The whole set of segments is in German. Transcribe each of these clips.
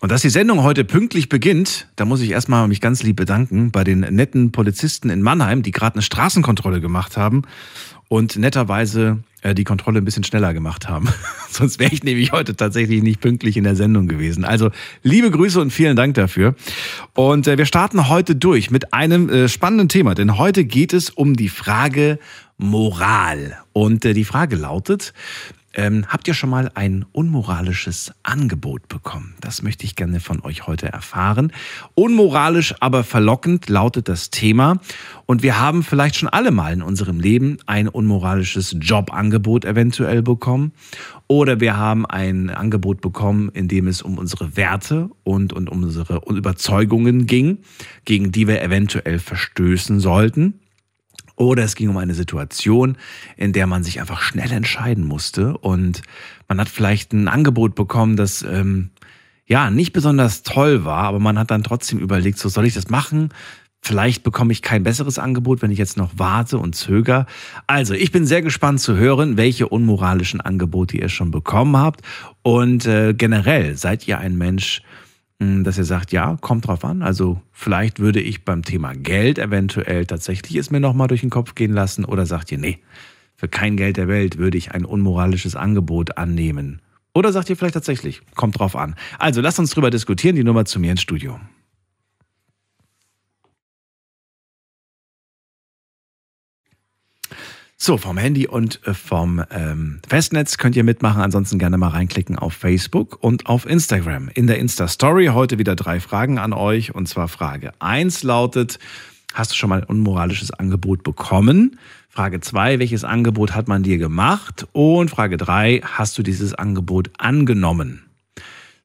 Und dass die Sendung heute pünktlich beginnt, da muss ich erstmal mich ganz lieb bedanken bei den netten Polizisten in Mannheim, die gerade eine Straßenkontrolle gemacht haben und netterweise äh, die Kontrolle ein bisschen schneller gemacht haben. Sonst wäre ich nämlich heute tatsächlich nicht pünktlich in der Sendung gewesen. Also liebe Grüße und vielen Dank dafür. Und äh, wir starten heute durch mit einem äh, spannenden Thema, denn heute geht es um die Frage Moral. Und die Frage lautet, ähm, habt ihr schon mal ein unmoralisches Angebot bekommen? Das möchte ich gerne von euch heute erfahren. Unmoralisch, aber verlockend lautet das Thema. Und wir haben vielleicht schon alle mal in unserem Leben ein unmoralisches Jobangebot eventuell bekommen. Oder wir haben ein Angebot bekommen, in dem es um unsere Werte und, und um unsere Überzeugungen ging, gegen die wir eventuell verstößen sollten. Oder es ging um eine Situation, in der man sich einfach schnell entscheiden musste und man hat vielleicht ein Angebot bekommen, das ähm, ja nicht besonders toll war, aber man hat dann trotzdem überlegt, so soll ich das machen? Vielleicht bekomme ich kein besseres Angebot, wenn ich jetzt noch warte und zöger. Also, ich bin sehr gespannt zu hören, welche unmoralischen Angebote ihr schon bekommen habt. Und äh, generell seid ihr ein Mensch, dass ihr sagt, ja, kommt drauf an. Also vielleicht würde ich beim Thema Geld eventuell tatsächlich es mir nochmal durch den Kopf gehen lassen oder sagt ihr, nee, für kein Geld der Welt würde ich ein unmoralisches Angebot annehmen. Oder sagt ihr vielleicht tatsächlich, kommt drauf an. Also lasst uns drüber diskutieren, die Nummer zu mir ins Studio. So, vom Handy und äh, vom ähm, Festnetz könnt ihr mitmachen. Ansonsten gerne mal reinklicken auf Facebook und auf Instagram. In der Insta-Story heute wieder drei Fragen an euch. Und zwar Frage 1 lautet, hast du schon mal ein unmoralisches Angebot bekommen? Frage 2, welches Angebot hat man dir gemacht? Und Frage 3, hast du dieses Angebot angenommen?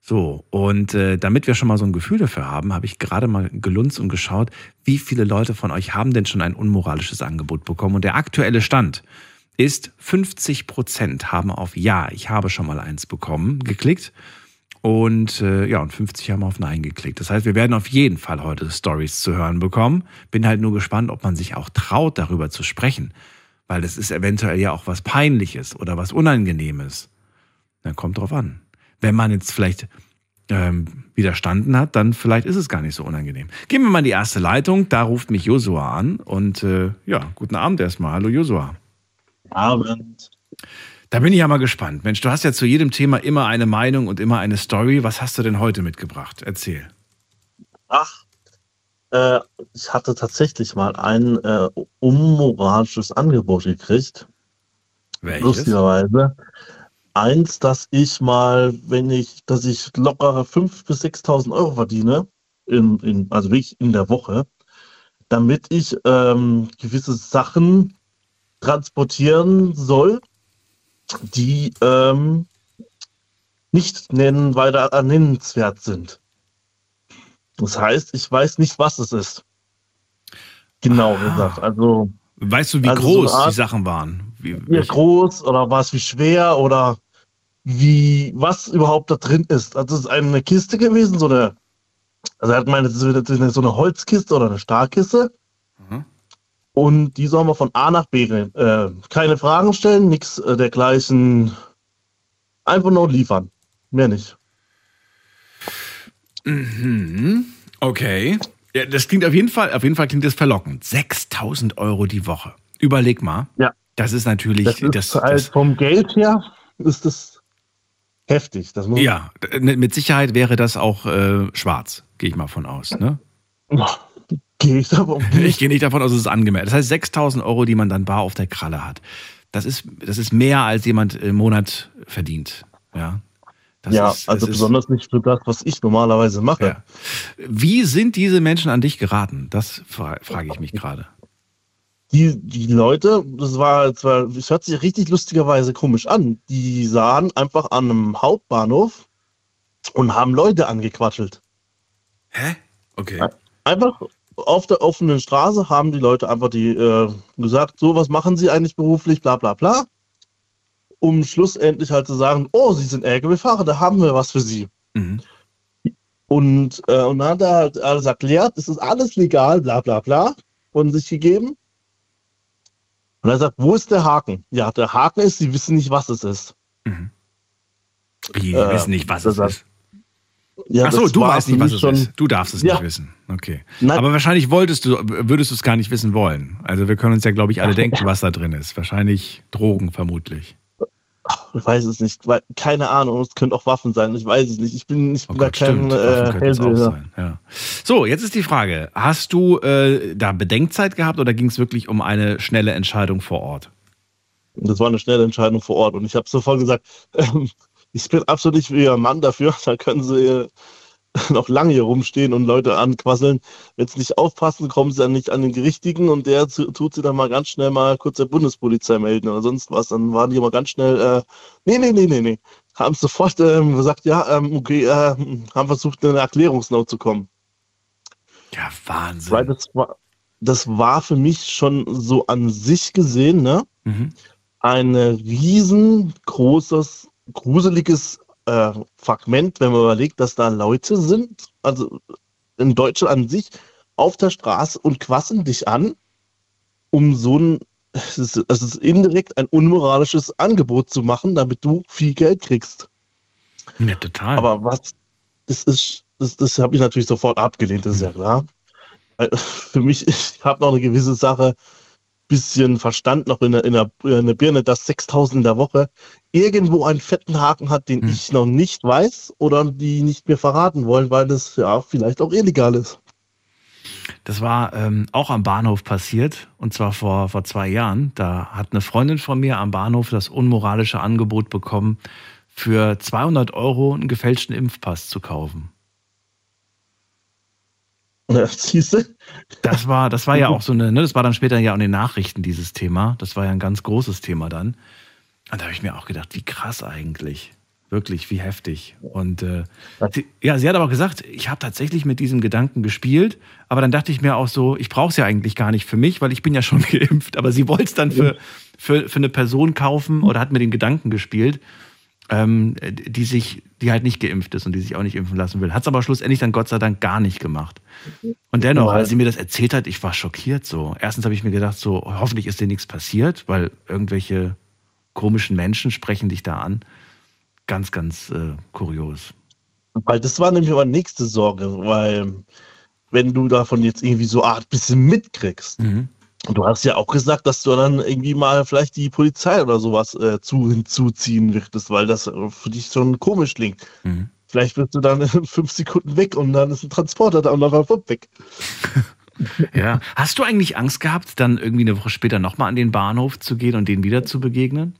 So, und äh, damit wir schon mal so ein Gefühl dafür haben, habe ich gerade mal gelunzt und geschaut, wie viele Leute von euch haben denn schon ein unmoralisches Angebot bekommen. Und der aktuelle Stand ist, 50 Prozent haben auf Ja, ich habe schon mal eins bekommen, geklickt. Und äh, ja, und 50 haben auf Nein geklickt. Das heißt, wir werden auf jeden Fall heute Stories zu hören bekommen. Bin halt nur gespannt, ob man sich auch traut, darüber zu sprechen. Weil das ist eventuell ja auch was Peinliches oder was Unangenehmes. Dann kommt drauf an wenn man jetzt vielleicht ähm, widerstanden hat, dann vielleicht ist es gar nicht so unangenehm. Gehen wir mal in die erste Leitung. Da ruft mich Josua an. Und äh, ja, guten Abend erstmal. Hallo Josua. Abend. Da bin ich ja mal gespannt. Mensch, du hast ja zu jedem Thema immer eine Meinung und immer eine Story. Was hast du denn heute mitgebracht? Erzähl. Ach, äh, ich hatte tatsächlich mal ein äh, unmoralisches Angebot gekriegt. Welches? Lustigerweise eins, dass ich mal, wenn ich, dass ich lockere 5.000 bis 6.000 Euro verdiene, in, in, also wirklich in der Woche, damit ich ähm, gewisse Sachen transportieren soll, die ähm, nicht nennen, weiter ernennenswert sind. Das heißt, ich weiß nicht, was es ist. Genau ah. gesagt. Also. Weißt du, wie also groß so Art, die Sachen waren? Wie, wie groß oder war es wie schwer oder wie, was überhaupt da drin ist. Also es ist eine Kiste gewesen, so eine, also er hat meine, so eine Holzkiste oder eine Starkkiste. Mhm. Und die sollen wir von A nach B äh, keine Fragen stellen, nichts äh, dergleichen. Einfach nur liefern. Mehr nicht. Mhm. Okay. Ja, das klingt auf jeden Fall, auf jeden Fall klingt das verlockend. 6000 Euro die Woche. Überleg mal. Ja. Das ist natürlich. Das ist das, halt das, vom Geld her ist das heftig. Das muss ja, mit Sicherheit wäre das auch äh, schwarz, gehe ich mal von aus. Ne? Gehe ich davon aus? Ich gehe nicht davon aus, dass es angemeldet Das heißt 6000 Euro, die man dann bar auf der Kralle hat. Das ist, das ist mehr, als jemand im Monat verdient. Ja, das ja ist, also besonders nicht für das, was ich normalerweise mache. Ja. Wie sind diese Menschen an dich geraten? Das frage ich mich gerade die, die Leute, das war zwar, es hört sich richtig lustigerweise komisch an, die sahen einfach an einem Hauptbahnhof und haben Leute angequatschelt. Hä? Okay. Einfach auf der offenen Straße haben die Leute einfach die äh, gesagt, so, was machen sie eigentlich beruflich, bla bla bla. Um schlussendlich halt zu sagen, oh, sie sind LKW-Fahrer, da haben wir was für sie. Mhm. Und, äh, und dann hat er halt alles erklärt, es ist alles legal, bla bla bla, von sich gegeben. Und er sagt, wo ist der Haken? Ja, der Haken ist, sie wissen nicht, was es ist. Wie, die Äh, wissen nicht, was es ist. Ja, Ach so, das du weißt nicht, was es schon, ist. Du darfst es Ja. nicht wissen. Okay. Nein. Aber wahrscheinlich wolltest du, würdest du es gar nicht wissen wollen. Also wir können uns ja, glaube ich, alle denken, was da drin ist. Wahrscheinlich Drogen vermutlich. Ich weiß es nicht, weil, keine Ahnung, es könnte auch Waffen sein, ich weiß es nicht. Ich bin, ich Oh da Gott, kein äh. Ja. So, jetzt ist die Frage: Hast du äh, da Bedenkzeit gehabt oder ging es wirklich um eine schnelle Entscheidung vor Ort? Das war eine schnelle Entscheidung vor Ort und ich habe sofort gesagt, ähm, ich bin absolut nicht wie ihr Mann dafür, da können sie äh, noch lange hier rumstehen und Leute anquasseln. Wenn sie nicht aufpassen, kommen sie dann nicht an den Richtigen und der tut sie dann mal ganz schnell mal kurz der Bundespolizei melden oder sonst was. Dann waren die immer ganz schnell, äh, nee, nee, nee, nee, nee. Haben sofort ähm, gesagt, ja, ähm, okay, äh, haben versucht, in eine Erklärungsnote zu kommen. Ja, Wahnsinn. Weil das war, das war für mich schon so an sich gesehen, ne? Mhm. ein riesengroßes, gruseliges äh, Fragment, wenn man überlegt, dass da Leute sind, also in Deutschland an sich, auf der Straße und quasseln dich an, um so ein, es ist, es ist indirekt ein unmoralisches Angebot zu machen, damit du viel Geld kriegst. Ja, total. Aber was, das ist, das, das habe ich natürlich sofort abgelehnt, das ist ja klar. Weil Für mich, ich habe noch eine gewisse Sache bisschen verstanden, noch in der, in der, in der Birne, dass 6000 in der Woche irgendwo einen fetten Haken hat, den Hm. ich noch nicht weiß oder die nicht mir verraten wollen, weil das ja vielleicht auch illegal ist. Das war ähm, auch am Bahnhof passiert und zwar vor, vor zwei Jahren. Da hat eine Freundin von mir am Bahnhof das unmoralische Angebot bekommen, für 200 Euro einen gefälschten Impfpass zu kaufen. Ja, siehst du? Das war, das war ja auch so eine, ne, das war dann später ja auch in den Nachrichten dieses Thema. Das war ja ein ganz großes Thema dann. Und da habe ich mir auch gedacht, wie krass eigentlich. Wirklich, wie heftig. Und äh, sie, ja, sie hat aber gesagt, ich habe tatsächlich mit diesem Gedanken gespielt, aber dann dachte ich mir auch so, ich brauche es ja eigentlich gar nicht für mich, weil ich bin ja schon geimpft. Aber sie wollte es dann für, für, für eine Person kaufen oder hat mit dem Gedanken gespielt, ähm, die sich, die halt nicht geimpft ist und die sich auch nicht impfen lassen will. Hat es aber schlussendlich dann Gott sei Dank gar nicht gemacht. Und dennoch, als sie mir das erzählt hat, ich war schockiert so. Erstens habe ich mir gedacht, so, hoffentlich ist dir nichts passiert, weil irgendwelche komischen Menschen sprechen dich da an. Ganz, ganz äh, kurios. Weil das war nämlich meine nächste Sorge, weil wenn du davon jetzt irgendwie so ein bisschen mitkriegst, Mhm. und du hast ja auch gesagt, dass du dann irgendwie mal vielleicht die Polizei oder sowas äh, zu, hinzuziehen würdest, weil das äh, für dich schon komisch klingt. Mhm. Vielleicht bist du dann in fünf Sekunden weg und dann ist ein Transporter da und dann war weg. Ja. Hast du eigentlich Angst gehabt, dann irgendwie eine Woche später nochmal an den Bahnhof zu gehen und denen wieder zu begegnen?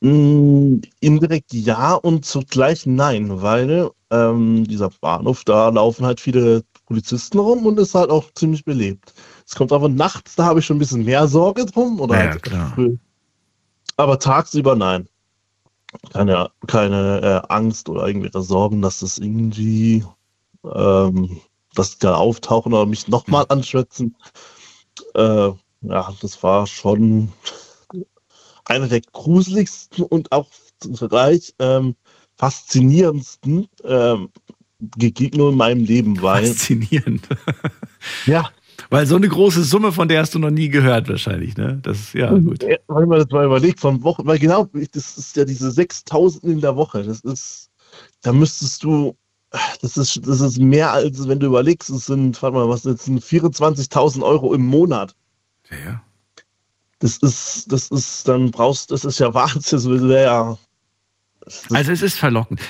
Mm, indirekt ja und zugleich nein, weil ähm, dieser Bahnhof, da laufen halt viele Polizisten rum und ist halt auch ziemlich belebt. Es kommt aber nachts, da habe ich schon ein bisschen mehr Sorge drum. Oder Ja, halt klar. früh. Aber tagsüber nein. Keine, keine äh, Angst oder irgendwelche Sorgen, dass das irgendwie, ähm, dass die da auftauchen oder mich nochmal anschwätzen. Äh, ja, das war schon einer der gruseligsten und auch zugleich ähm, faszinierendsten ähm, in meinem Leben, weil Faszinierend. ja, Weil so eine große Summe, von der hast du noch nie gehört, wahrscheinlich, ne? Das ist ja gut. Ja, wenn man das mal überlegt, von Wochen, weil genau, das ist ja diese 6000 in der Woche, das ist, da müsstest du, das ist, das ist mehr als, wenn du überlegst, es sind, warte mal, was das sind 24.000 Euro im Monat. Ja, ja. Das ist, das ist, dann brauchst, das ist ja Wahnsinn, das wäre ja, Also es ist verlockend.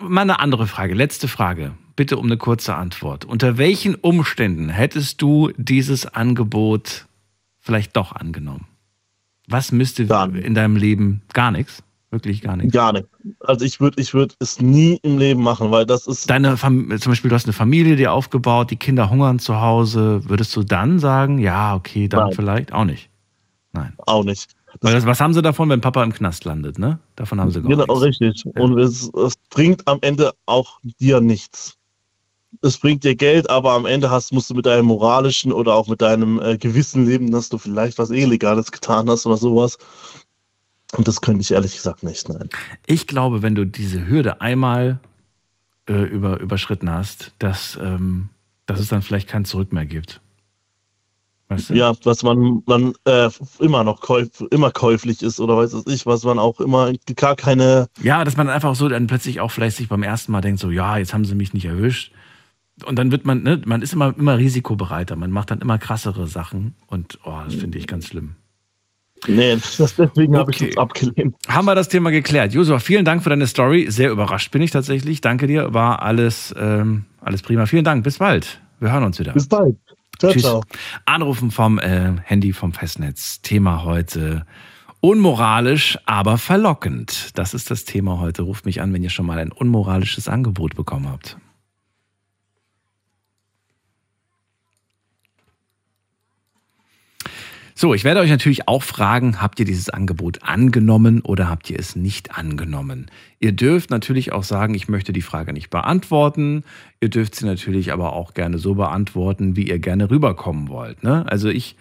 Mal eine andere Frage, letzte Frage. Bitte um eine kurze Antwort. Unter welchen Umständen hättest du dieses Angebot vielleicht doch angenommen? Was müsste in deinem Leben gar nichts? Wirklich gar nichts. gar nicht. Also ich würde, ich würde es nie im Leben machen, weil das ist, Deine Fam zum Beispiel, du hast eine Familie dir aufgebaut, die Kinder hungern zu Hause. Würdest du dann sagen, ja, okay, dann Nein. vielleicht auch nicht? Nein. auch nicht. Weil das, was haben sie davon, wenn Papa im Knast landet, ne? Davon haben sie gar Genau, nichts. richtig. Und es, es bringt am Ende auch dir nichts. es bringt dir Geld, aber am Ende hast, musst du mit deinem moralischen oder auch mit deinem äh, Gewissen leben, dass du vielleicht was Illegales getan hast oder sowas. Und das könnte ich ehrlich gesagt nicht, nein. Ich glaube, wenn du diese Hürde einmal äh, über, überschritten hast, dass, ähm, dass es dann vielleicht kein Zurück mehr gibt. Du? Ja, was man, man äh, immer noch käuf, immer käuflich ist oder weiß es ich, was man auch immer gar keine. Ja, dass man einfach so dann plötzlich auch vielleicht sich beim ersten Mal denkt, so, ja, jetzt haben sie mich nicht erwischt. Und dann wird man, ne, man ist immer, immer risikobereiter, man macht dann immer krassere Sachen und oh, das finde ich ganz schlimm. Nee, das, deswegen okay. habe ich das abgelehnt. Haben wir das Thema geklärt. Josua, vielen Dank für deine Story. Sehr überrascht bin ich tatsächlich. Danke dir. War alles, ähm, alles prima. Vielen Dank. Bis bald. Wir hören uns wieder. Bis bald. Ciao, Tschüss. ciao. Anrufen vom äh, Handy vom Festnetz. Thema heute unmoralisch, aber verlockend. Das ist das Thema heute. Ruft mich an, wenn ihr schon mal ein unmoralisches Angebot bekommen habt. So, ich werde euch natürlich auch fragen, habt ihr dieses Angebot angenommen oder habt ihr es nicht angenommen? Ihr dürft natürlich auch sagen, ich möchte die Frage nicht beantworten. Ihr dürft sie natürlich aber auch gerne so beantworten, wie ihr gerne rüberkommen wollt. Ne? Also ich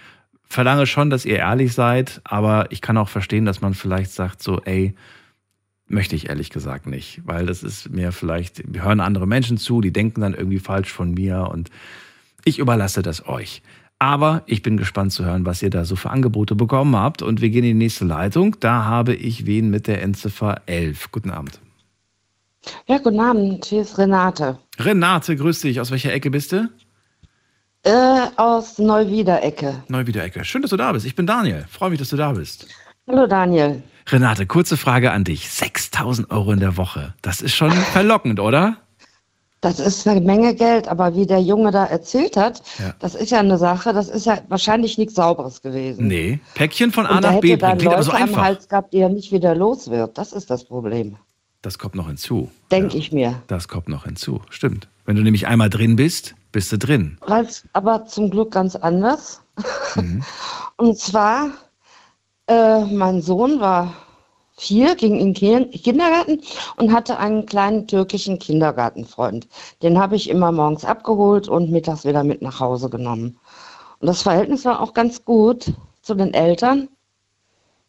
verlange schon, dass ihr ehrlich seid, aber ich kann auch verstehen, dass man vielleicht sagt so, ey, möchte ich ehrlich gesagt nicht, weil das ist mir vielleicht, wir hören andere Menschen zu, die denken dann irgendwie falsch von mir und ich überlasse das euch. Aber ich bin gespannt zu hören, was ihr da so für Angebote bekommen habt. Und wir gehen in die nächste Leitung. Da habe ich wen mit der Endziffer 11. Guten Abend. Ja, guten Abend. Hier ist Renate. Renate, grüß dich. Aus welcher Ecke bist du? Äh, aus Neuwiederecke. Neuwiederecke. Schön, dass du da bist. Ich bin Daniel. Freue mich, dass du da bist. Hallo, Daniel. Renate, kurze Frage an dich. 6000 Euro in der Woche. Das ist schon verlockend, oder? Das ist eine Menge Geld, aber wie der Junge da erzählt hat, ja. das ist ja eine Sache, das ist ja wahrscheinlich nichts Sauberes gewesen. Nee, Päckchen von A nach B bringen, klingt aber so einfach. am Hals gehabt, die er nicht wieder los wird. Das ist das Problem. Das kommt noch hinzu. Denke ja. ich mir. Das kommt noch hinzu, stimmt. Wenn du nämlich einmal drin bist, bist du drin. Aber zum Glück ganz anders. Mhm. Und zwar, äh, mein Sohn war vier, ging in den Kindergarten und hatte einen kleinen türkischen Kindergartenfreund. Den habe ich immer morgens abgeholt und mittags wieder mit nach Hause genommen. Und das Verhältnis war auch ganz gut zu den Eltern.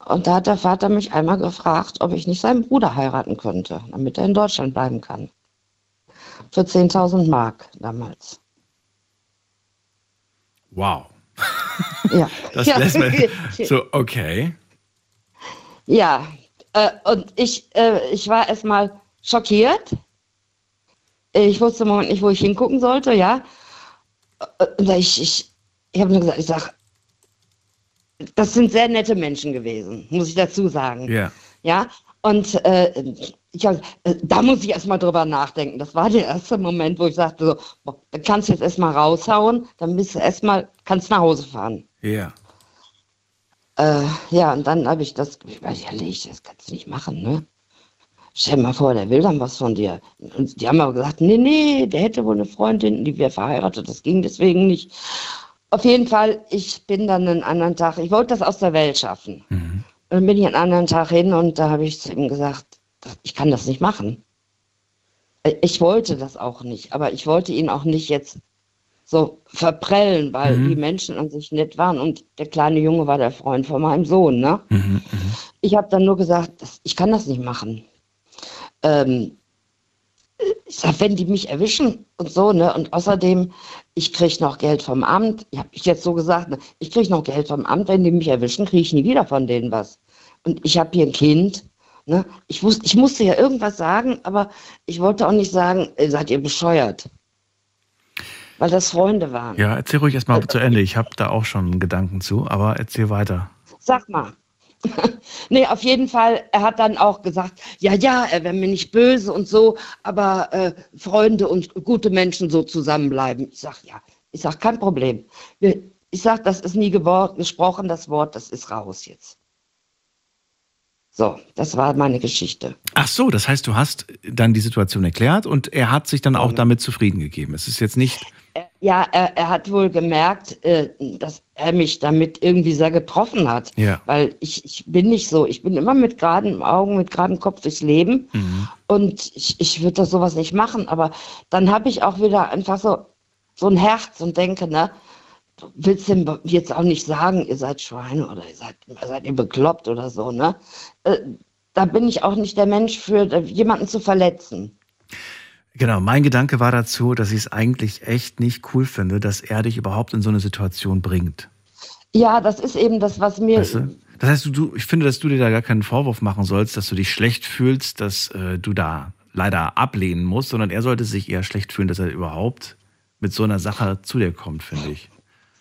Und da hat der Vater mich einmal gefragt, ob ich nicht seinen Bruder heiraten könnte, damit er in Deutschland bleiben kann. Für 10.000 Mark damals. Wow. Ja. Das ja. lässt mir so, okay. Ja, äh, und ich, äh, ich war erstmal schockiert. Ich wusste im Moment nicht, wo ich hingucken sollte, ja. Und ich, ich, ich habe nur gesagt, ich sage, das sind sehr nette Menschen gewesen, muss ich dazu sagen. Ja. Ja. Und äh, ich, äh, da muss ich erstmal drüber nachdenken. Das war der erste Moment, wo ich sagte, so, boah, dann kannst du jetzt erstmal raushauen, dann bist du erstmal, kannst nach Hause fahren. Ja. Äh, ja, und dann habe ich das, ich weiß ja nicht, das kannst du nicht machen, ne? Stell dir mal vor, der will dann was von dir. Und die haben aber gesagt, nee, nee, der hätte wohl eine Freundin, die wäre verheiratet, das ging deswegen nicht. Auf jeden Fall, ich bin dann einen anderen Tag, ich wollte das aus der Welt schaffen. Mhm. Und dann bin ich einen anderen Tag hin und da habe ich zu ihm gesagt, ich kann das nicht machen. Ich wollte das auch nicht, aber ich wollte ihn auch nicht jetzt so verprellen, weil mhm. die Menschen an sich nett waren und der kleine Junge war der Freund von meinem Sohn. Ne? Mhm. mhm. Ich habe dann nur gesagt, ich kann das nicht machen. Ähm, ich sag, wenn die mich erwischen und so, ne? Und außerdem, ich kriege noch Geld vom Amt. Ich habe ich jetzt so gesagt, ne? ich kriege noch Geld vom Amt, wenn die mich erwischen, kriege ich nie wieder von denen was. Und ich habe hier ein Kind. Ne? Ich, wusste, ich musste ja irgendwas sagen, aber ich wollte auch nicht sagen, seid ihr bescheuert weil das Freunde waren. Ja, erzähl ruhig erstmal zu Ende. Ich habe da auch schon Gedanken zu, aber erzähl weiter. Sag mal. nee, auf jeden Fall, er hat dann auch gesagt, ja, ja, er wäre mir nicht böse und so, aber äh, Freunde und gute Menschen so zusammenbleiben. Ich sag, ja, ich sag, kein Problem. Ich sag, das ist nie gesprochen, das Wort, das ist raus jetzt. So, das war meine Geschichte. Ach so, das heißt, du hast dann die Situation erklärt und er hat sich dann auch damit zufrieden gegeben. Es ist jetzt nicht ja, er, er hat wohl gemerkt, äh, dass er mich damit irgendwie sehr getroffen hat. Ja. Weil ich, ich bin nicht so. Ich bin immer mit geraden Augen, mit geradem Kopf durchs Leben. Mhm. Und ich, ich würde das sowas nicht machen. Aber dann habe ich auch wieder einfach so, so ein Herz und denke, ne, du willst dem jetzt auch nicht sagen, ihr seid Schweine oder ihr seid, seid ihr bekloppt oder so, ne? Äh, da bin ich auch nicht der Mensch für, äh, jemanden zu verletzen. Genau, mein Gedanke war dazu, dass ich es eigentlich echt nicht cool finde, dass er dich überhaupt in so eine Situation bringt. Ja, das ist eben das, was mir. Weißt du? Das heißt, du, du, ich finde, dass du dir da gar keinen Vorwurf machen sollst, dass du dich schlecht fühlst, dass äh, du da leider ablehnen musst, sondern er sollte sich eher schlecht fühlen, dass er überhaupt mit so einer Sache zu dir kommt, finde ich.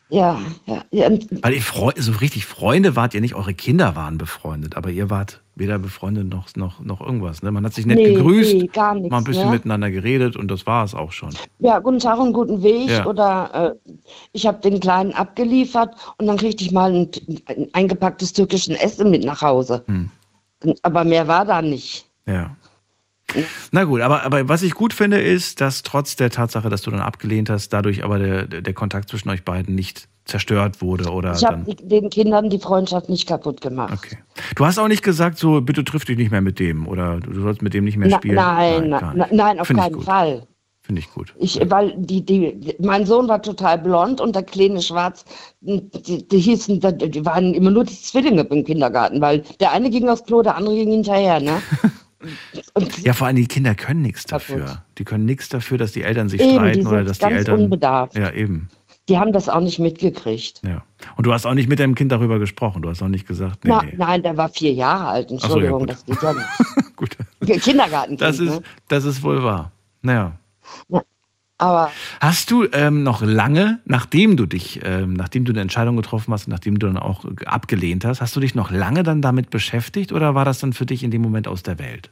Ja, ja, ja. Weil ihr Freu so richtig Freunde wart ihr nicht, eure Kinder waren befreundet, aber ihr wart weder befreundet noch, noch, noch irgendwas. Ne? Man hat sich nett Nee, gegrüßt, nee, gar nichts, mal ein bisschen ne? miteinander geredet und das war es auch schon. Ja, guten Tag und guten Weg. Ja. Oder äh, ich habe den Kleinen abgeliefert und dann kriegte ich mal ein, ein eingepacktes türkischen Essen mit nach Hause. Hm. Aber mehr war da nicht. Ja. Na gut, aber, aber was ich gut finde, ist, dass trotz der Tatsache, dass du dann abgelehnt hast, dadurch aber der, der Kontakt zwischen euch beiden nicht zerstört wurde oder Ich habe den Kindern die Freundschaft nicht kaputt gemacht. Okay. Du hast auch nicht gesagt, so bitte triff dich nicht mehr mit dem oder du sollst mit dem nicht mehr Na, spielen. nein, gar nein, nicht. nein, auf Find keinen. Fall. Finde ich gut. Ich, weil die, die, mein Sohn war total blond und der kleine Schwarz, die, die hießen, die waren immer nur die Zwillinge im Kindergarten, weil der eine ging aufs Klo, der andere ging hinterher, ne? Ja, vor allem die Kinder können nichts dafür. Die können nichts dafür, dass die Eltern sich Eben, streiten die oder dass die Eltern. unbedarft. Ja, eben. die haben das auch nicht mitgekriegt. Ja. Und du hast auch nicht mit deinem Kind darüber gesprochen. Du hast auch nicht gesagt, nee, Na, nee. Nein, der war vier Jahre alt, so, ja, Entschuldigung, das geht ja nicht. Gut. Kindergarten. Das ist, ne? das ist wohl wahr. Naja. Aber Hast du ähm, noch lange, nachdem du dich, ähm, nachdem du eine Entscheidung getroffen hast, nachdem du dann auch äh, abgelehnt hast, hast du dich noch lange dann damit beschäftigt oder war das dann für dich in dem Moment aus der Welt?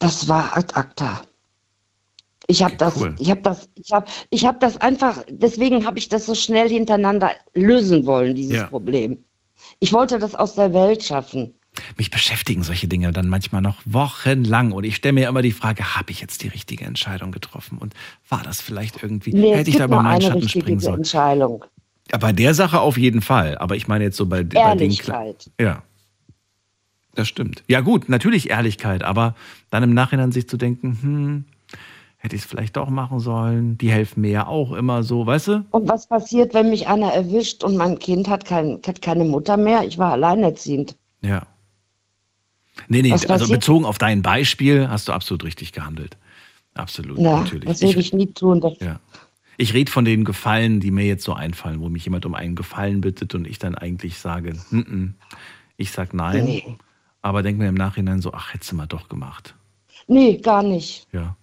das war ad acta. Ich habe das, cool. ich habe das, ich habe, ich habe das einfach. Deswegen habe ich das so schnell hintereinander lösen wollen, dieses Ja. Problem. Ich wollte das aus der Welt schaffen. Mich beschäftigen solche Dinge dann manchmal noch wochenlang und ich stelle mir immer die Frage, habe ich jetzt die richtige Entscheidung getroffen und war das vielleicht irgendwie, Nee, hätte ich da über meinen eine Schatten springen sollen? Entscheidung. Ja, bei der Sache auf jeden Fall, aber ich meine jetzt so bei, bei den Kle- Ehrlichkeit. Ja. Das stimmt. Ja, gut, natürlich Ehrlichkeit, aber dann im Nachhinein sich zu denken, hm, hätte ich es vielleicht doch machen sollen, die helfen mir ja auch immer so, weißt du? Und was passiert, wenn mich einer erwischt und mein Kind hat, kein, hat keine Mutter mehr? Ich war alleinerziehend. Ja. Nee, nee, Was also passiert? bezogen auf dein Beispiel hast du absolut richtig gehandelt. Absolut, Na, natürlich. das würde ich nie tun. Das, ja. Ich rede von den Gefallen, die mir jetzt so einfallen, wo mich jemand um einen Gefallen bittet und ich dann eigentlich sage, "Mm, mm." ich sag nein, Nee. aber denke mir im Nachhinein so, ach, hättest du mal doch gemacht. Nee, gar nicht. Ja.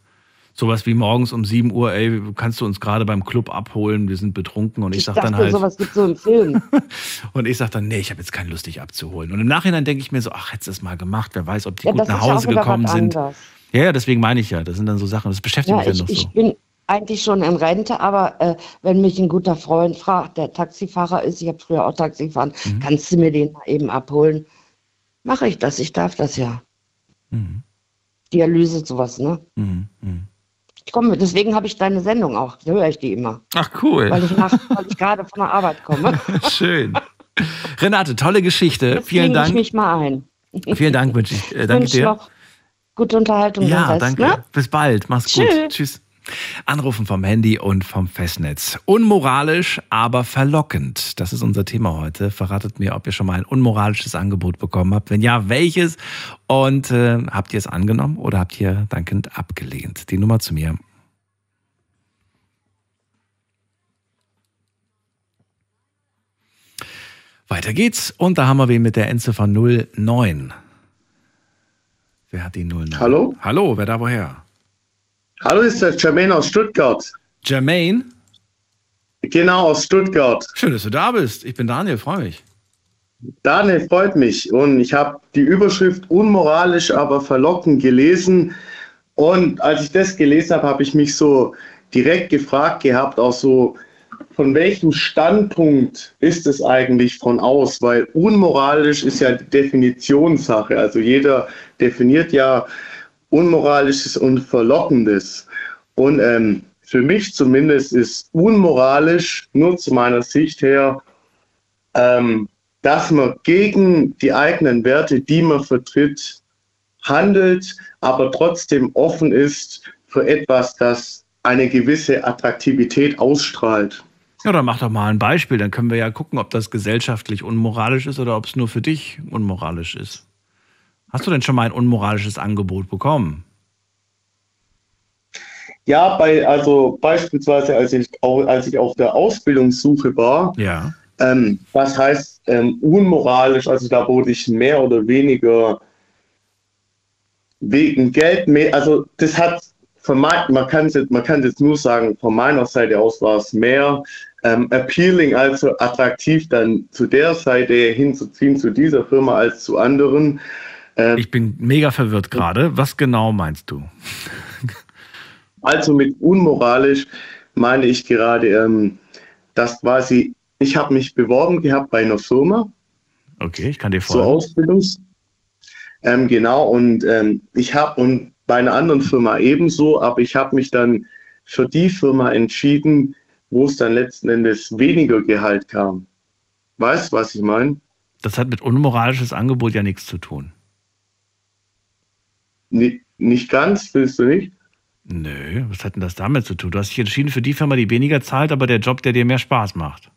Sowas wie morgens um 7 Uhr, ey, kannst du uns gerade beim Club abholen, wir sind betrunken und ich, Ich sag dachte, dann halt, sowas gibt so im Film. und ich sag dann, nee, ich habe jetzt keine Lust, dich abzuholen. Und im Nachhinein denke ich mir so, ach, hättest du es mal gemacht, wer weiß, ob die Ja, gut nach ja Hause gekommen sind. Ja, ja, deswegen meine ich ja, das sind dann so Sachen, das beschäftigt Ja, mich ich, dann noch ich so. bin eigentlich schon in Rente, aber äh, wenn mich ein guter Freund fragt, der Taxifahrer ist, ich habe früher auch Taxi gefahren, Mhm. kannst du mir den mal eben abholen? Mache ich das, ich darf das ja. Mhm. Dialyse, sowas, ne? Mhm. Mhm. Ich komme, deswegen habe ich deine Sendung auch, da höre ich die immer, Ach, cool. weil ich, ich gerade von der Arbeit komme. Schön. Renate, tolle Geschichte. Jetzt Vielen klinge ich Dank. mich mal ein. Vielen Dank wünsche ich. Äh, danke wünsche dir. noch gute Unterhaltung. Ja, Rest, danke. Ne? Bis bald. Mach's gut. Tschüss. Anrufen vom Handy und vom Festnetz. Unmoralisch, aber verlockend. Das ist unser Thema heute. Verratet mir, ob ihr schon mal ein unmoralisches Angebot bekommen habt. Wenn ja, welches? Und äh, habt ihr es angenommen oder habt ihr dankend abgelehnt? Die Nummer zu mir. Weiter geht's. Und da haben wir wen mit der Endziffer 09. Wer hat die 09? Hallo? Hallo, wer da woher? Hallo, ist der Jermaine aus Stuttgart. Jermaine? Genau, aus Stuttgart. Schön, dass du da bist. Ich bin Daniel, freue mich. Daniel, freut mich. Und ich habe die Überschrift unmoralisch, aber verlockend gelesen. Und als ich das gelesen habe, habe ich mich so direkt gefragt gehabt, auch so, von welchem Standpunkt ist es eigentlich von aus? Weil unmoralisch ist ja Definitionssache. Also jeder definiert ja Unmoralisches und Verlockendes. Und ähm, für mich zumindest ist unmoralisch, nur zu meiner Sicht her, ähm, dass man gegen die eigenen Werte, die man vertritt, handelt, aber trotzdem offen ist für etwas, das eine gewisse Attraktivität ausstrahlt. Ja, dann mach doch mal ein Beispiel. Dann können wir ja gucken, ob das gesellschaftlich unmoralisch ist oder ob es nur für dich unmoralisch ist. Hast du denn schon mal ein unmoralisches Angebot bekommen? Ja, bei, also beispielsweise, als ich, als ich auf der Ausbildungssuche war, ja. ähm, was heißt ähm, unmoralisch, also da wurde ich mehr oder weniger wegen Geld mehr, also das hat von mein, man kann es jetzt, man kann jetzt nur sagen, von meiner Seite aus war es mehr ähm, appealing, also attraktiv dann zu der Seite hinzuziehen, zu dieser Firma als zu anderen. Ähm, ich bin mega verwirrt gerade. Was genau meinst du? Also mit unmoralisch meine ich gerade, ähm, dass quasi, ich habe mich beworben gehabt bei einer Firma. Okay, ich kann dir folgen. Zur Ausbildungs. Ähm, genau, und ähm, ich habe und bei einer anderen Firma ebenso, aber ich habe mich dann für die Firma entschieden, wo es dann letzten Endes weniger Gehalt kam. Weißt du, was ich meine? Das hat mit unmoralisches Angebot ja nichts zu tun. Nicht, ganz, willst du nicht? Nö, was hat denn das damit zu tun? Du hast dich entschieden für die Firma, die weniger zahlt, aber der Job, der dir mehr Spaß macht.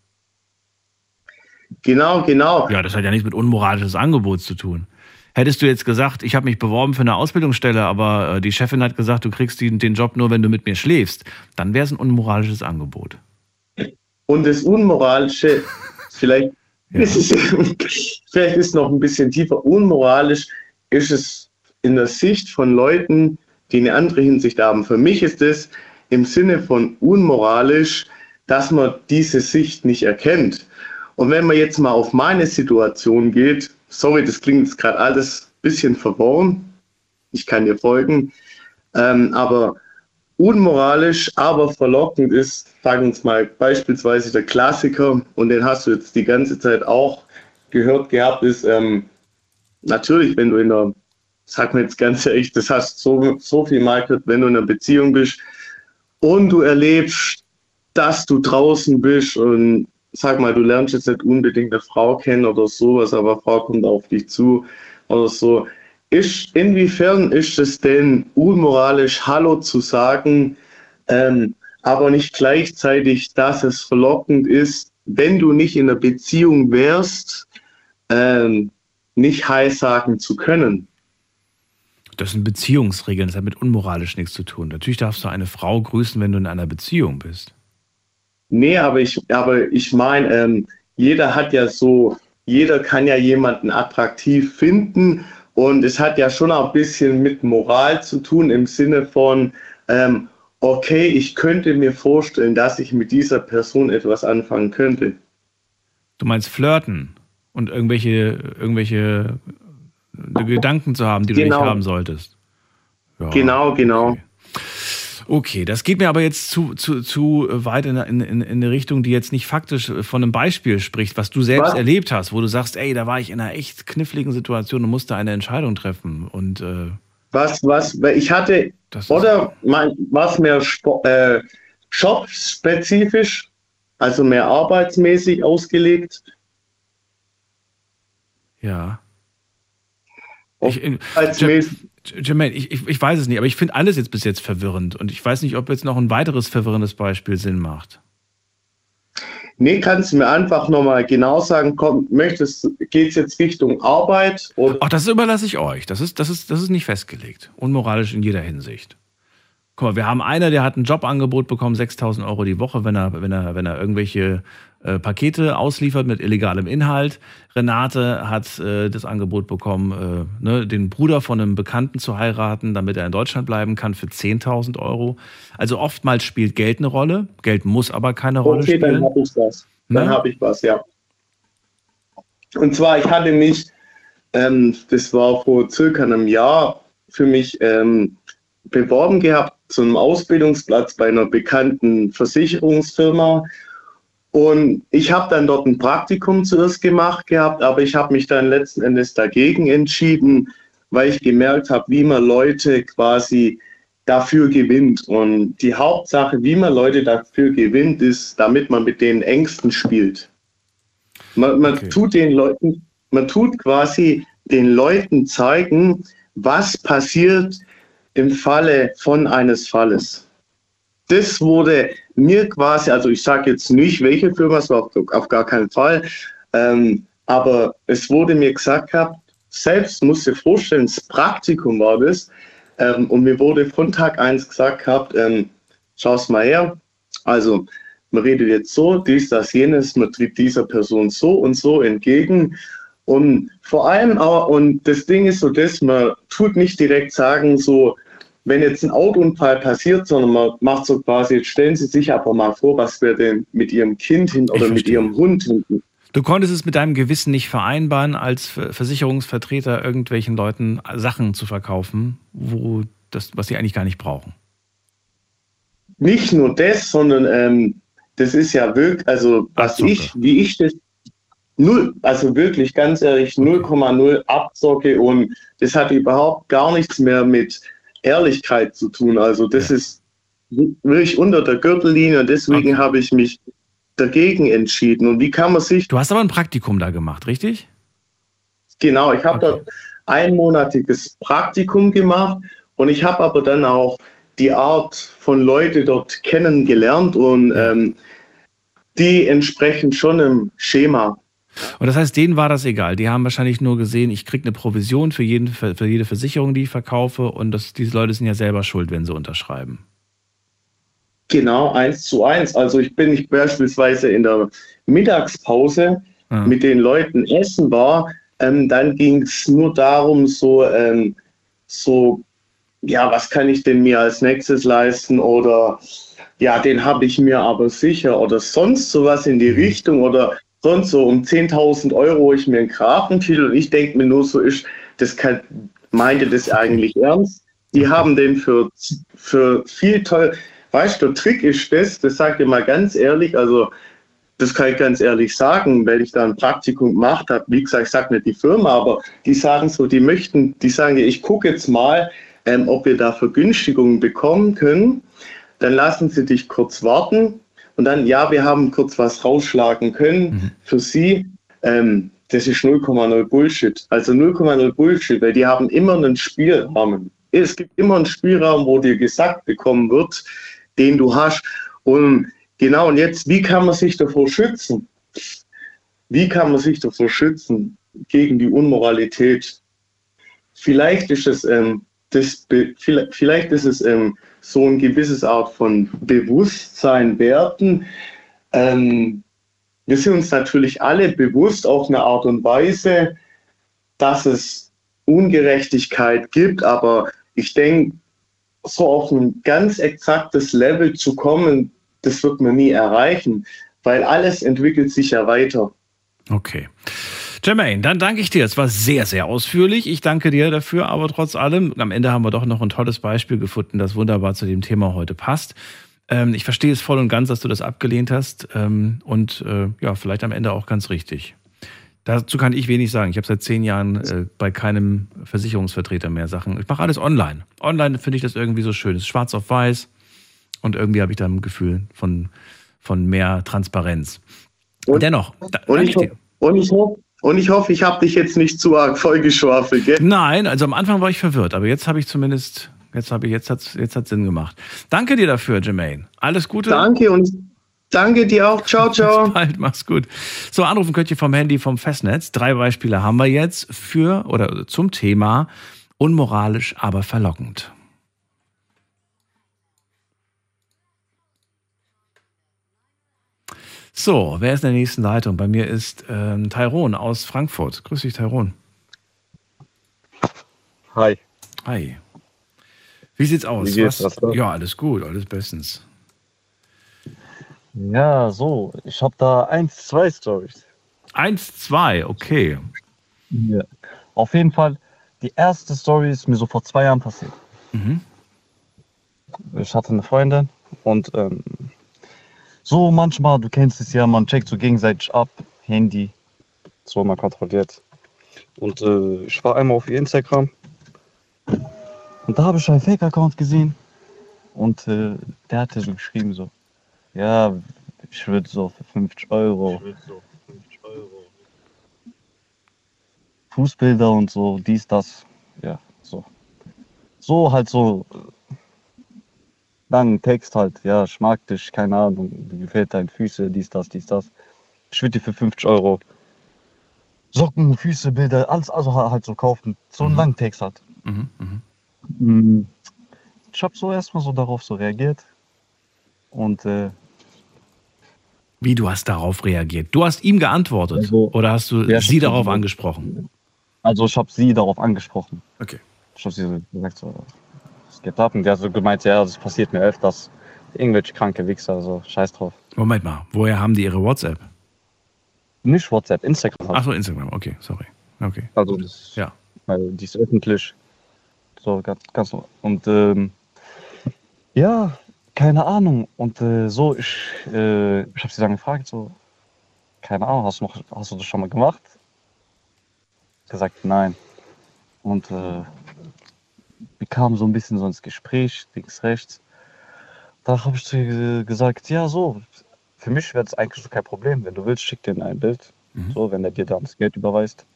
Genau, genau. Ja, das hat ja nichts mit unmoralisches Angebot zu tun. Hättest du jetzt gesagt, ich habe mich beworben für eine Ausbildungsstelle, aber äh, die Chefin hat gesagt, du kriegst den, den Job nur, wenn du mit mir schläfst, dann wäre es ein unmoralisches Angebot. Und das Unmoralische, vielleicht, ja. ist es, vielleicht ist es noch ein bisschen tiefer, unmoralisch ist es in der Sicht von Leuten, die eine andere Hinsicht haben. Für mich ist es im Sinne von unmoralisch, dass man diese Sicht nicht erkennt. Und wenn man jetzt mal auf meine Situation geht, sorry, das klingt jetzt gerade alles ein bisschen verworren, ich kann dir folgen, ähm, aber unmoralisch, aber verlockend ist, sagen wir uns mal beispielsweise der Klassiker, und den hast du jetzt die ganze Zeit auch gehört gehabt, ist ähm, natürlich, wenn du in der sag mir jetzt ganz ehrlich, das hast so, so viel gehört, wenn du in einer Beziehung bist und du erlebst, dass du draußen bist und sag mal, du lernst jetzt nicht unbedingt eine Frau kennen oder sowas, aber Frau kommt auf dich zu oder so. Ist, inwiefern ist es denn unmoralisch, Hallo zu sagen, ähm, aber nicht gleichzeitig, dass es verlockend ist, wenn du nicht in einer Beziehung wärst, ähm, nicht Hi sagen zu können? Das sind Beziehungsregeln, das hat mit unmoralisch nichts zu tun. Natürlich darfst du eine Frau grüßen, wenn du in einer Beziehung bist. Nee, aber ich, aber ich meine, ähm, jeder hat ja so, jeder kann ja jemanden attraktiv finden und es hat ja schon ein bisschen mit Moral zu tun im Sinne von, ähm, okay, ich könnte mir vorstellen, dass ich mit dieser Person etwas anfangen könnte. Du meinst flirten und irgendwelche, irgendwelche Gedanken zu haben, die genau. du nicht genau. haben solltest. Ja, genau, genau. Okay. Okay, das geht mir aber jetzt zu, zu, zu weit in, in, in eine Richtung, die jetzt nicht faktisch von einem Beispiel spricht, was du selbst was? erlebt hast, wo du sagst, ey, da war ich in einer echt kniffligen Situation und musste eine Entscheidung treffen. Und, äh, was, was, ich hatte, oder was mehr äh, jobspezifisch, also mehr arbeitsmäßig ausgelegt? Ja. Ich, Jermaine, ich, ich, ich weiß es nicht, aber ich finde alles jetzt bis jetzt verwirrend und ich weiß nicht, ob jetzt noch ein weiteres verwirrendes Beispiel Sinn macht. Nee, kannst du mir einfach nochmal genau sagen, komm, möchtest, geht es jetzt Richtung Arbeit? Oder? Ach, das überlasse ich euch. Das ist, das, ist, das ist nicht festgelegt. Unmoralisch in jeder Hinsicht. Guck mal, wir haben einer, der hat ein Jobangebot bekommen, 6000 Euro die Woche, wenn er, wenn er, wenn er irgendwelche äh, Pakete ausliefert mit illegalem Inhalt. Renate hat äh, das Angebot bekommen, äh, ne, den Bruder von einem Bekannten zu heiraten, damit er in Deutschland bleiben kann für 10.000 Euro. Also oftmals spielt Geld eine Rolle. Geld muss aber keine Rolle okay, spielen. Okay, dann habe ich was. Dann ne? habe ich was, ja. Und zwar, ich hatte mich, ähm, das war vor circa einem Jahr, für mich ähm, beworben gehabt zu einem Ausbildungsplatz bei einer bekannten Versicherungsfirma und ich habe dann dort ein Praktikum zuerst gemacht gehabt, aber ich habe mich dann letzten Endes dagegen entschieden, weil ich gemerkt habe, wie man Leute quasi dafür gewinnt. Und die Hauptsache, wie man Leute dafür gewinnt, ist, damit man mit den Ängsten spielt. Man, man Okay. tut den Leuten, man tut quasi den Leuten zeigen, was passiert im Falle von eines Falles. Das wurde mir quasi, also ich sage jetzt nicht, welche Firma es war, auf, gar keinen Fall, ähm, aber es wurde mir gesagt gehabt, selbst musst du dir vorstellen, das Praktikum war das, ähm, und mir wurde von Tag eins gesagt gehabt, ähm, schau's mal her, also man redet jetzt so, dies, das, jenes, man tritt dieser Person so und so entgegen. Und vor allem auch, und das Ding ist so das, man tut nicht direkt sagen, so, wenn jetzt ein Autounfall passiert, sondern man macht so quasi, jetzt stellen Sie sich aber mal vor, was wäre denn mit Ihrem Kind hin oder mit. Ihrem Hund hinten. Du konntest es mit deinem Gewissen nicht vereinbaren, als Ver- Versicherungsvertreter irgendwelchen Leuten Sachen zu verkaufen, wo das, was sie eigentlich gar nicht brauchen. Nicht nur das, sondern ähm, das ist ja wirklich, also was Abzocke. ich, wie ich das null, also wirklich ganz ehrlich 0,0 abzocke und das hat überhaupt gar nichts mehr mit Ehrlichkeit zu tun. Also das Ja. ist wirklich unter der Gürtellinie und deswegen Okay. habe ich mich dagegen entschieden. Und wie kann man sich Du hast aber ein Praktikum da gemacht, richtig? Genau, ich habe Okay. dort einmonatiges Praktikum gemacht und ich habe aber dann auch die Art von Leute dort kennengelernt und ähm, die entsprechen schon im Schema. Und das heißt, denen war das egal. Die haben wahrscheinlich nur gesehen, ich kriege eine Provision für, jeden, für jede Versicherung, die ich verkaufe. Und das, diese Leute sind ja selber schuld, wenn sie unterschreiben. Genau, eins zu eins. Also ich bin nicht beispielsweise in der Mittagspause Ja. mit den Leuten essen war, ähm, dann ging es nur darum, so, ähm, so, ja, was kann ich denn mir als nächstes leisten oder ja, den habe ich mir aber sicher oder sonst sowas in die Richtung oder sonst so um 10.000 Euro ich mir einen Grafentitel und ich denke mir nur so ist, das kann, meinte das eigentlich ernst? Die haben den für, für viel toll, weißt du, der Trick ist das, das sage ich mal ganz ehrlich, also das kann ich ganz ehrlich sagen, weil ich da ein Praktikum gemacht habe. Wie gesagt, ich sage nicht die Firma, aber die sagen so, die möchten, die sagen, ich gucke jetzt mal, ähm, ob wir da Vergünstigungen bekommen können. Dann lassen sie dich kurz warten und dann, ja, wir haben kurz was rausschlagen können für sie. Ähm, das ist 0,0 Bullshit. Also 0,0 Bullshit, weil die haben immer einen Spielrahmen. Es gibt immer einen Spielraum, wo dir gesagt bekommen wird, den du hast. Und genau, und jetzt, wie kann man sich davor schützen? Wie kann man sich davor schützen gegen die Unmoralität? Vielleicht ist es, ähm, das, vielleicht ist es ähm, so ein gewisses Art von Bewusstsein, Werten. Ähm, wir sind uns natürlich alle bewusst auf eine Art und Weise, dass es Ungerechtigkeit gibt, aber ich denke, so auf ein ganz exaktes Level zu kommen, das wird man nie erreichen, weil alles entwickelt sich ja weiter. Okay. Jermaine, dann danke ich dir. Es war sehr, sehr ausführlich. Ich danke dir dafür, aber trotz allem, am Ende haben wir doch noch ein tolles Beispiel gefunden, das wunderbar zu dem Thema heute passt. Ähm, ich verstehe es voll und ganz, dass du das abgelehnt hast ähm, und äh, ja, vielleicht am Ende auch ganz richtig. Dazu kann ich wenig sagen. Ich habe seit zehn Jahren äh, bei keinem Versicherungsvertreter mehr Sachen. Ich mache alles online. Online finde ich das irgendwie so schön. Es ist schwarz auf weiß und irgendwie habe ich da ein Gefühl von, von mehr Transparenz. Und- Dennoch, da, Und ich, und ich hoffe, und ich, hoffe, ich habe dich jetzt nicht zu arg vollgeschwafelt, gell? Nein, also am Anfang war ich verwirrt, aber jetzt habe ich zumindest, jetzt habe ich, jetzt hat's, jetzt hat's Sinn gemacht. Danke dir dafür, Jermaine. Alles Gute. Danke und danke dir auch. Ciao, Bis ciao. bald, mach's gut. So, anrufen könnt ihr vom Handy vom Festnetz. Drei Beispiele haben wir jetzt für oder zum Thema unmoralisch, aber verlockend. So, wer ist in der nächsten Leitung? Bei mir ist ähm, Tyrone aus Frankfurt. Grüß dich, Tyrone. Hi. Hi. Wie sieht's aus? Wie geht's? Ja, alles gut, alles bestens. Ja, so, ich habe da eins, zwei Stories. Eins, zwei, okay. Ja. Auf jeden Fall, die erste Story ist mir so vor zwei Jahren passiert. Mhm. Ich hatte eine Freundin und ähm, so manchmal, du kennst es ja, man checkt so gegenseitig ab, Handy, so man kontrolliert. Und äh, ich war einmal auf ihr Instagram und da habe ich einen Fake-Account gesehen Und äh, der hatte so geschrieben so, ja, ich würde so für 50 Euro Fußbilder und so, dies, das, ja, so. So halt so langen Text halt, ja, ich mag dich, keine Ahnung, wie gefällt deine Füße, dies, das, dies, das. Ich würde dir für 50 Euro Socken, Füße, Bilder, alles also ha- halt so kaufen. So einen langen Text halt. Mhm, mhm. Mm, Ich habe so erstmal so darauf so reagiert. Und äh, Wie du hast darauf reagiert? Du hast ihm geantwortet Also, oder hast du ja, sie darauf angesprochen? also ich habe sie darauf angesprochen. Okay. Ich habe sie so gesagt, so, ab? Und der hat so gemeint, ja, das passiert mir öfters. Irgendwelche kranke Wichser, so scheiß drauf. Moment mal, woher haben die ihre WhatsApp? Nicht WhatsApp, Instagram. Halt. Achso, Instagram, okay, sorry. Okay. Also das, Ja. weil die ist öffentlich. So ganz, ganz. Und ähm, ja, keine Ahnung. Und äh, so, ich, äh, ich habe sie dann gefragt, so, keine Ahnung, hast du, noch, hast du das schon mal gemacht? Gesagt, nein. Und äh, wir kamen so ein bisschen so ins Gespräch, links, rechts. Da habe ich zu ihr gesagt, ja, so, für mich wäre es eigentlich so kein Problem. Wenn du willst, schick dir ein Bild. Mhm. So, wenn er dir dann das Geld überweist.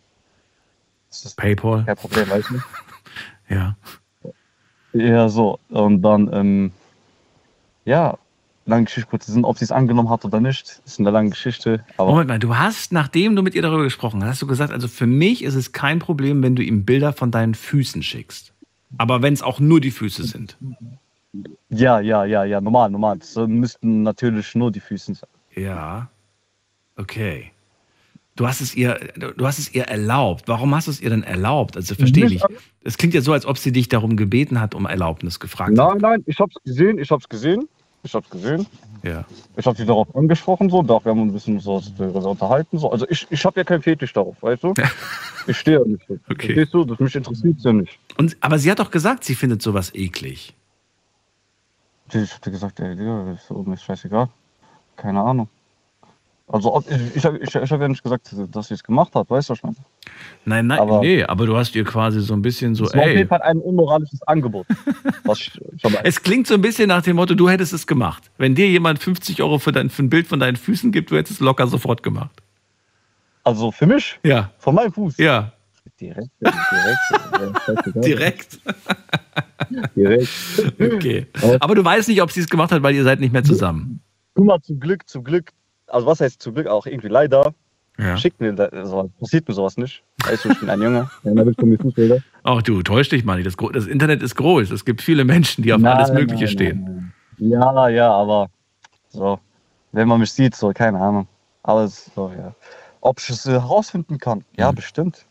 Das ist PayPal? kein Problem, weißt du? Ja. Ja, so. Und dann, ähm, ja, lange Geschichte kurz ob sie es angenommen hat oder nicht, ist eine lange Geschichte. Aber Moment mal, du hast, nachdem du mit ihr darüber gesprochen hast, hast du gesagt, also für mich ist es kein Problem, wenn du ihm Bilder von deinen Füßen schickst. Aber wenn es auch nur die Füße sind. ja, ja, ja, ja, normal, normal. Das äh, müssten natürlich nur die Füße sein. Ja. Okay. Du hast es ihr, du hast es ihr erlaubt. Warum hast du es ihr denn erlaubt? Also verstehe ich nicht. Es klingt ja so, als ob sie dich darum gebeten hat, um Erlaubnis gefragt hat. Nein, nein, ich hab's gesehen, ich hab's gesehen, ich hab's gesehen. Ja. Ich hab sie darauf angesprochen, so, doch, wir haben ein bisschen so, so unterhalten, so. Also ich, ich habe ja keinen Fetisch darauf, weißt du? Ich stehe ja nicht. so. Okay. Verstehst du? Das mich interessiert ja nicht. Und, aber sie hat doch gesagt, sie findet sowas eklig. Ich dir gesagt, ey, Digga, ist mir ist scheißegal. Keine Ahnung. Also ob, ich, ich, ich, ich habe ja nicht gesagt, dass sie es gemacht hat, weißt du schon. Nein, nein, Aber- nee, aber du hast ihr quasi so ein bisschen so, auf ey. jeden Fall ein unmoralisches Angebot. Was ich, ich Es klingt so ein bisschen nach dem Motto, du hättest es gemacht. Wenn dir jemand 50 Euro für, dein, für ein Bild von deinen Füßen gibt, du hättest es locker sofort gemacht. also für mich, Ja, von meinem Fuß. ja, Direkt, direkt. direkt. direkt. Okay. Aber du weißt nicht, ob sie es gemacht hat, weil ihr seid nicht mehr zusammen. Guck mal, zum Glück, zum Glück. Also was heißt zum Glück auch irgendwie leider. Ja. Schickt mir sowas, passiert mir sowas nicht. Weißt du, ich bin ein Junge. Ja, da will von mir Fußbilder. Ach du, täusch dich mal nicht. Das, das Internet ist groß. Es gibt viele Menschen, die auf alles Mögliche stehen. Ja, ja, aber so, wenn man mich sieht, so, keine Ahnung. Alles so, ja. Ob ich es äh, herausfinden kann? Ja, Mhm. bestimmt.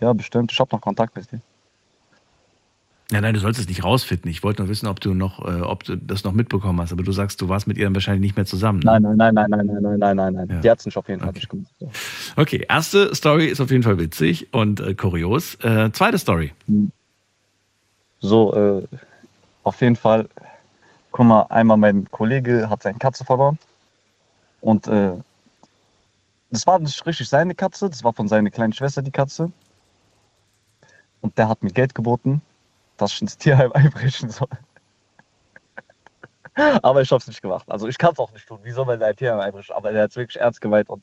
Ja, bestimmt. Ich habe noch Kontakt mit dir. Ja, nein, du sollst es nicht rausfinden. Ich wollte nur wissen, ob du noch, äh, ob du das noch mitbekommen hast. Aber du sagst, du warst mit ihr dann wahrscheinlich nicht mehr zusammen. Ne? Nein, nein, nein, nein, nein, nein, nein, nein, nein, nein. Ja. Die hat es nicht auf jeden Fall Okay. nicht gemacht. So. Okay, erste Story ist auf jeden Fall witzig und äh, kurios. Äh, zweite Story. So, äh, auf jeden Fall, guck mal, einmal mein Kollege hat seine Katze verloren. Und äh, das war nicht richtig seine Katze, das war von seiner kleinen Schwester die Katze. Und der hat mir Geld geboten, dass ich ins Tierheim einbrechen soll. aber ich hab's nicht gemacht. Also ich kann es auch nicht tun. Wie soll man in ein Tierheim einbrechen? Aber der hat wirklich ernst gemeint und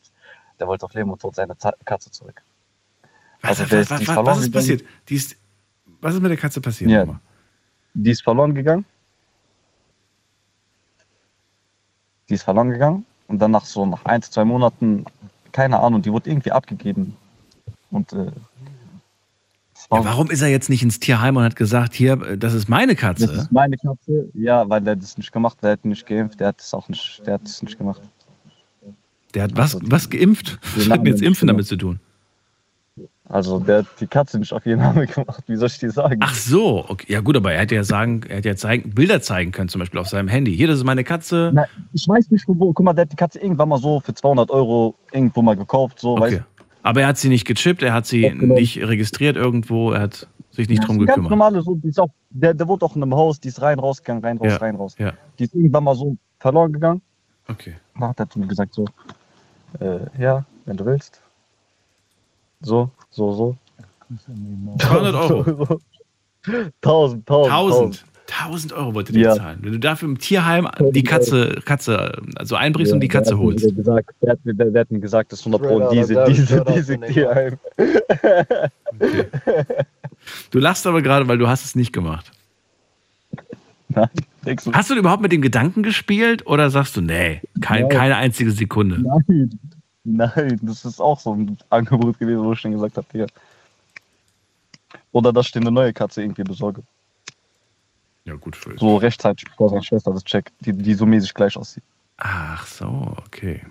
der wollte auf Leben und Tod seine Z- Katze zurück. Also was, der was, was, ist was, ist passiert? Die ist, was ist mit der Katze passiert? Ja. Die ist verloren gegangen. Die ist verloren gegangen. Und dann nach so nach ein, zwei Monaten, keine Ahnung, die wurde irgendwie abgegeben. Und äh, Ja, warum ist er jetzt nicht ins Tierheim und hat gesagt, hier, äh, das ist meine das Katze? ist meine Katze. Ja, weil der das nicht gemacht, der hat nicht geimpft, der hat es auch nicht, der hat es nicht gemacht. Der hat was, was geimpft? Was hat denn jetzt Impfen damit zu tun? Also der hat die Katze nicht auf ihren Namen gemacht. Wie soll ich dir sagen? Ach so, okay. ja gut, aber er hätte ja sagen, er hätte ja zeigen, Bilder zeigen können, zum Beispiel auf seinem Handy. Hier, das ist meine Katze. Na, ich weiß nicht, wo. Guck mal, der hat die Katze irgendwann mal so für 200 Euro irgendwo mal gekauft. So, weißt Okay. Aber er hat sie nicht gechippt, er hat sie Aufgenommen. nicht registriert irgendwo, er hat sich nicht Ja, drum ist Ganz gekümmert. normale, so, ist auch, der, der wohnt auch in einem Haus, die ist rein, rausgegangen, rein, raus, Ja, rein, raus. ja. Die ist irgendwann mal so verloren gegangen. Okay. Dann hat er zu mir gesagt so, äh, ja, wenn du willst. So, so, so. 200 Euro. 1000, 1000, 1000. 1000 Euro wollte der Ja. zahlen. Wenn du dafür im Tierheim die Katze, Katze also einbrichst und die Katze holst. Gesagt, der, hat mir, der, der hat mir gesagt, das ist 100 Pro diese, diese, diese Tierheim. Du lachst aber gerade, weil du hast es nicht gemacht. Nein? Hast du überhaupt mit dem Gedanken gespielt oder sagst du, nee, kein, Nein. keine einzige Sekunde? Nein, nein, das ist auch so ein Angebot gewesen, wo ich schon gesagt habe, Digga. Oder dass ich dir eine neue Katze irgendwie besorge. Ja, gut für So rechtzeitig, bevor seine Schwester das checkt, die, die so mäßig gleich aussieht. Ach so, okay.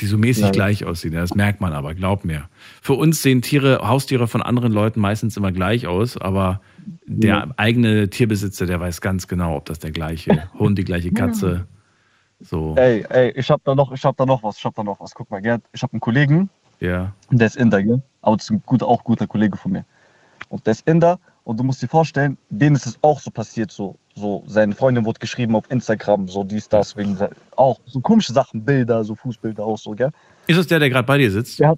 Die so mäßig Nein. gleich aussehen. Das merkt man aber, glaub mir. Für uns sehen Tiere, Haustiere von anderen Leuten meistens immer gleich aus, aber der Ja. eigene Tierbesitzer, der weiß ganz genau, ob das der gleiche Hund, die gleiche Katze. So, Ey, ey, ich hab da noch, ich hab da noch was, ich hab da noch was. Guck mal, Gerd, ich hab einen Kollegen, ja. der ist Inder, gell? Aber das ist ein guter, auch guter Kollege von mir. Und der ist Inder und du musst dir vorstellen, denen ist es auch so passiert, so, so, seine Freundin wurde geschrieben auf Instagram, so dies, das, wegen, auch so komische Sachen, Bilder, so Fußbilder auch so, gell? Ist das der, der gerade bei dir sitzt? Ja.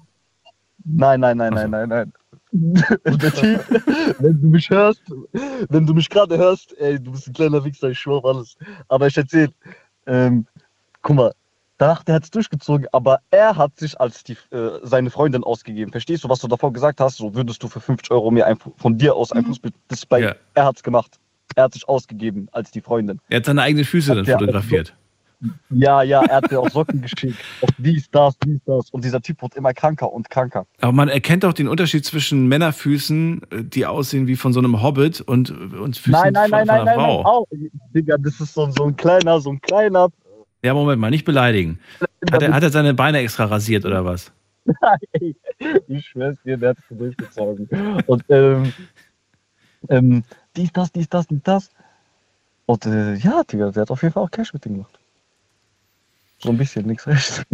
Nein, nein, nein, nein, nein, nein. Der Typ, wenn du mich hörst, wenn du mich gerade hörst, ey, du bist ein kleiner Wichser, ich schwör auf alles. Aber ich erzähl, ähm, guck mal, danach, der hat es durchgezogen, aber er hat sich als die, äh, seine Freundin ausgegeben. Verstehst du, was du davor gesagt hast? So würdest du für 50 Euro mir ein, von dir aus ein Fußbild display. Ja. Er hat's gemacht. Er hat sich ausgegeben als die Freundin. Er hat seine eigenen Füße dann Ja, fotografiert. Ja, ja, er hat mir auch Socken geschickt. Auf dies, das, dies, das. Und dieser Typ wird immer kranker und kranker. Aber man erkennt auch den Unterschied zwischen Männerfüßen, äh, die aussehen wie von so einem Hobbit und, und Füßen nein, nein, von, nein, von nein, einer nein, nein, Frau. auch. Digga, das ist so, so ein kleiner, so ein kleiner. Ja, Moment mal, nicht beleidigen. Hat er, hat er seine Beine extra rasiert oder was? Ey, ich schwör's dir, der hat es durchgezogen. Und ähm, ähm, dies, das, dies, das, dies, das. Und äh, ja, Digga, der hat auf jeden Fall auch Cash mit dem gemacht. So ein bisschen, nichts recht.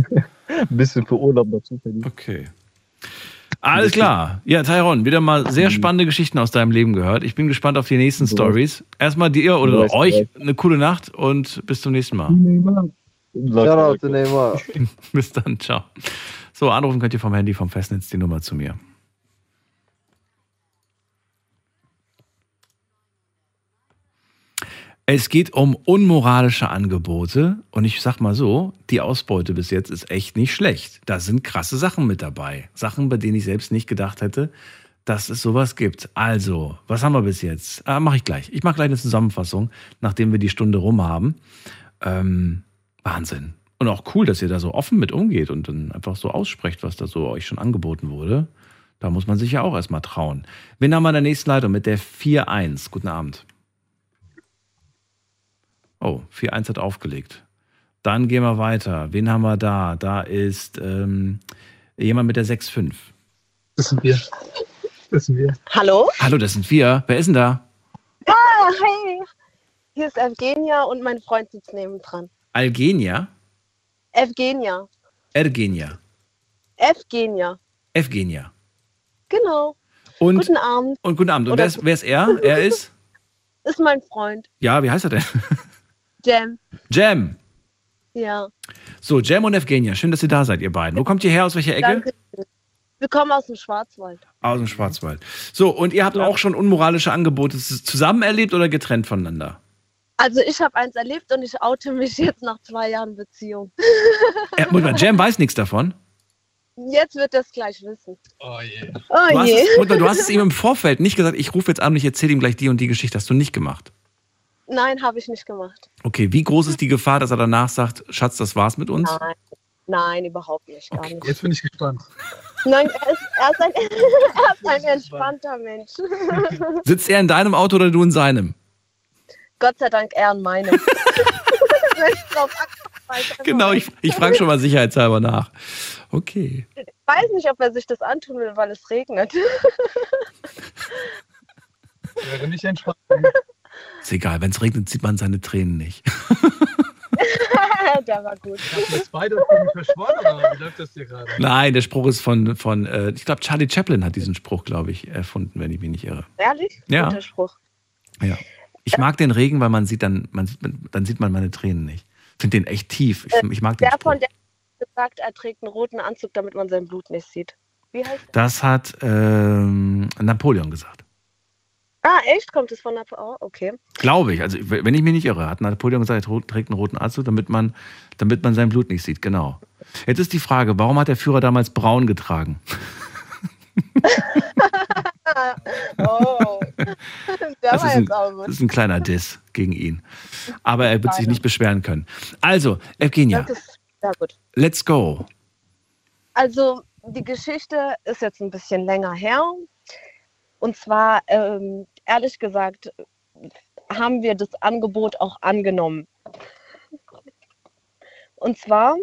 ein bisschen für Urlaub dazu verdient. Okay. Alles klar. Ja, Tyron, wieder mal sehr spannende Geschichten aus deinem Leben gehört. Ich bin gespannt auf die nächsten Stories. Erstmal dir oder euch eine coole Nacht und bis zum nächsten Mal. Shoutout to Neymar. Bis dann, ciao. So, anrufen könnt ihr vom Handy, vom Festnetz die Nummer zu mir. Es geht um unmoralische Angebote und ich sag mal so, die Ausbeute bis jetzt ist echt nicht schlecht. Da sind krasse Sachen mit dabei. Sachen, bei denen ich selbst nicht gedacht hätte, dass es sowas gibt. Also, was haben wir bis jetzt? Ah, mache ich gleich. Ich mache gleich eine Zusammenfassung, nachdem wir die Stunde rum haben. Ähm, Wahnsinn. Und auch cool, dass ihr da so offen mit umgeht und dann einfach so aussprecht, was da so euch schon angeboten wurde. Da muss man sich ja auch erstmal trauen. Wen haben wir in der nächsten Leitung mit der 4-1? Guten Abend. Oh, 4-1 hat aufgelegt. Dann gehen wir weiter. Wen haben wir da? Da ist ähm, jemand mit der 6-5. Das sind wir. Das sind wir. Hallo? Hallo, das sind wir. Wer ist denn da? Ah, hey. Hier ist Evgenia und mein Freund sitzt nebendran. Algenia? Evgenia. Ergenia? Evgenia. Evgenia. Genau. Und, Guten Abend. und guten Abend. Und wer ist, wer ist er? Er ist? Ist mein Freund. Ja, wie heißt er denn? Jam. Jam. Ja. So, Jam und Evgenia, schön, dass ihr da seid, ihr beiden. Wo kommt ihr her? Aus welcher Ecke? Danke. Wir kommen aus dem Schwarzwald. Aus dem Schwarzwald. So, und ihr habt auch schon unmoralische Angebote zusammen erlebt oder getrennt voneinander? Also ich habe eins erlebt und ich oute mich jetzt nach zwei Jahren Beziehung. Äh, Moment mal, Jam weiß nichts davon. Jetzt wird er es gleich wissen. Oh je. Oh Du hast, je. es, Mutter, du hast es ihm im Vorfeld nicht gesagt, ich rufe jetzt an und ich erzähle ihm gleich die und die Geschichte. Hast du nicht gemacht. Nein, habe ich nicht gemacht. Okay, wie groß ist die Gefahr, dass er danach sagt, Schatz, das war's mit uns? Nein. Nein, überhaupt nicht. Gar nicht. Jetzt bin ich gespannt. Nein, er ist, er ist, ein, er ist ein entspannter Mensch. Sitzt er in deinem Auto oder du in seinem? Gott sei Dank er in meinem. Ich Genau, ich, ich frage schon mal sicherheitshalber nach. Okay. Ich weiß nicht, ob er sich das antun will, weil es regnet. Wäre nicht entspannt. Ist egal, wenn es regnet, sieht man seine Tränen nicht. Der war gut. Ihr jetzt beide verschworen oder wie läuft das hier gerade? Nein, der Spruch ist von, von äh, ich glaube, Charlie Chaplin hat diesen Spruch, glaube ich, erfunden, wenn ich mich nicht irre. Ehrlich? Ja. Guter Spruch. Ja. Ich mag den Regen, weil man sieht dann, man, sieht- dann sieht man meine Tränen nicht. Ich finde den echt tief. Ich, ich mag den Der Spruch. von der gesagt, er trägt einen roten Anzug, damit man sein Blut nicht sieht. Wie heißt Das hat ähm, Napoleon gesagt. Ah, echt? Kommt es von Napoleon? Oh, okay. Glaube ich. Also, wenn ich mich nicht irre, hat Napoleon gesagt, er trägt einen roten Anzug, damit man, damit man sein Blut nicht sieht. Genau. Jetzt ist die Frage, warum hat der Führer damals braun getragen? oh. Das ist, ein, das ist ein kleiner Diss gegen ihn. Aber er wird sich nicht beschweren können. Also, Evgenia, ja, gut. let's go. Also, die Geschichte ist jetzt ein bisschen länger her. Und zwar, ähm, ehrlich gesagt, haben wir das Angebot auch angenommen. Und zwar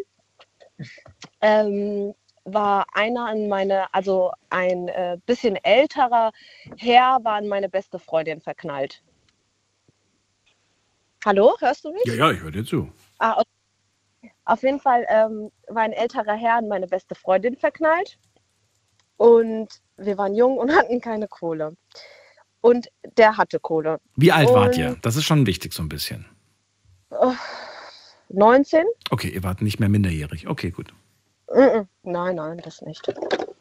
ähm, war einer in meine, also ein äh, bisschen älterer Herr, war in meine beste Freundin verknallt. Hallo, hörst du mich? Ja, ja, ich höre dir zu. Ah, okay. Auf jeden Fall ähm, war ein älterer Herr in meine beste Freundin verknallt. Und wir waren jung und hatten keine Kohle. Und der hatte Kohle. Wie alt wart Und, ihr? Das ist schon wichtig so ein bisschen. äh, 19? Okay, ihr wart nicht mehr minderjährig. Okay, gut. Nein, nein, das nicht.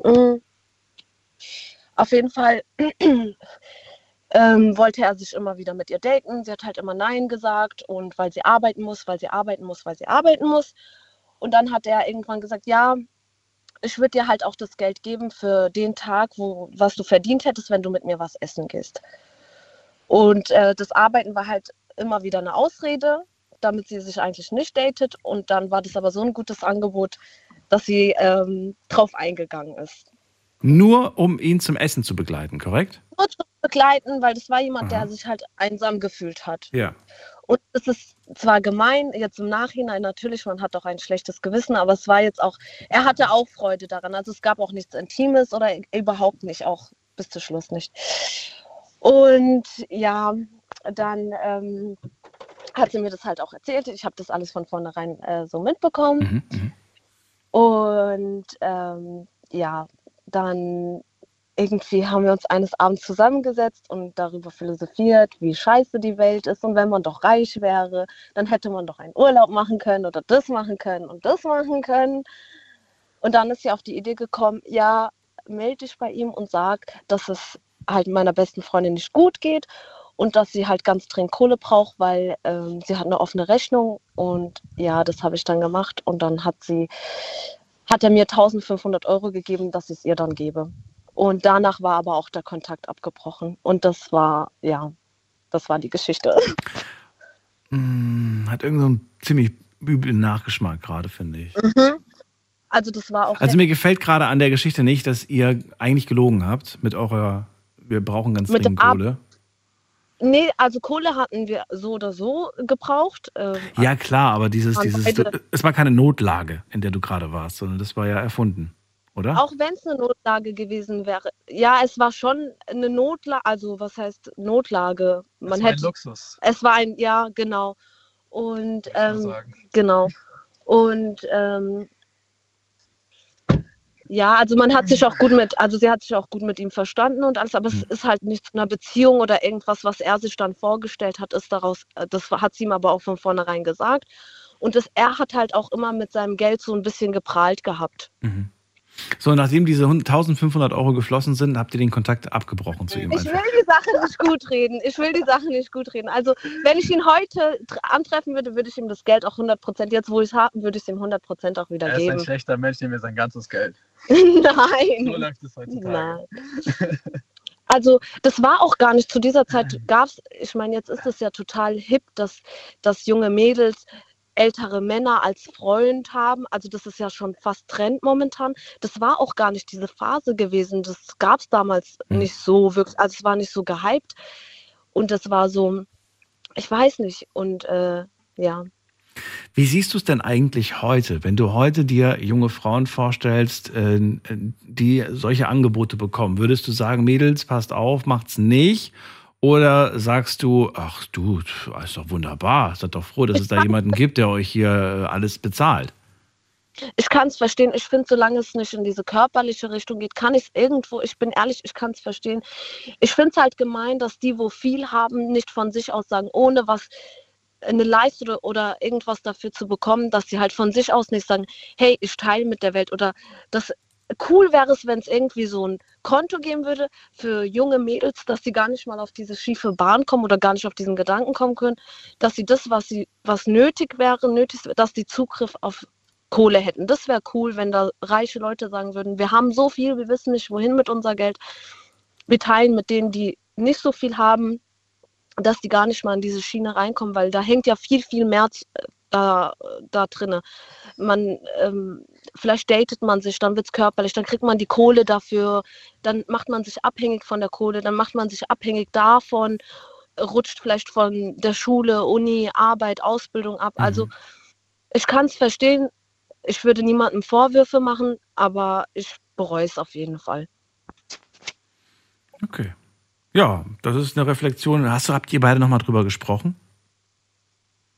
Mhm. Auf jeden Fall ähm, wollte er sich immer wieder mit ihr daten. Sie hat halt immer Nein gesagt und weil sie arbeiten muss, weil sie arbeiten muss, weil sie arbeiten muss. Und dann hat er irgendwann gesagt, ja, ich würde dir halt auch das Geld geben für den Tag, wo, was du verdient hättest, wenn du mit mir was essen gehst. Und äh, das Arbeiten war halt immer wieder eine Ausrede, damit sie sich eigentlich nicht datet. Und dann war das aber so ein gutes Angebot, dass sie ähm, drauf eingegangen ist. Nur um ihn zum Essen zu begleiten, korrekt? Nur zu begleiten, weil das war jemand, Aha. der sich halt einsam gefühlt hat. Ja. Und es ist zwar gemein, jetzt im Nachhinein natürlich, man hat auch ein schlechtes Gewissen, aber es war jetzt auch, er hatte auch Freude daran. Also es gab auch nichts Intimes oder überhaupt nicht, auch bis zum Schluss nicht. Und ja, dann ähm, hat sie mir das halt auch erzählt. Ich habe das alles von vornherein äh, so mitbekommen. Mhm. Und ähm, ja, dann irgendwie haben wir uns eines Abends zusammengesetzt und darüber philosophiert, wie scheiße die Welt ist. Und wenn man doch reich wäre, dann hätte man doch einen Urlaub machen können oder das machen können und das machen können. Und dann ist sie auf die Idee gekommen, ja, melde dich bei ihm und sag, dass es halt meiner besten Freundin nicht gut geht und dass sie halt ganz dringend Kohle braucht, weil ähm, sie hat eine offene Rechnung. Und ja, das habe ich dann gemacht. Und dann hat sie, hat er mir 1500 Euro gegeben, dass ich es ihr dann gebe. Und danach war aber auch der Kontakt abgebrochen. Und das war, ja, das war die Geschichte. Hm, hat irgend so einen ziemlich üblen Nachgeschmack gerade, finde ich. Also das war auch. Also mir gefällt gerade an der Geschichte nicht, dass ihr eigentlich gelogen habt mit eurer, wir brauchen ganz dringend Kohle. Nee, also Kohle hatten wir so oder so gebraucht. Ähm, Ja klar, aber dieses, dieses, beide- es war keine Notlage, in der du gerade warst, sondern das war ja erfunden, oder? Auch wenn es eine Notlage gewesen wäre. Ja, es war schon eine Notlage, also was heißt Notlage? Man war ein hätte, Luxus. Es war ein, ja, genau. Und ähm, genau. Und ähm, ja, also man hat sich auch gut mit, also sie hat sich auch gut mit ihm verstanden und alles, aber es ist halt nicht zu einer Beziehung oder irgendwas, was er sich dann vorgestellt hat, ist daraus, äh, das hat sie ihm aber auch von vornherein gesagt. Und das, er hat halt auch immer mit seinem Geld so ein bisschen geprahlt gehabt. Mhm. So, nachdem diese 100 1500 Euro geflossen sind, habt ihr den Kontakt abgebrochen zu ihm Ich einfach. will die Sache nicht gut reden. Ich will die Sache nicht gut reden. Also, wenn ich ihn heute tr- antreffen würde, würde ich ihm das Geld auch 100 Prozent, jetzt wo ich es habe, würde ich es ihm 100 Prozent auch wieder Er ist ein geben. schlechter Mensch, dem wir sein ganzes Geld. Nein. So läuft es heutzutage. Nein. Also, das war auch gar nicht. Zu dieser Zeit gab es, ich meine, jetzt ist es ja total hip, dass, dass junge Mädels ältere Männer als Freund haben. Also, das ist ja schon fast Trend momentan. Das war auch gar nicht diese Phase gewesen. Das gab es damals nicht so wirklich. Also, es war nicht so gehypt. Und das war so, ich weiß nicht. Und äh, ja. Wie siehst du es denn eigentlich heute, wenn du heute dir junge Frauen vorstellst, äh, die solche Angebote bekommen? Würdest du sagen, Mädels, passt auf, macht's nicht? Oder sagst du, ach du, ist doch wunderbar, seid doch froh, dass es da jemanden gibt, der euch hier äh, alles bezahlt? Ich kann es verstehen. Ich finde, solange es nicht in diese körperliche Richtung geht, kann ich es irgendwo, ich bin ehrlich, ich kann es verstehen. Ich finde es halt gemein, dass die, wo viel haben, nicht von sich aus sagen, ohne was eine Leistung oder- oder irgendwas dafür zu bekommen, dass sie halt von sich aus nicht sagen, hey, ich teile mit der Welt oder das cool wäre es, wenn es irgendwie so ein Konto geben würde für junge Mädels, dass sie gar nicht mal auf diese schiefe Bahn kommen oder gar nicht auf diesen Gedanken kommen können, dass sie das, was sie, was nötig wäre, nötig, dass die Zugriff auf Kohle hätten. Das wäre cool, wenn da reiche Leute sagen würden, wir haben so viel, wir wissen nicht, wohin mit unser Geld. Wir teilen mit denen, die nicht so viel haben, dass die gar nicht mal in diese Schiene reinkommen, weil da hängt ja viel, viel mehr äh, da, da drinne. Man, ähm, vielleicht datet man sich, dann wird es körperlich, dann kriegt man die Kohle dafür, dann macht man sich abhängig von der Kohle, dann macht man sich abhängig davon, rutscht vielleicht von der Schule, Uni, Arbeit, Ausbildung ab. Also ich kann es verstehen, ich würde niemandem Vorwürfe machen, aber ich bereue es auf jeden Fall. Okay. Ja, das ist eine Reflexion. Hast du, habt ihr beide nochmal drüber gesprochen?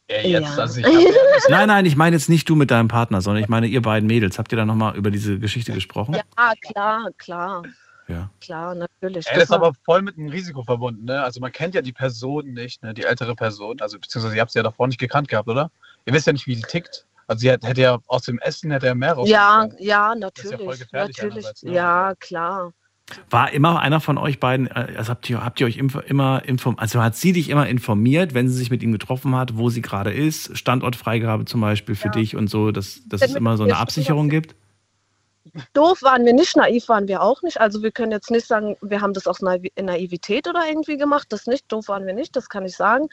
Ja, jetzt, Ja. also ich hab, Nein, nein, ich meine jetzt nicht du mit deinem Partner, sondern ich meine ihr beiden Mädels. Habt ihr da nochmal über diese Geschichte gesprochen? Ja, klar, klar, Ja. klar, natürlich. Ey, das ist aber voll mit einem Risiko verbunden, ne? Also man kennt ja die Person nicht, ne? Die ältere Person, also beziehungsweise ihr habt sie ja davor nicht gekannt gehabt, oder? Ihr wisst ja nicht, wie die tickt. Also sie hat, hätte ja aus dem Essen hätte er mehr raus. ja, ja, ist ja natürlich, voll gefährlich natürlich, einerseits, ne? ja, klar. War immer einer von euch beiden, äh, also habt ihr, habt ihr euch immer informiert, also hat sie dich immer informiert, wenn sie sich mit ihm getroffen hat, wo sie gerade ist, Standortfreigabe zum Beispiel für dich und so, dass, dass es immer so eine Absicherung gibt? Doof waren wir nicht, naiv waren wir auch nicht. Also wir können jetzt nicht sagen, wir haben das aus Naiv Naivität oder irgendwie gemacht. Das nicht, doof waren wir nicht, das kann ich sagen.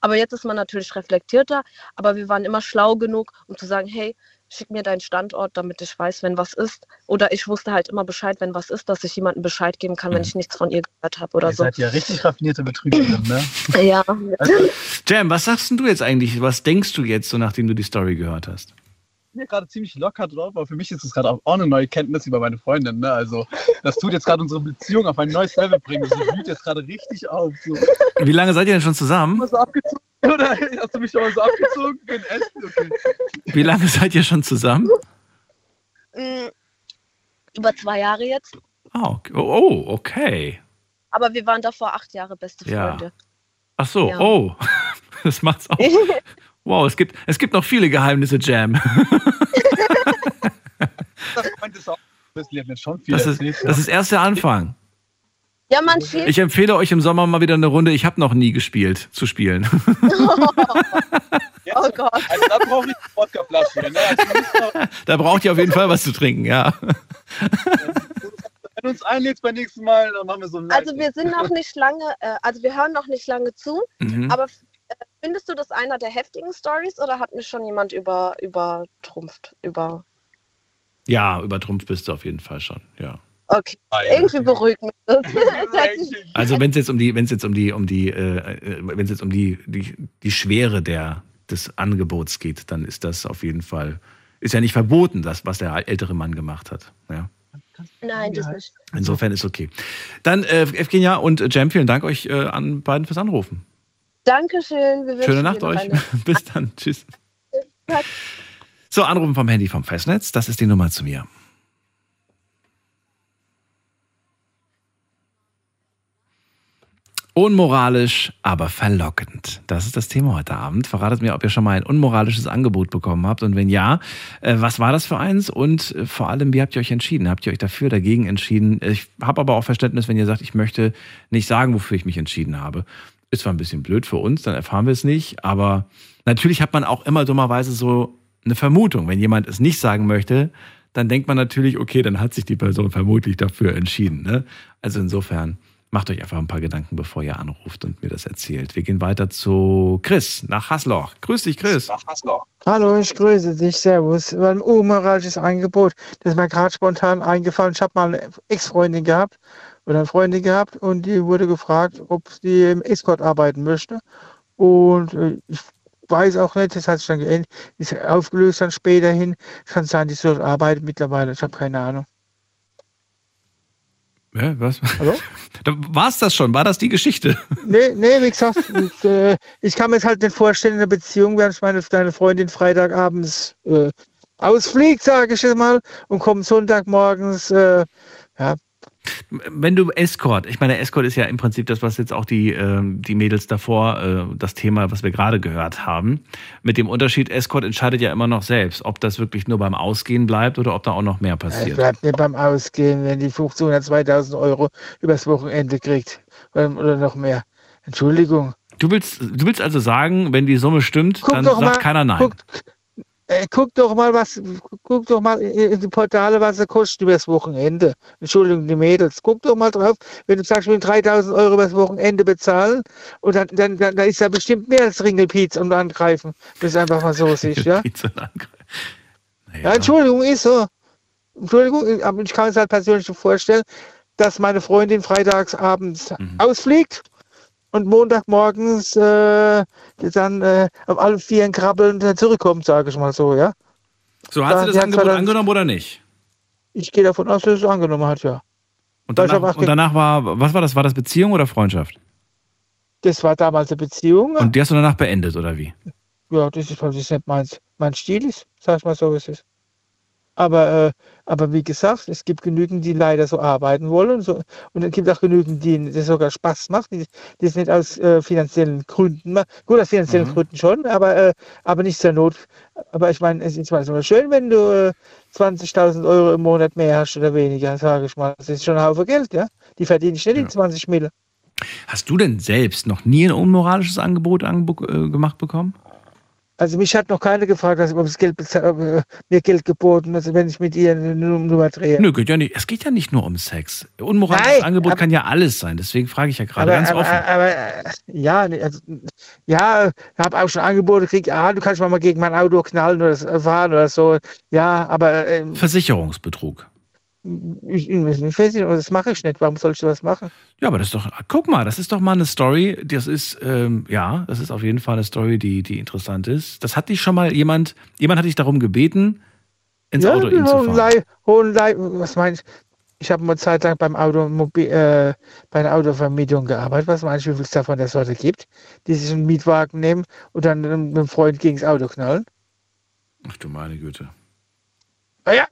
Aber jetzt ist man natürlich reflektierter. Aber wir waren immer schlau genug, um zu sagen, hey, schick mir deinen Standort, damit ich weiß, wenn was ist. Oder ich wusste halt immer Bescheid, wenn was ist, dass ich jemandem Bescheid geben kann, wenn ich nichts von ihr gehört habe oder Ihr so. seid ja richtig raffinierte Betrügerin, ne? Ja, Jam, was sagst denn du jetzt eigentlich? Was denkst du jetzt, so nachdem du die Story gehört hast? Mir gerade ziemlich locker drauf, aber für mich ist es gerade auch eine neue Kenntnis über meine Freundin. Ne? Also, das tut jetzt gerade unsere Beziehung auf ein neues Level bringen. Sie blüht jetzt gerade richtig auf. So. Wie lange seid ihr denn schon zusammen? So abgezogen, oder? Hast du mich schon mal so abgezogen? Ein Essen? Okay. Wie lange seid ihr schon zusammen? Mm, über zwei Jahre jetzt. Oh, okay. oh, okay. Aber wir waren davor acht Jahre beste Ja. Freunde. Ach so, Ja. oh. Das macht's auch. Wow, es gibt, es gibt noch viele Geheimnisse, Jam. Das ist Das ist, erst der Anfang. Ja, man schiebt. Ich empfehle euch im Sommer mal wieder eine Runde, ich habe noch nie gespielt, zu spielen. Oh Gott. Also da brauche ich eine Wodkaflasche. Ne? Also, Da braucht ihr auf jeden Fall was zu trinken, ja. wenn du uns einlädst beim nächsten Mal, dann machen wir so ein Also wir sind noch nicht lange, äh, also wir hören noch nicht lange zu, Mhm. aber findest du das einer der heftigen Stories oder hat mich schon jemand über, übertrumpft? Über. Ja, übertrumpft bist du auf jeden Fall schon, ja. Okay. Irgendwie beruhigt mich das. Also wenn es jetzt um die, wenn es jetzt um die, um die, äh, wenn es jetzt um die, die, die Schwere der, des Angebots geht, dann ist das auf jeden Fall, ist ja nicht verboten, das, was der ältere Mann gemacht hat. Ja. Nein, das nicht. Insofern ist okay. Dann, äh, Evgenia und äh, Jam, vielen Dank euch äh, an beiden fürs Anrufen. Dankeschön. Wir Schöne Nacht euch. Bis dann. Tschüss. So, Anrufen vom Handy vom Festnetz, das ist die Nummer zu mir. Unmoralisch, aber verlockend. Das ist das Thema heute Abend. Verratet mir, ob ihr schon mal ein unmoralisches Angebot bekommen habt. Und wenn ja, äh, was war das für eins? Und äh, vor allem, wie habt ihr euch entschieden? Habt ihr euch dafür, dagegen entschieden? Ich habe aber auch Verständnis, wenn ihr sagt, ich möchte nicht sagen, wofür ich mich entschieden habe. Ist zwar ein bisschen blöd für uns, dann erfahren wir es nicht. Aber natürlich hat man auch immer dummerweise so eine Vermutung. Wenn jemand es nicht sagen möchte, dann denkt man natürlich, okay, dann hat sich die Person vermutlich dafür entschieden. Ne? Also insofern macht euch einfach ein paar Gedanken, bevor ihr anruft und mir das erzählt. Wir gehen weiter zu Chris nach Hasloch. Grüß dich, Chris. Hallo, ich grüße dich, Servus. War ein unmoralisches Angebot. Das ist mir gerade spontan eingefallen. Ich habe mal eine Ex-Freundin gehabt oder eine Freundin gehabt und die wurde gefragt, ob sie im Escort arbeiten möchte. Und äh, ich weiß auch nicht, das hat sich dann geändert, ist aufgelöst dann später hin. Kann sein, die soll arbeiten mittlerweile. Ich habe keine Ahnung. Ja, was? Hallo? War es das schon? War das die Geschichte? Nee, nee, wie gesagt, ich, äh, ich kann mir jetzt halt nicht vorstellen, in einer Beziehung, wenn ich meine deine Freundin Freitagabends äh, ausfliegt, sage ich jetzt mal, und kommt Sonntagmorgens, äh, ja, Wenn du Escort, ich meine, Escort ist ja im Prinzip das, was jetzt auch die, ähm, die Mädels davor, äh, das Thema, was wir gerade gehört haben. Mit dem Unterschied, Escort entscheidet ja immer noch selbst, ob das wirklich nur beim Ausgehen bleibt oder ob da auch noch mehr Es passiert. bleibt nicht beim Ausgehen, wenn die 1500, 2000 Euro übers Wochenende kriegt. Oder, oder noch mehr. Entschuldigung. Du willst, du willst also sagen, wenn die Summe stimmt, Guck dann sagt mal, keiner nein. Guck, äh, guck doch mal, was, guck doch mal in die Portale, was es kostet übers Wochenende. Entschuldigung, die Mädels. Guck doch mal drauf, wenn du sagst, ich will 3000 Euro übers Wochenende bezahlen, und dann, dann, dann, dann ist ja bestimmt mehr als Ringelpiez und angreifen. Das ist einfach mal so sich, ja? Ja, Entschuldigung, ist so. Entschuldigung, aber ich kann es halt persönlich vorstellen, dass meine Freundin freitags abends Mhm. ausfliegt und Montagmorgens äh, dann äh, auf alle Vieren krabbelnd äh, zurückkommt, sage ich mal so, ja. So, hast Da- du das hat Angebot dann- angenommen oder nicht? Ich gehe davon aus, dass es angenommen hat, ja. Und ich danach, und danach war, was war das? War das Beziehung oder Freundschaft? Das war damals eine Beziehung. Und die hast du danach beendet, oder wie? Ja, das ist, das ist nicht mein, mein Stil ist, sag ich mal so, wie es ist. Aber, äh, aber wie gesagt, es gibt genügend, die leider so arbeiten wollen. Und, so, und es gibt auch genügend, die das sogar Spaß macht, die die es nicht aus äh, finanziellen Gründen machen. Gut, aus finanziellen Gründen schon, aber, äh, aber nicht zur Not. Aber ich meine, es ist so schön, wenn du äh, 20.000 Euro im Monat mehr hast oder weniger, sage ich mal. Das ist schon ein Haufen Geld, ja. Die verdiene ich nicht in 20 Mille. Hast du denn selbst noch nie ein unmoralisches Angebot angebo äh, gemacht bekommen? Also mich hat noch keiner gefragt, dass, ob es Geld bezahlt, äh, mir Geld geboten, also wenn ich mit ihr eine Num- Nummer drehe. Nö, geht ja nicht. Es geht ja nicht nur um Sex. Unmoralisches Nein, Angebot aber- kann ja alles sein. Deswegen frage ich ja gerade ganz aber, offen. aber äh, ja, also, ja, habe auch schon Angebote gekriegt, ah, du kannst mal mal gegen mein Auto knallen oder fahren oder so. Ja, aber ähm, Versicherungsbetrug. Ich, ich, weiß nicht, das mache ich nicht. Warum soll ich sowas machen? Ja, aber das ist doch, guck mal, das ist doch mal eine Story, das ist, ähm, ja, das ist auf jeden Fall eine Story, die, die interessant ist. Das hat dich schon mal jemand, jemand hat dich darum gebeten, ins ja, Auto zu fahren. Hohenlei, Hohenlei, was meinst du? Ich habe mal Zeit lang beim Automobil, äh, bei einer Autovermietung gearbeitet. Was meinst du, wie viel es davon der Sorte gibt? Die sich einen Mietwagen nehmen und dann mit einem Freund gegen das Auto knallen? Ach du meine Güte. Naja,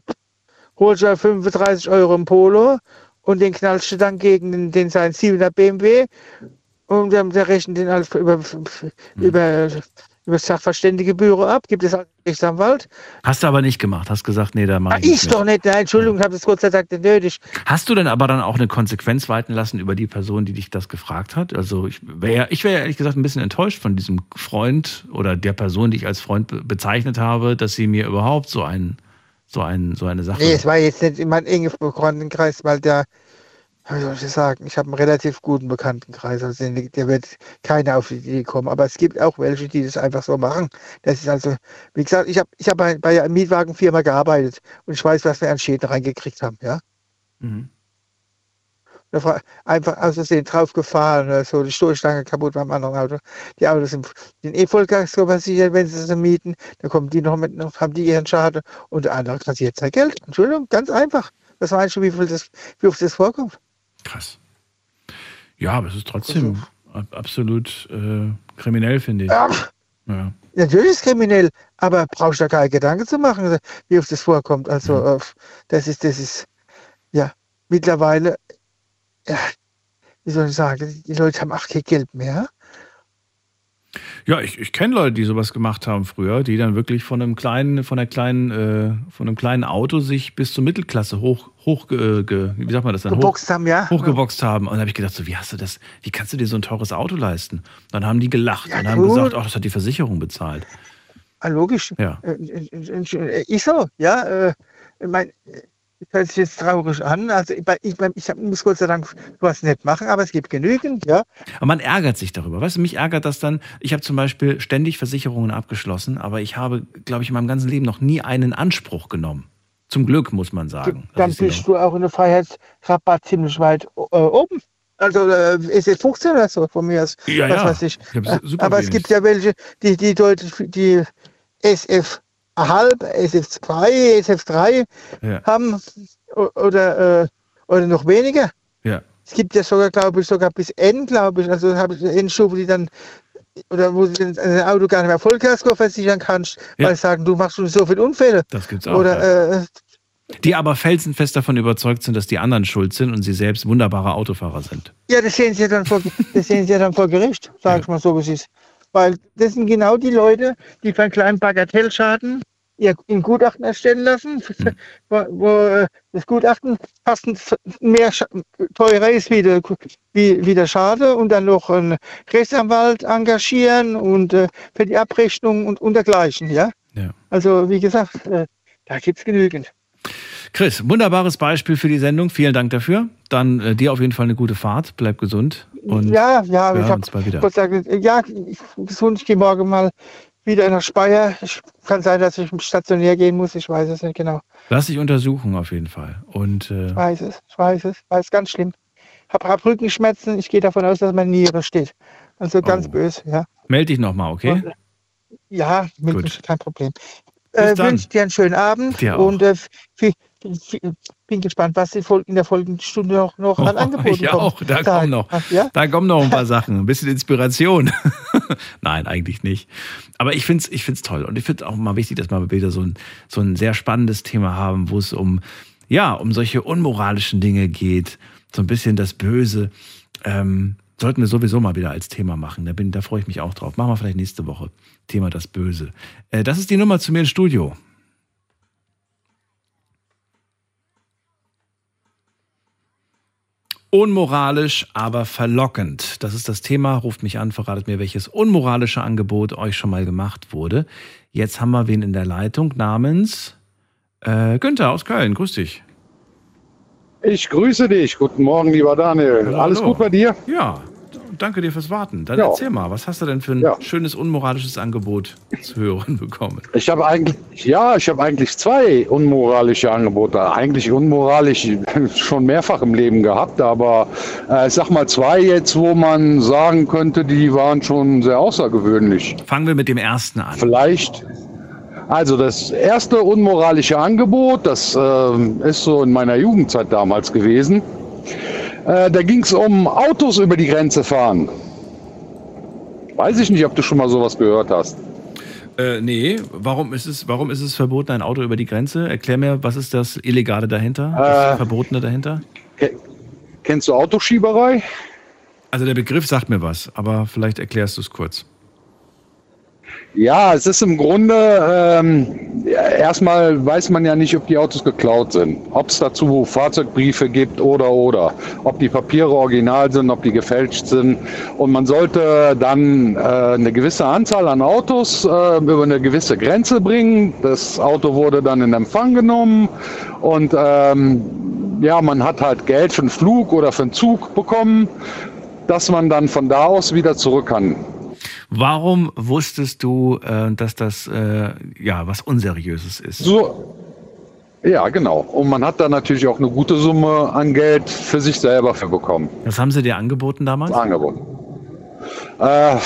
holst du 35 Euro im Polo und den knallst du dann gegen den, den seinen 7er BMW und der, der rechnet den alles über, über, über das Sachverständigebüro ab, gibt es als Rechtsanwalt. Hast du aber nicht gemacht, hast gesagt, nee, da mache Ah, ich nicht ich doch nicht, nein, Entschuldigung, ich habe das Gott sei Dank nicht nötig. Hast du denn aber dann auch eine Konsequenz walten lassen über die Person, die dich das gefragt hat? Also ich wäre ich wäre ehrlich gesagt ein bisschen enttäuscht von diesem Freund oder der Person, die ich als Freund be bezeichnet habe, dass sie mir überhaupt so ein so ein so eine Sache Nee, es war jetzt nicht in meinem engen Bekanntenkreis, weil der, wie soll ich das sagen, ich habe einen relativ guten Bekanntenkreis, also der der wird keiner auf die Idee kommen. Aber es gibt auch welche, die das einfach so machen. Das ist also, wie gesagt, ich habe ich hab bei, bei einer Mietwagenfirma gearbeitet und ich weiß, was wir an Schäden reingekriegt haben, ja. Mhm. Einfach aus Versehen draufgefahren oder so, die Stoßstange kaputt beim anderen Auto. Die Autos sind, sind eh Vollgas versichert, wenn sie sie mieten. Dann kommen die noch mit, noch, haben die ihren Schaden und der andere kassiert sein Geld. Entschuldigung, ganz einfach. Was meinst du, wie viel das, wie oft das vorkommt? Krass. Ja, aber es ist trotzdem ab absolut äh, kriminell, finde ich. Ja. Ja. Natürlich ist es kriminell, aber brauchst du da keine Gedanken zu machen, wie oft das vorkommt. Also, äh, das ist, das ist, ja, mittlerweile, ja, wie soll ich sagen, die Leute haben auch kein Geld mehr. Ja, ich, ich kenne Leute, die sowas gemacht haben früher, die dann wirklich von einem kleinen, von einer kleinen, äh, von einem kleinen Auto sich bis zur Mittelklasse hoch, hoch, ge, ge, wie sagt man das dann? Geboxt haben, ja. Hochgeboxt haben. Und dann habe ich gedacht, so, wie hast du das, wie kannst du dir so ein teures Auto leisten? Dann haben die gelacht Ja, und haben gut. gesagt, ach, das hat die Versicherung bezahlt. Ah, logisch. Ja. Äh, äh, äh, Ich so, ja. Äh, ich mein, äh, das hört sich jetzt traurig an. Also ich, ich, ich muss Gott sei Dank was nicht machen, aber es gibt genügend, ja. Aber man ärgert sich darüber. Weißt du, mich ärgert das dann. Ich habe zum Beispiel ständig Versicherungen abgeschlossen, aber ich habe, glaube ich, in meinem ganzen Leben noch nie einen Anspruch genommen. Zum Glück, muss man sagen. Dann bist du auch in der Freiheitsrabatt ziemlich weit äh, oben. Also äh, ist jetzt 15 oder so von mir aus. Ja, was ja. weiß ich. Ich aber es wenig. gibt ja welche, die, die deutlich die SF halb, SF2, SF3 Ja. haben oder, äh, oder noch weniger. Ja. Es gibt ja sogar, glaube ich, sogar bis N, glaube ich. Also habe ich N-Stufe, die dann oder wo du den- ein Auto gar nicht mehr Vollkasko versichern kannst, Ja. weil sie sagen, du machst schon so viele Unfälle. Das gibt's auch. Oder äh, die aber felsenfest davon überzeugt sind, dass die anderen schuld sind und sie selbst wunderbare Autofahrer sind. Ja, das sehen Sie ja dann vor, das sehen Sie ja dann vor Gericht, sage ich mal so, wie es ist. Weil das sind genau die Leute, die für einen kleinen Bagatellschaden ihr ein Gutachten erstellen lassen, wo, wo äh, das Gutachten passend mehr teurer ist wie der, wie, wie der Schade und dann noch einen Rechtsanwalt engagieren und äh, für die Abrechnung und, und dergleichen, ja. Ja. Also wie gesagt, äh, da gibt es genügend. Chris, wunderbares Beispiel für die Sendung. Vielen Dank dafür. Dann äh, dir auf jeden Fall eine gute Fahrt. Bleib gesund. Und ja, ja, wir ich habe bald wieder. gesagt, ja, ich gesund, ich gehe morgen mal wieder nach Speyer. Ich, kann sein, dass ich stationär gehen muss, ich weiß es nicht genau. Lass dich untersuchen auf jeden Fall. Und äh, Ich weiß es, ich weiß es, weiß ganz schlimm. Hab, hab Rückenschmerzen, ich gehe davon aus, dass meine Niere steht. Also ganz Oh. böse, ja. melde dich nochmal, okay? Ja, mit kein Problem. Äh, wünsche dir einen schönen Abend und äh, viel, bin gespannt, was in Fol- in der folgenden Stunde noch, noch an Angeboten ich kommt. auch, da Sag. kommen noch. Ach, ja? Da kommen noch ein paar Sachen, ein bisschen Inspiration. Nein, eigentlich nicht. Aber ich finde es ich find's toll. Und ich finde es auch mal wichtig, dass wir wieder so ein, so ein sehr spannendes Thema haben, wo es um, ja, um solche unmoralischen Dinge geht, so ein bisschen das Böse. Ähm, sollten wir sowieso mal wieder als Thema machen. Da, bin, da freue ich mich auch drauf. Machen wir vielleicht nächste Woche. Thema das Böse. Äh, das ist die Nummer zu mir ins Studio. Unmoralisch, aber verlockend. Das ist das Thema. Ruft mich an, verratet mir, welches unmoralische Angebot euch schon mal gemacht wurde. Jetzt haben wir wen in der Leitung namens äh, Günther aus Köln. Grüß dich. Ich grüße dich. Guten Morgen, lieber Daniel. Hallo, Alles gut bei dir? Ja, danke dir fürs Warten. Dann Ja. erzähl mal, was hast du denn für ein Ja. schönes unmoralisches Angebot zu hören bekommen? Ich habe eigentlich, ja, ich habe eigentlich zwei unmoralische Angebote. Eigentlich unmoralisch schon mehrfach im Leben gehabt, aber äh, ich sag mal zwei jetzt, wo man sagen könnte, die waren schon sehr außergewöhnlich. Fangen wir mit dem ersten an. Vielleicht. Also das erste unmoralische Angebot, das ähm, ist so in meiner Jugendzeit damals gewesen. Äh, da ging es um Autos über die Grenze fahren. Weiß ich nicht, ob du schon mal sowas gehört hast. Äh, nee, warum ist, es, warum ist es verboten, ein Auto über die Grenze? Erklär mir, was ist das Illegale dahinter? Das Äh, Verbotene dahinter? Kennst du Autoschieberei? Also der Begriff sagt mir was, aber vielleicht erklärst du es kurz. Ja, es ist im Grunde, ähm, erstmal weiß man ja nicht, ob die Autos geklaut sind. Ob es dazu Fahrzeugbriefe gibt oder oder. Ob die Papiere original sind, ob die gefälscht sind. Und man sollte dann äh, eine gewisse Anzahl an Autos äh, über eine gewisse Grenze bringen. Das Auto wurde dann in Empfang genommen und ähm, ja, man hat halt Geld für einen Flug oder für einen Zug bekommen, dass man dann von da aus wieder zurück kann. Warum wusstest du, äh, dass das äh, ja was Unseriöses ist? So, ja, genau. Und man hat da natürlich auch eine gute Summe an Geld für sich selber für bekommen. Was haben sie dir angeboten damals? Angeboten. Äh,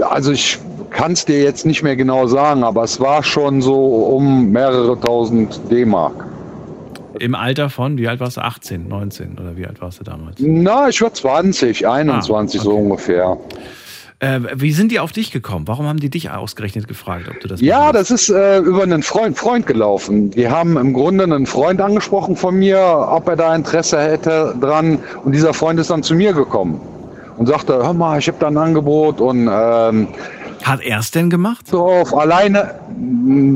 also ich kann es dir jetzt nicht mehr genau sagen, aber es war schon so um mehrere tausend D-Mark. Im Alter von, wie alt warst du? 18, 19 oder wie alt warst du damals? Na, ich war 20, 21 so ungefähr. Äh, wie sind die auf dich gekommen? Warum haben die dich ausgerechnet gefragt, ob du das Ja, das ist äh, über einen Freund, Freund gelaufen. Die haben im Grunde einen Freund angesprochen von mir, ob er da Interesse hätte dran. Und dieser Freund ist dann zu mir gekommen und sagte, hör mal, ich habe da ein Angebot und ähm, hat er es denn gemacht? So auf alleine.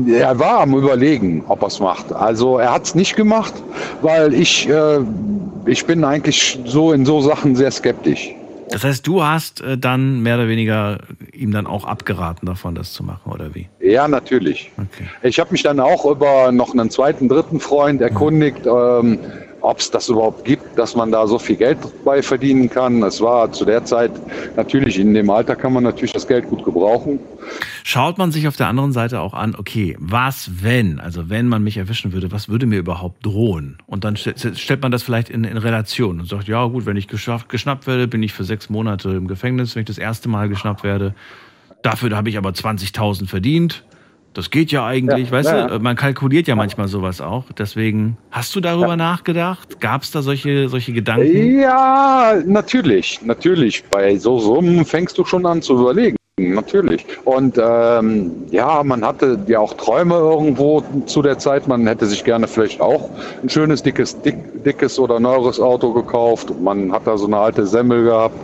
Er war am überlegen, ob er es macht. Also er hat es nicht gemacht, weil ich äh, ich bin eigentlich so in so Sachen sehr skeptisch. Das heißt, du hast äh, dann mehr oder weniger ihm dann auch abgeraten davon, das zu machen, oder wie? Ja, natürlich. Ich habe mich dann auch über noch einen zweiten, dritten Freund erkundigt, ähm, ob es das überhaupt gibt, dass man da so viel Geld bei verdienen kann. Es war zu der Zeit natürlich, in dem Alter kann man natürlich das Geld gut gebrauchen. Schaut man sich auf der anderen Seite auch an, okay, was wenn, also wenn man mich erwischen würde, was würde mir überhaupt drohen? Und dann st stellt man das vielleicht in, in Relation und sagt, ja gut, wenn ich geschnappt werde, bin ich für sechs Monate im Gefängnis, wenn ich das erste Mal geschnappt werde. Dafür habe ich aber 20.000 verdient. Das geht ja eigentlich, Ja, weißt ja, du, ja. man kalkuliert ja manchmal sowas auch. Deswegen, hast du darüber nachgedacht? Gab es da solche, solche Gedanken? Ja, natürlich, natürlich. Bei so Summen fängst du schon an zu überlegen. natürlich. Und ähm, ja, man hatte ja auch Träume irgendwo zu der Zeit. Man hätte sich gerne vielleicht auch ein schönes, dickes, dick, dickes oder neueres Auto gekauft. Man hat da so eine alte Semmel gehabt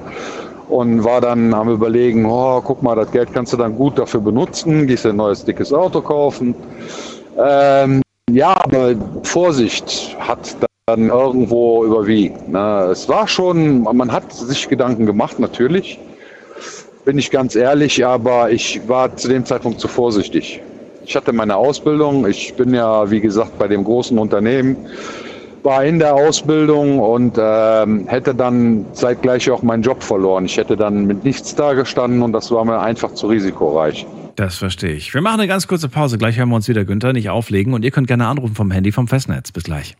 und war dann am überlegen, oh, guck mal, das Geld kannst du dann gut dafür benutzen, gehst dir ein neues, dickes Auto kaufen. Ähm, ja, aber Vorsicht hat dann irgendwo überwiegt. Ne? Es war schon, man hat sich Gedanken gemacht, natürlich, bin ich ganz ehrlich, aber ich war zu dem Zeitpunkt zu vorsichtig. Ich hatte meine Ausbildung, ich bin ja, wie gesagt, bei dem großen Unternehmen, war in der Ausbildung und ähm, hätte dann zeitgleich auch meinen Job verloren. Ich hätte dann mit nichts dagestanden und das war mir einfach zu risikoreich. Das verstehe ich. Wir machen eine ganz kurze Pause. Gleich hören wir uns wieder, Günther. Nicht auflegen. Und ihr könnt gerne anrufen vom Handy vom Festnetz. Bis gleich.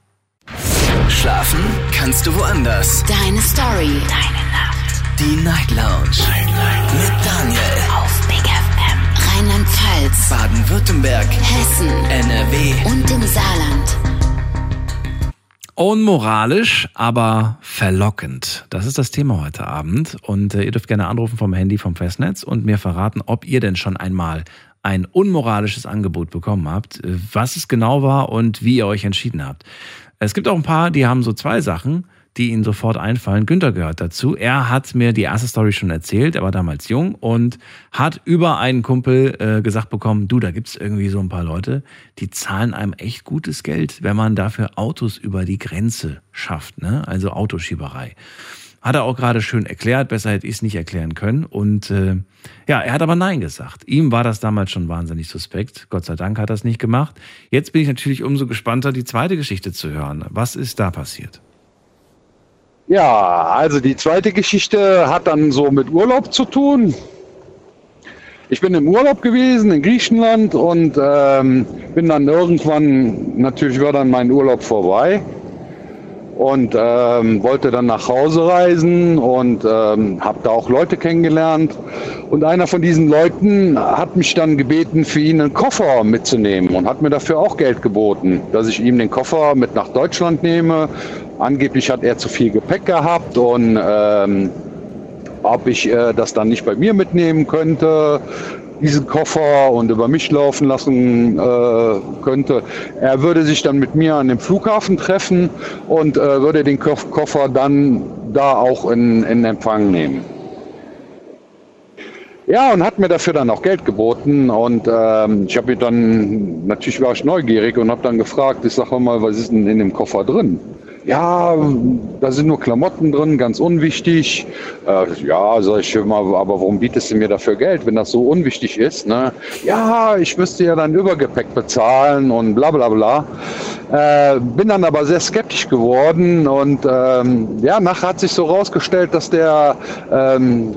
Schlafen kannst du woanders. Deine Story. Deine Nacht. Die Night Lounge. Night, Night. Mit Daniel. Auf Big FM. Rheinland-Pfalz. Baden-Württemberg. Hessen. NRW. Und im Saarland. Unmoralisch, aber verlockend. Das ist das Thema heute Abend. Und äh, ihr dürft gerne anrufen vom Handy vom Festnetz und mir verraten, ob ihr denn schon einmal ein unmoralisches Angebot bekommen habt, äh, was es genau war und wie ihr euch entschieden habt. Es gibt auch ein paar, die haben so zwei Sachen die Ihnen sofort einfallen. Günther gehört dazu. Er hat mir die erste Story schon erzählt. Er war damals jung und hat über einen Kumpel äh, gesagt bekommen, du, da gibt's irgendwie so ein paar Leute, die zahlen einem echt gutes Geld, wenn man dafür Autos über die Grenze schafft, ne? also Autoschieberei. Hat er auch gerade schön erklärt, besser hätte ich es nicht erklären können. Und äh, ja, er hat aber Nein gesagt. Ihm war das damals schon wahnsinnig suspekt. Gott sei Dank hat er es nicht gemacht. Jetzt bin ich natürlich umso gespannter, die zweite Geschichte zu hören. Was ist da passiert? Ja, also die zweite Geschichte hat dann so mit Urlaub zu tun. Ich bin im Urlaub gewesen in Griechenland und ähm, bin dann irgendwann, natürlich war dann mein Urlaub vorbei und ähm, wollte dann nach Hause reisen und ähm, habe da auch Leute kennengelernt. Und einer von diesen Leuten hat mich dann gebeten, für ihn einen Koffer mitzunehmen und hat mir dafür auch Geld geboten, dass ich ihm den Koffer mit nach Deutschland nehme Angeblich hat er zu viel Gepäck gehabt und ähm, ob ich äh, das dann nicht bei mir mitnehmen könnte, diesen Koffer und über mich laufen lassen äh, könnte. Er würde sich dann mit mir an dem Flughafen treffen und äh, würde den Koffer dann da auch in, in Empfang nehmen. Ja, und hat mir dafür dann auch Geld geboten und ähm, ich habe mir dann, natürlich war ich neugierig und habe dann gefragt, ich sage mal, was ist denn in dem Koffer drin? Ja, da sind nur Klamotten drin, ganz unwichtig. Äh, ja, sag ich mal, aber warum bietest du mir dafür Geld, wenn das so unwichtig ist? Ne? Ja, ich müsste ja dann Übergepäck bezahlen und bla bla bla. Äh, bin dann aber sehr skeptisch geworden und ähm, ja, nachher hat sich so rausgestellt, dass der ähm,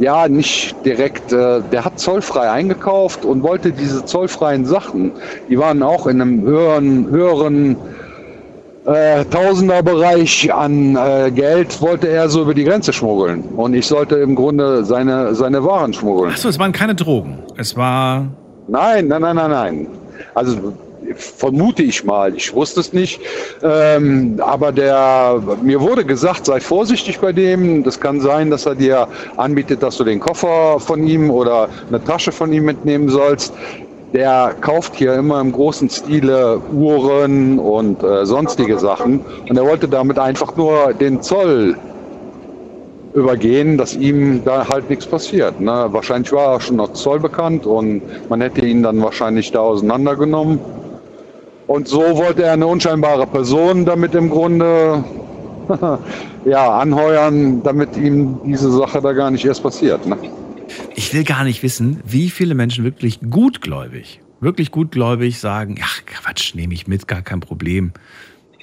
ja nicht direkt, äh, der hat zollfrei eingekauft und wollte diese zollfreien Sachen, die waren auch in einem höheren, höheren äh, Tausenderbereich an äh, Geld wollte er so über die Grenze schmuggeln. Und ich sollte im Grunde seine, seine Waren schmuggeln. Achso, es waren keine Drogen. Es war. Nein, nein, nein, nein, nein. Also vermute ich mal, ich wusste es nicht. Ähm, aber der, mir wurde gesagt, sei vorsichtig bei dem. Das kann sein, dass er dir anbietet, dass du den Koffer von ihm oder eine Tasche von ihm mitnehmen sollst der kauft hier immer im großen Stile Uhren und äh, sonstige Sachen. Und er wollte damit einfach nur den Zoll übergehen, dass ihm da halt nichts passiert. Ne? Wahrscheinlich war er schon als Zoll bekannt und man hätte ihn dann wahrscheinlich da auseinandergenommen. Und so wollte er eine unscheinbare Person damit im Grunde ja, anheuern, damit ihm diese Sache da gar nicht erst passiert. Ne? Ich will gar nicht wissen, wie viele Menschen wirklich gutgläubig, wirklich gutgläubig sagen, ach Quatsch, nehme ich mit, gar kein Problem.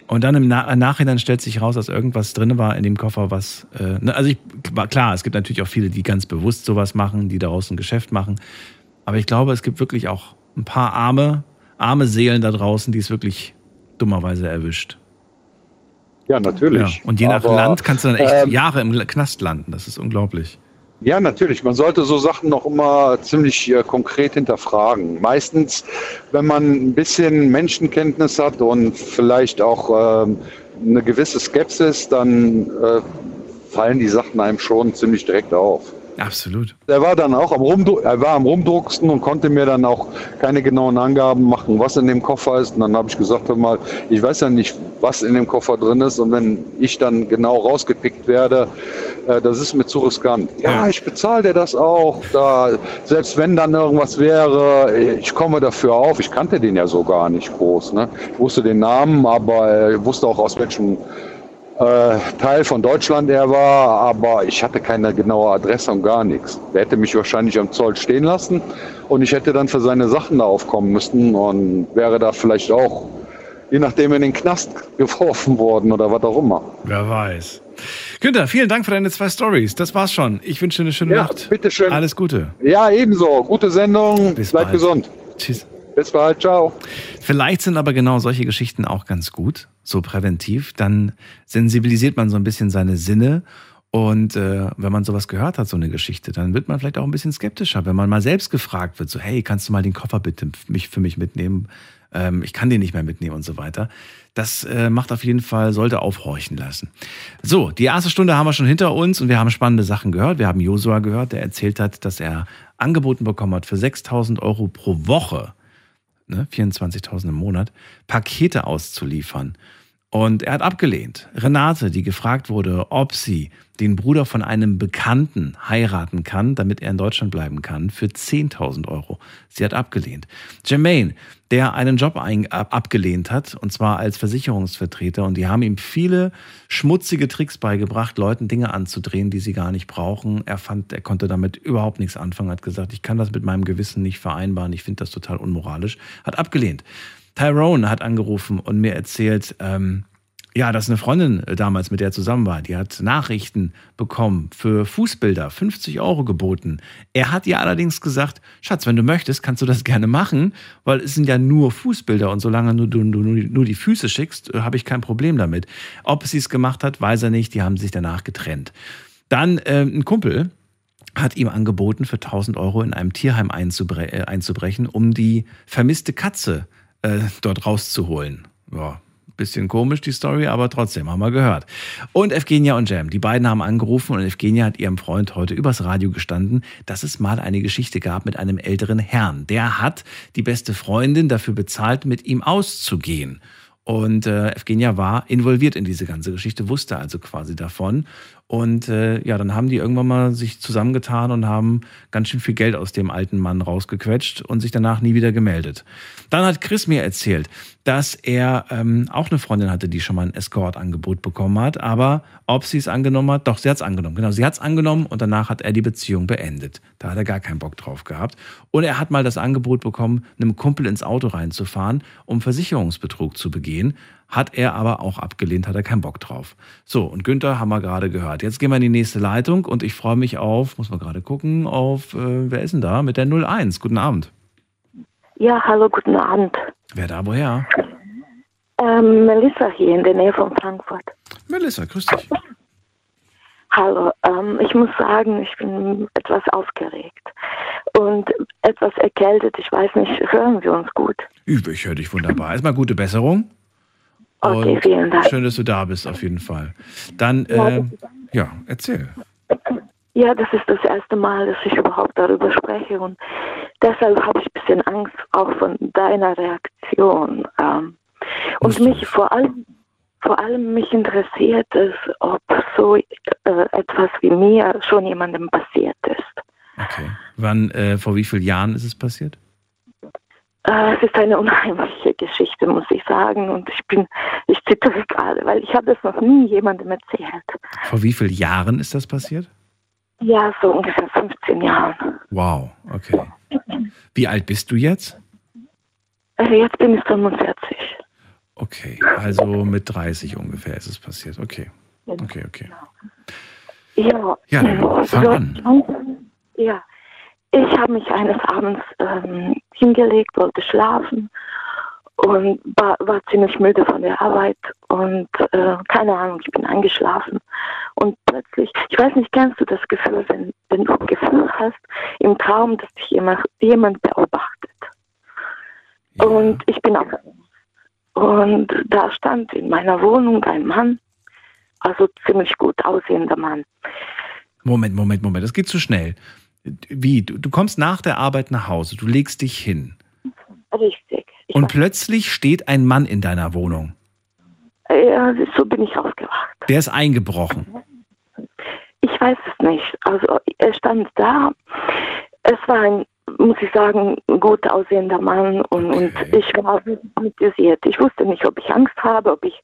Und dann im, Na Nachhinein stellt sich raus, dass irgendwas drin war in dem Koffer, was. Äh, ne, also ich, klar, es gibt natürlich auch viele, die ganz bewusst sowas machen, die daraus ein Geschäft machen. Aber ich glaube, es gibt wirklich auch ein paar arme, arme Seelen da draußen, die es wirklich dummerweise erwischt. Ja, natürlich. Ja, und je nach Aber, Land kannst du dann echt ähm, Jahre im Knast landen. Das ist unglaublich. Ja, natürlich. Man sollte so Sachen noch immer ziemlich äh, konkret hinterfragen. Meistens, wenn man ein bisschen Menschenkenntnis hat und vielleicht auch äh, eine gewisse Skepsis, dann äh, fallen die Sachen einem schon ziemlich direkt auf. Absolut. Er war dann auch am, Rumdru er war am Rumdrucksten und konnte mir dann auch keine genauen Angaben machen, was in dem Koffer ist. Und dann habe ich gesagt, hör mal, ich weiß ja nicht, was in dem Koffer drin ist. Und wenn ich dann genau rausgepickt werde, äh, das ist mir zu riskant. Ja, ich bezahle dir das auch. Da, selbst wenn dann irgendwas wäre, ich komme dafür auf. Ich kannte den ja so gar nicht groß. Ne? Ich wusste den Namen, aber ich wusste auch aus welchem äh, Teil von Deutschland er war, aber ich hatte keine genaue Adresse und gar nichts. Der hätte mich wahrscheinlich am Zoll stehen lassen und ich hätte dann für seine Sachen da aufkommen müssen und wäre da vielleicht auch, je nachdem, in den Knast geworfen worden oder was auch immer. Wer weiß. Günther, vielen Dank für deine zwei Stories. Das war's schon. Ich wünsche dir eine schöne Ja, Nacht. bitteschön. Alles Gute. Ja, ebenso. Gute Sendung. Bis Bleibt bald. gesund. Tschüss. Bis bald. Ciao. Vielleicht sind aber genau solche Geschichten auch ganz gut, so präventiv. Dann sensibilisiert man so ein bisschen seine Sinne. Und äh, wenn man sowas gehört hat, so eine Geschichte, dann wird man vielleicht auch ein bisschen skeptischer, wenn man mal selbst gefragt wird, so, hey, kannst du mal den Koffer bitte mich, für mich mitnehmen? Ähm, ich kann den nicht mehr mitnehmen und so weiter. Das äh, macht auf jeden Fall, sollte aufhorchen lassen. So, die erste Stunde haben wir schon hinter uns und wir haben spannende Sachen gehört. Wir haben Josua gehört, der erzählt hat, dass er angeboten bekommen hat für 6000 Euro pro Woche ne, 24.000 im Monat, Pakete auszuliefern. Und er hat abgelehnt. Renate, die gefragt wurde, ob sie den Bruder von einem Bekannten heiraten kann, damit er in Deutschland bleiben kann, für 10.000 Euro. Sie hat abgelehnt. Jermaine, der einen Job ein, ab, abgelehnt hat, und zwar als Versicherungsvertreter, und die haben ihm viele schmutzige Tricks beigebracht, Leuten Dinge anzudrehen, die sie gar nicht brauchen. Er fand, er konnte damit überhaupt nichts anfangen, hat gesagt, ich kann das mit meinem Gewissen nicht vereinbaren, ich finde das total unmoralisch, hat abgelehnt. Tyrone hat angerufen und mir erzählt, ähm, ja, dass eine Freundin äh, damals, mit der er zusammen war, die hat Nachrichten bekommen für Fußbilder, 50 Euro geboten. Er hat ihr allerdings gesagt, Schatz, wenn du möchtest, kannst du das gerne machen, weil es sind ja nur Fußbilder und solange du, du, du nur die Füße schickst, äh, habe ich kein Problem damit. Ob sie es gemacht hat, weiß er nicht, die haben sich danach getrennt. Dann äh, ein Kumpel, hat ihm angeboten, für 1000 Euro in einem Tierheim einzubre äh, einzubrechen, um die vermisste Katze äh, dort rauszuholen. Ja, bisschen komisch die Story, aber trotzdem haben wir gehört. Und Evgenia und Jam, die beiden haben angerufen und Evgenia hat ihrem Freund heute übers Radio gestanden, dass es mal eine Geschichte gab mit einem älteren Herrn. Der hat die beste Freundin dafür bezahlt, mit ihm auszugehen. Und äh, Evgenia war involviert in diese ganze Geschichte, wusste also quasi davon. Und äh, ja, dann haben die irgendwann mal sich zusammengetan und haben ganz schön viel Geld aus dem alten Mann rausgequetscht und sich danach nie wieder gemeldet. Dann hat Chris mir erzählt, dass er ähm, auch eine Freundin hatte, die schon mal ein Escort-Angebot bekommen hat. Aber ob sie es angenommen hat, doch, sie hat es angenommen. Genau, sie hat es angenommen und danach hat er die Beziehung beendet. Da hat er gar keinen Bock drauf gehabt. Und er hat mal das Angebot bekommen, einem Kumpel ins Auto reinzufahren, um Versicherungsbetrug zu begehen. Hat er aber auch abgelehnt, hat er keinen Bock drauf. So, und Günther haben wir gerade gehört. Jetzt gehen wir in die nächste Leitung und ich freue mich auf, muss man gerade gucken, auf, äh, wer ist denn da? Mit der 01. Guten Abend. Ja, hallo, guten Abend. Wer da, woher? Ähm, Melissa hier in der Nähe von Frankfurt. Melissa, grüß dich. Hallo, ähm, ich muss sagen, ich bin etwas aufgeregt und etwas erkältet. Ich weiß nicht, hören wir uns gut? Ich höre dich wunderbar. Erstmal gute Besserung. Okay, Und vielen Dank. Schön, dass du da bist, auf jeden Fall. Dann, äh, ja, erzähl. Ja, das ist das erste Mal, dass ich überhaupt darüber spreche und deshalb habe ich ein bisschen Angst auch von deiner Reaktion. Ähm, und mich vor allem, vor allem mich interessiert es, ob so äh, etwas wie mir schon jemandem passiert ist. Okay. Wann, äh, vor wie vielen Jahren ist es passiert? Äh, es ist eine unheimliche Geschichte, muss ich sagen, und ich bin, ich zittere gerade, weil ich habe das noch nie jemandem erzählt. Vor wie vielen Jahren ist das passiert? Ja, so ungefähr 15 Jahren. Wow, okay. Wie alt bist du jetzt? Äh, jetzt bin ich 45. Okay, also mit 30 ungefähr ist es passiert. Okay, okay, okay. Ja, Ja, fang an. Ja, ich habe mich eines Abends ähm, hingelegt, wollte schlafen und war, war ziemlich müde von der Arbeit und äh, keine Ahnung, ich bin eingeschlafen und plötzlich, ich weiß nicht, kennst du das Gefühl, wenn, wenn du ein Gefühl hast im Traum, dass dich jemand, jemand beobachtet und ich bin auf und da stand in meiner Wohnung ein Mann, also ziemlich gut aussehender Mann. Moment, Moment, Moment, das geht zu schnell. Wie? Du, du kommst nach der Arbeit nach Hause, du legst dich hin. Richtig. Ich Und plötzlich steht ein Mann in deiner Wohnung. Ja, so bin ich aufgewacht. Der ist eingebrochen. Ich weiß es nicht. Also er stand da. Es war ein, muss ich sagen, gut aussehender Mann und, und ich war hypnotisiert. Ich wusste nicht, ob ich Angst habe, ob ich,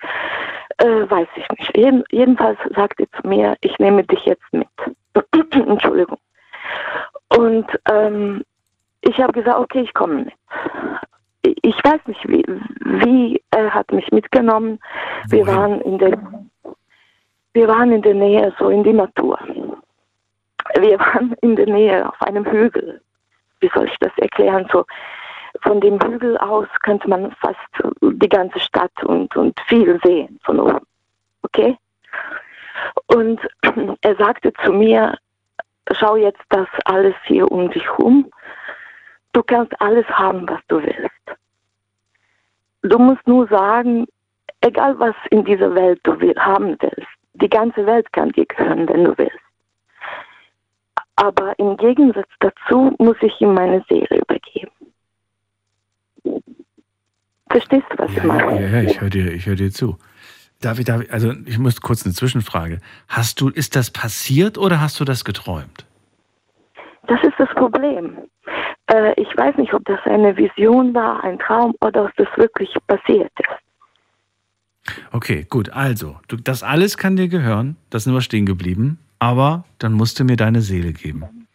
äh, weiß ich nicht. Jeden, jedenfalls sagte er zu mir, ich nehme dich jetzt mit. Entschuldigung. Und ähm, ich habe gesagt, okay, ich komme. Ich weiß nicht, wie, wie er hat mich mitgenommen. Wir waren in der wir waren in der Nähe, so in die Natur. Wir waren in der Nähe auf einem Hügel. Wie soll ich das erklären? So von dem Hügel aus könnte man fast die ganze Stadt und, und viel sehen von oben. Okay? Und er sagte zu mir, schau jetzt das alles hier um dich herum. Du kannst alles haben, was du willst. Du musst nur sagen, egal was in dieser Welt du will, haben willst, die ganze Welt kann dir gehören, wenn du willst. Aber im Gegensatz dazu muss ich ihm meine Seele übergeben. Verstehst du, was ich meine? Ja, ja, ich höre dir, ich hör dir zu. Darf ich, darf ich, also ich muss kurz eine Zwischenfrage. Hast du, ist das passiert oder hast du das geträumt? Das ist das Problem. Äh, ich weiß nicht, ob das eine Vision war, ein Traum oder ob das wirklich passiert ist. Okay, gut. Also, du, das alles kann dir gehören. Das sind wir stehen geblieben. Aber dann musst du mir deine Seele geben.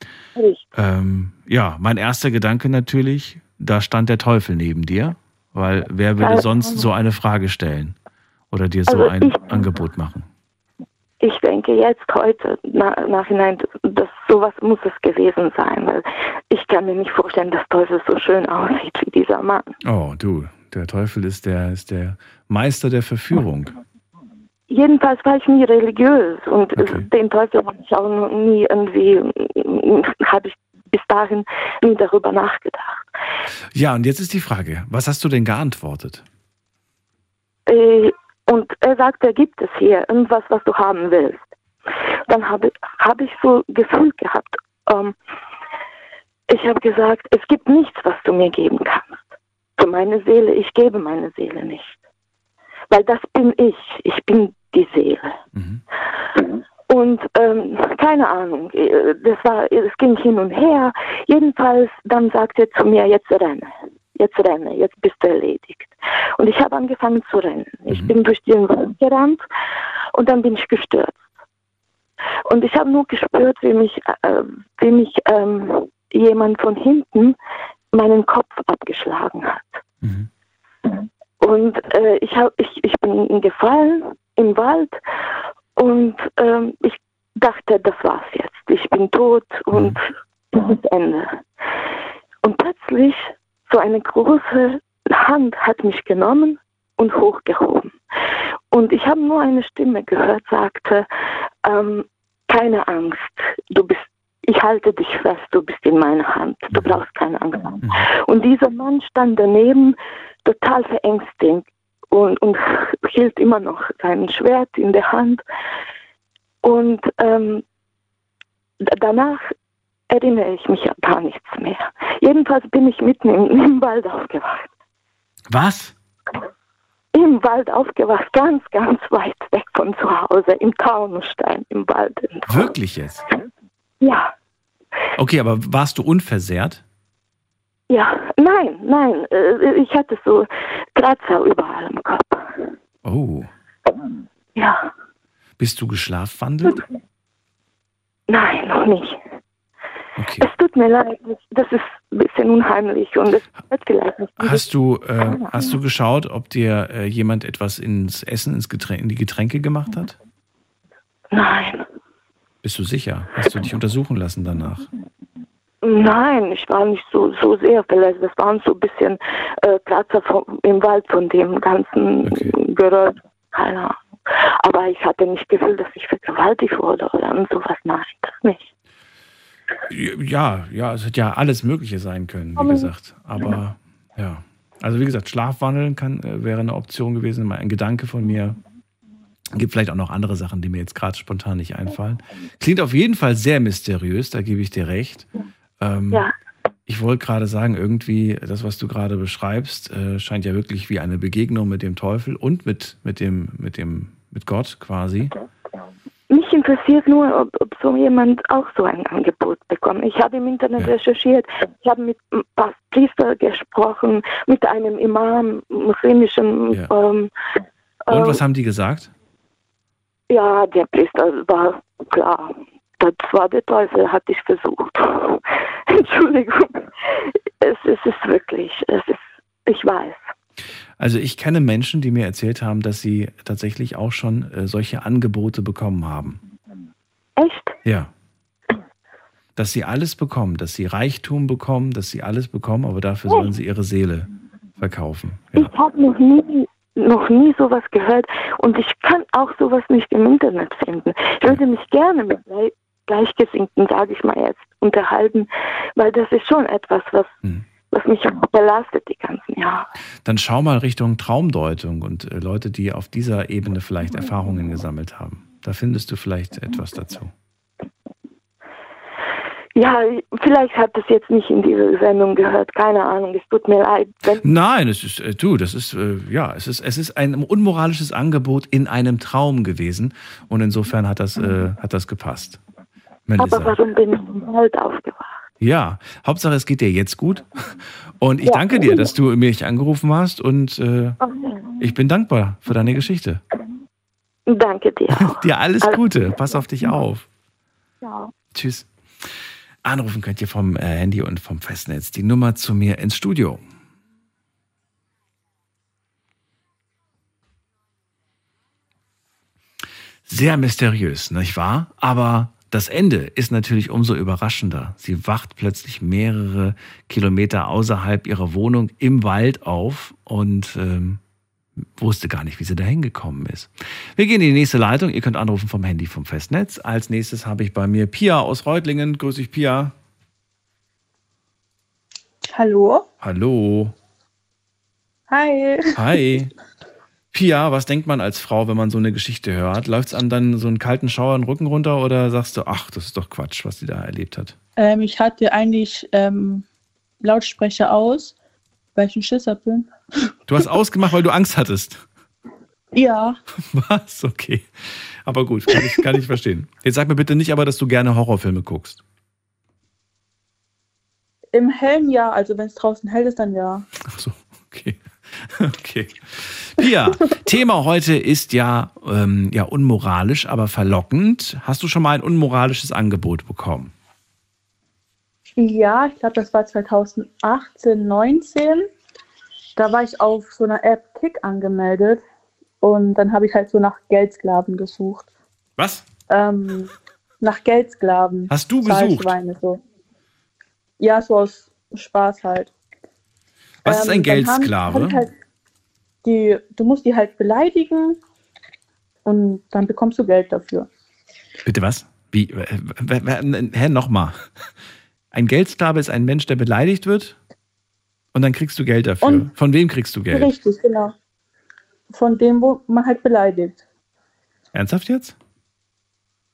Ähm, ja, mein erster Gedanke natürlich, da stand der Teufel neben dir. Weil wer würde Also- sonst so eine Frage stellen? Oder dir so Also ein ich- Angebot machen? Ich denke jetzt heute na, nachhinein, dass sowas muss es gewesen sein, weil ich kann mir nicht vorstellen, dass Teufel so schön aussieht wie dieser Mann. Oh, du, der Teufel ist der, ist der Meister der Verführung. Jedenfalls war ich nie religiös und den Teufel habe ich auch nie irgendwie, habe ich bis dahin nie darüber nachgedacht. Ja, und jetzt ist die Frage, was hast du denn geantwortet? Äh, Und er sagte, gibt es hier irgendwas, was du haben willst? Dann habe hab ich so Gefühl gehabt. Ähm, ich habe gesagt, es gibt nichts, was du mir geben kannst. Für meine Seele, ich gebe meine Seele nicht. Weil das bin ich. Ich bin die Seele. Und ähm, keine Ahnung, äh, das war, es ging hin und her. Jedenfalls, dann sagte er zu mir, jetzt renne, jetzt renne, jetzt bist du erledigt. Und ich habe angefangen zu rennen. Ich bin durch den Wald gerannt und dann bin ich gestürzt. Und ich habe nur gespürt, wie mich, äh, wie mich ähm, jemand von hinten meinen Kopf abgeschlagen hat. Und äh, ich, hab, ich, ich bin gefallen im Wald und ähm, ich dachte, das war's jetzt. Ich bin tot und das ist Ende. Und plötzlich so eine große Hand hat mich genommen und hochgehoben. Und ich habe nur eine Stimme gehört, sagte, ähm, keine Angst, du bist, ich halte dich fest, du bist in meiner Hand, du brauchst keine Angst haben. Und dieser Mann stand daneben, total verängstigt und, und hielt immer noch sein Schwert in der Hand. Und ähm, danach erinnere ich mich an gar nichts mehr. Jedenfalls bin ich mitten im, im Wald aufgewacht. Was? Im Wald aufgewacht, ganz, ganz weit weg von zu Hause, im Taunusstein, im Wald. Wirklich jetzt? Ja, Okay, aber warst du unversehrt? ja, nein, nein, äh, ich hatte so Kratzer überall im Kopf. Oh. Ja, Bist du geschlafwandelt? nein, noch nicht. Es tut mir leid, das ist ein bisschen unheimlich und es wird vielleicht nicht. Hast du, äh, hast du geschaut, ob dir äh, jemand etwas ins Essen, ins Getränk, in die Getränke gemacht hat? Nein, Bist du sicher? Hast du dich untersuchen lassen danach? nein, ich war nicht so, so sehr verletzt. Das waren so ein bisschen äh, Kratzer vom, im Wald von dem ganzen Geräusch. Keine Ahnung. Aber ich hatte nicht Gefühl, dass ich vergewaltigt wurde oder sowas. Nein, das nicht. Ja, ja, es hätte ja alles Mögliche sein können, wie gesagt. Aber ja. Also wie gesagt, Schlafwandeln kann, äh, wäre eine Option gewesen, mal ein Gedanke von mir. Gibt vielleicht auch noch andere Sachen, die mir jetzt gerade spontan nicht einfallen. Klingt auf jeden Fall sehr mysteriös, da gebe ich dir recht. Ähm, Ja. Ich wollte gerade sagen, irgendwie, das, was du gerade beschreibst, äh, scheint ja wirklich wie eine Begegnung mit dem Teufel und mit, mit dem, mit dem, mit Gott quasi. Mich interessiert nur, ob, ob so jemand auch so ein Angebot bekommt. Ich habe im Internet recherchiert, ich habe mit ein paar Priester gesprochen, mit einem Imam, muslimischen. Ja. Ähm, Und ähm, was haben die gesagt? Ja, der Priester war klar. Das war der Teufel, hat dich versucht. Entschuldigung. Es, es ist wirklich, es ist, ich weiß. Also ich kenne Menschen, die mir erzählt haben, dass sie tatsächlich auch schon äh, solche Angebote bekommen haben. Echt? Ja. Dass sie alles bekommen, dass sie Reichtum bekommen, dass sie alles bekommen, aber dafür sollen sie ihre Seele verkaufen. Ich habe noch nie, noch nie sowas gehört und ich kann auch sowas nicht im Internet finden. Ich würde mich gerne mit Gleich- Gleichgesinnten, sage ich mal jetzt, unterhalten, weil das ist schon etwas, was, was mich belastet die ganzen Jahre. Dann schau mal Richtung Traumdeutung und äh, Leute, die auf dieser Ebene vielleicht Erfahrungen gesammelt haben. Da findest du vielleicht etwas dazu. Ja, vielleicht hat es jetzt nicht in diese Sendung gehört, keine Ahnung, es tut mir leid. Nein, es ist, äh, du, das ist, äh, ja, es ist, es ist ein unmoralisches Angebot in einem Traum gewesen und insofern hat das, äh, hat das gepasst. Melissa. aber warum bin ich im Wald aufgewacht? Ja, Hauptsache es geht dir jetzt gut. Und ich Ja. danke dir, dass du mich angerufen hast und äh, ich bin dankbar für deine Geschichte. Danke dir. Dir alles Gute, pass auf dich auf. Ja. Tschüss. Anrufen könnt ihr vom äh, Handy und vom Festnetz die Nummer zu mir ins Studio. Sehr mysteriös, nicht wahr? Aber das Ende ist natürlich umso überraschender. Sie wacht plötzlich mehrere Kilometer außerhalb ihrer Wohnung im Wald auf und ähm, wusste gar nicht, wie sie da hingekommen ist. Wir gehen in die nächste Leitung. Ihr könnt anrufen vom Handy vom Festnetz. Als nächstes habe ich bei mir Pia aus Reutlingen. Grüß dich, Pia. Hallo? Hallo. Hi. Hi. Pia, was denkt man als Frau, wenn man so eine Geschichte hört? Läuft es an dann so einen kalten Schauer den Rücken runter oder sagst du, ach, das ist doch Quatsch, was sie da erlebt hat? Ähm, ich hatte eigentlich ähm, Lautsprecher aus, weil ich ein Schisser bin. Du hast ausgemacht, weil du Angst hattest. Ja, Was? Okay. Aber gut, kann ich, kann ich verstehen. Jetzt sag mir bitte nicht aber, dass du gerne Horrorfilme guckst. im hellen Jahr, also wenn es draußen hell ist, dann ja. Ach so, okay. Okay. Pia, Thema heute ist ja, ähm, ja unmoralisch, aber verlockend. Hast du schon mal ein unmoralisches Angebot bekommen? Ja, ich glaube, das war 2018, 19. Da war ich auf so einer App Kick angemeldet und dann habe ich halt so nach Geldsklaven gesucht. Was? Ähm, nach Geldsklaven. Hast du gesucht? So. Ja, so aus Spaß halt. Was ist ein Ähm, haben- Geldsklave? hab ich Halt die, du musst die halt beleidigen und dann bekommst du Geld dafür. Bitte was? Wie? äh, Hä, nochmal. Ein Geldsklave ist ein Mensch, der beleidigt wird und dann kriegst du Geld dafür. Und- Von wem kriegst du Geld? Richtig, genau. Von dem, wo man halt beleidigt. Ernsthaft jetzt?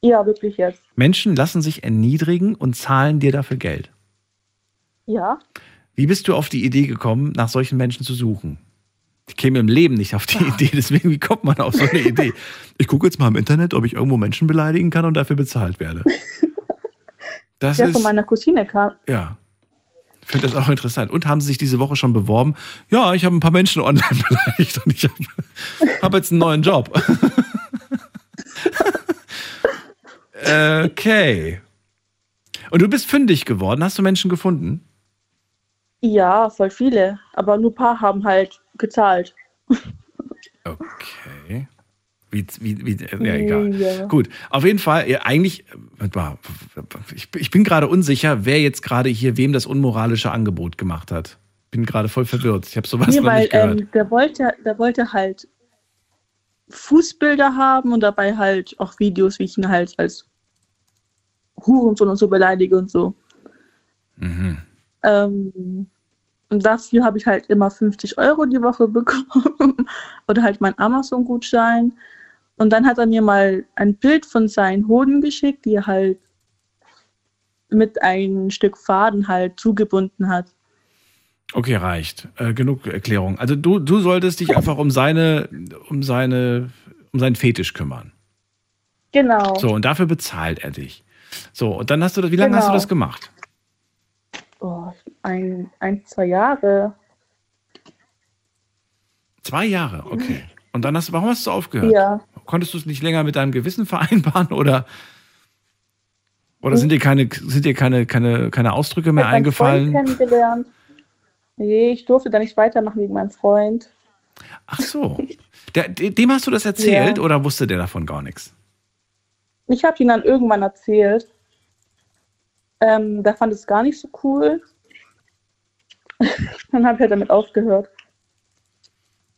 Ja, wirklich jetzt. Menschen lassen sich erniedrigen und zahlen dir dafür Geld. Ja. Wie bist du auf die Idee gekommen, nach solchen Menschen zu suchen? Ich käme im Leben nicht auf die Idee, deswegen, wie kommt man auf so eine Idee? Ich gucke jetzt mal im Internet, ob ich irgendwo Menschen beleidigen kann und dafür bezahlt werde. Das Der ist, von meiner Cousine kam. ja, ich finde das auch interessant. Und haben sie sich diese Woche schon beworben? Ja, ich habe ein paar Menschen online beleidigt und ich habe hab jetzt einen neuen Job. okay. Und du bist fündig geworden. Hast du Menschen gefunden? Ja, voll viele. Aber nur ein paar haben halt gezahlt. Okay. Wie, wie, wie, ja, egal. Ja. Gut, auf jeden Fall, ja, eigentlich, ich bin gerade unsicher, wer jetzt gerade hier wem das unmoralische Angebot gemacht hat. Bin gerade voll verwirrt. Ich habe sowas Nee, noch weil nicht gehört. ähm, der, wollte, der wollte halt Fußbilder haben und dabei halt auch Videos, wie ich ihn halt als Hurensohn und so beleidige und so. Mhm. Ähm, und dafür habe ich halt immer 50 Euro die Woche bekommen oder halt meinen Amazon-Gutschein. Und dann hat er mir mal ein Bild von seinen Hoden geschickt, die er halt mit ein Stück Faden halt zugebunden hat. Okay, reicht. Äh, genug Erklärung. Also du, du solltest dich einfach um seine, um seine, um seinen Fetisch kümmern. Genau. So, und dafür bezahlt er dich. So, und dann hast du das, wie lange hast du Genau. das gemacht? Oh, ein, ein, zwei Jahre. Zwei Jahre, okay. Und dann hast du, warum hast du aufgehört? Ja. Konntest du es nicht länger mit deinem Gewissen vereinbaren oder, oder sind dir keine, sind dir keine, keine, keine Ausdrücke mehr eingefallen? Freund kennengelernt. Nee, ich durfte da nicht weitermachen wegen meinem Freund. Ach so. Der, dem hast du das erzählt Ja. oder wusste der davon gar nichts? Ich habe ihn dann irgendwann erzählt. Ähm, der fand es gar nicht so cool. dann habe ich halt damit aufgehört.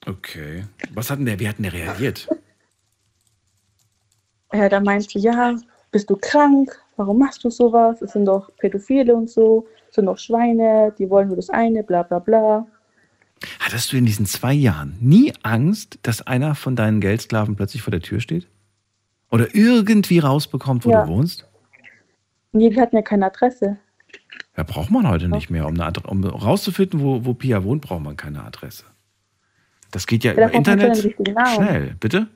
Okay. Was hat denn der, wie hat denn der reagiert? Ja, der meinte, ja, bist du krank? Warum machst du sowas? Es sind doch Pädophile und so. Es sind doch Schweine, die wollen nur das eine, bla bla bla. Hattest du in diesen zwei Jahren nie Angst, dass einer von deinen Geldsklaven plötzlich vor der Tür steht? Oder irgendwie rausbekommt, wo Ja. du wohnst? Nee, die hatten ja keine Adresse. Ja, braucht man heute nicht mehr. Um, eine Adre um rauszufinden, wo, wo Pia wohnt, braucht man keine Adresse. Das geht ja da über Internet Namen. schnell. Bitte?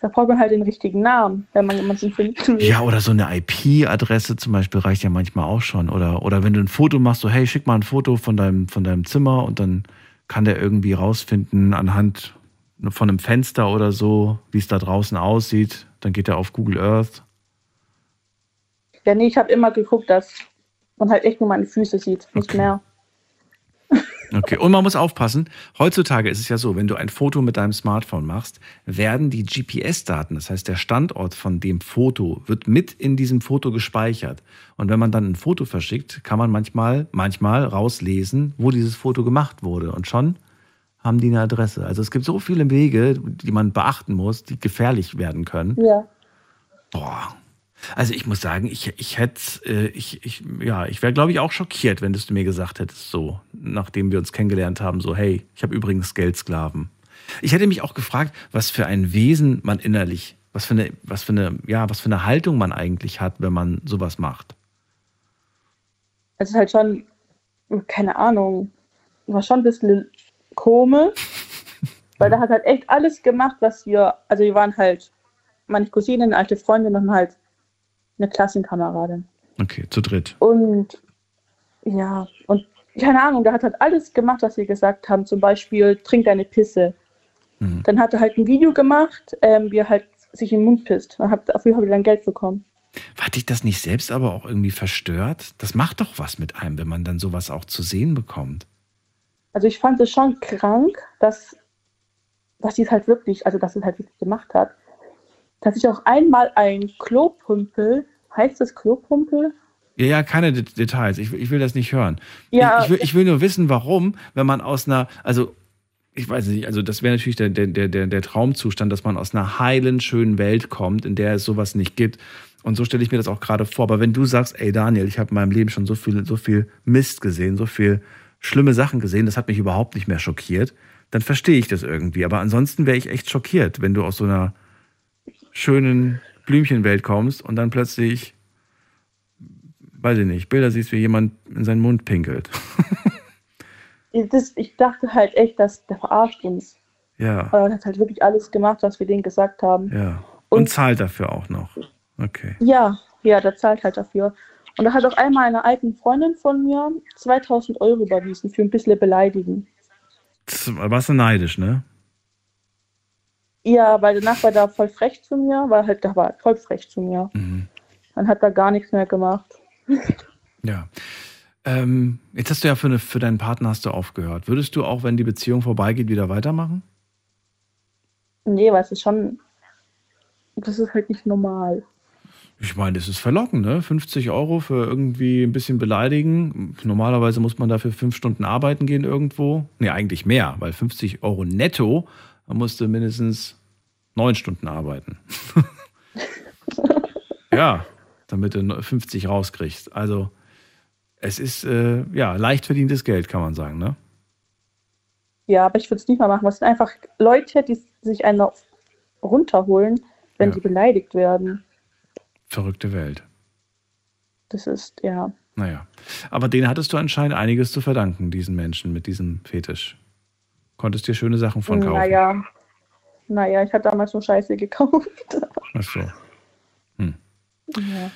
Da braucht man halt den richtigen Namen, wenn man jemanden finden will. Ja, oder so eine IP-Adresse zum Beispiel reicht ja manchmal auch schon. Oder, oder wenn du ein Foto machst, so hey, schick mal ein Foto von deinem, von deinem Zimmer und dann kann der irgendwie rausfinden anhand von einem Fenster oder so, wie es da draußen aussieht. Dann geht er auf Google Earth. Ja, nee, ich habe immer geguckt, dass man halt echt nur meine Füße sieht, nicht mehr. Okay, und man muss aufpassen, heutzutage ist es ja so, wenn du ein Foto mit deinem Smartphone machst, werden die GPS-Daten, das heißt der Standort von dem Foto, wird mit in diesem Foto gespeichert. Und wenn man dann ein Foto verschickt, kann man manchmal, manchmal rauslesen, wo dieses Foto gemacht wurde. Und schon haben die eine Adresse. Also es gibt so viele Wege, die man beachten muss, die gefährlich werden können. Ja. Boah. Also ich muss sagen, ich, ich hätte, äh, ich, ich, ja, ich wäre, glaube ich, auch schockiert, wenn du es mir gesagt hättest, so, nachdem wir uns kennengelernt haben, so, hey, ich habe übrigens Geldsklaven. Ich hätte mich auch gefragt, was für ein Wesen man innerlich, was für eine, was für eine, ja, was für eine Haltung man eigentlich hat, wenn man sowas macht. Es ist halt schon, keine Ahnung, war schon ein bisschen komisch, weil der hat halt echt alles gemacht, was wir, also wir waren halt meine Cousine, eine alte Freundin und halt eine Klassenkameradin. Okay, zu dritt. Und ja, und keine Ahnung, der hat halt alles gemacht, was wir gesagt haben. Zum Beispiel, trink deine Pisse. Mhm. Dann hat er halt ein Video gemacht, ähm, wie er halt sich in den Mund pisst. Und hat, dafür habe ich dann Geld bekommen. Hat dich das nicht selbst aber auch irgendwie verstört? Das macht doch was mit einem, wenn man dann sowas auch zu sehen bekommt. Also ich fand es schon krank, dass, dass sie es halt wirklich, also dass sie es halt wirklich gemacht hat. Dass ich auch einmal ein Klopumpel, heißt das Klopumpel? Ja, ja, keine Det- Details. Ich, will- ich will das nicht hören. Ja. Ich, ich, will, ich will nur wissen, warum, wenn man aus einer, also ich weiß nicht, also das wäre natürlich der, der, der, der der Traumzustand, dass man aus einer heilen, schönen Welt kommt, in der es sowas nicht gibt. Und so stelle ich mir das auch gerade vor. Aber wenn du sagst, ey Daniel, ich habe in meinem Leben schon so viel, so viel Mist gesehen, so viel schlimme Sachen gesehen, das hat mich überhaupt nicht mehr schockiert, dann verstehe ich das irgendwie. Aber ansonsten wäre ich echt schockiert, wenn du aus so einer schönen Blümchenwelt kommst und dann plötzlich, weiß ich nicht, Bilder siehst, wie jemand in seinen Mund pinkelt. Das, ich dachte halt echt, dass der verarscht uns. Ja, Aber er hat halt wirklich alles gemacht, was wir denen gesagt haben. ja. Und zahlt dafür auch noch. Okay. Ja, ja, der zahlt halt dafür. Und er hat auch einmal einer alten Freundin von mir 2000 Euro überwiesen für ein bisschen beleidigen. Warst du neidisch, ne? Ja, weil danach war der voll frech zu mir, weil halt, der war voll frech zu mir. Mhm. Dann hat er gar nichts mehr gemacht. Ja. Ähm, jetzt hast du ja für, eine, für deinen Partner hast du aufgehört. Würdest du auch, wenn die Beziehung vorbeigeht, wieder weitermachen? Nee, weil es ist schon, das ist halt nicht normal. Ich meine, das ist verlockend, ne? 50 Euro für irgendwie ein bisschen beleidigen. Normalerweise muss man dafür fünf Stunden arbeiten gehen irgendwo. Nee, eigentlich mehr, weil 50 Euro netto, man musste mindestens neun Stunden arbeiten. ja, damit du 50 rauskriegst. Also, es ist, äh, ja, leicht verdientes Geld, kann man sagen, ne? Ja, aber ich würde es nicht mal machen. Es sind einfach Leute, die sich einer runterholen, wenn Ja. die beleidigt werden. Verrückte Welt. Das ist, ja. Naja. Aber denen hattest du anscheinend einiges zu verdanken, diesen Menschen mit diesem Fetisch. Konntest dir schöne Sachen von kaufen. Naja. Naja, ich habe damals nur Scheiße gekauft. Ach so. ja.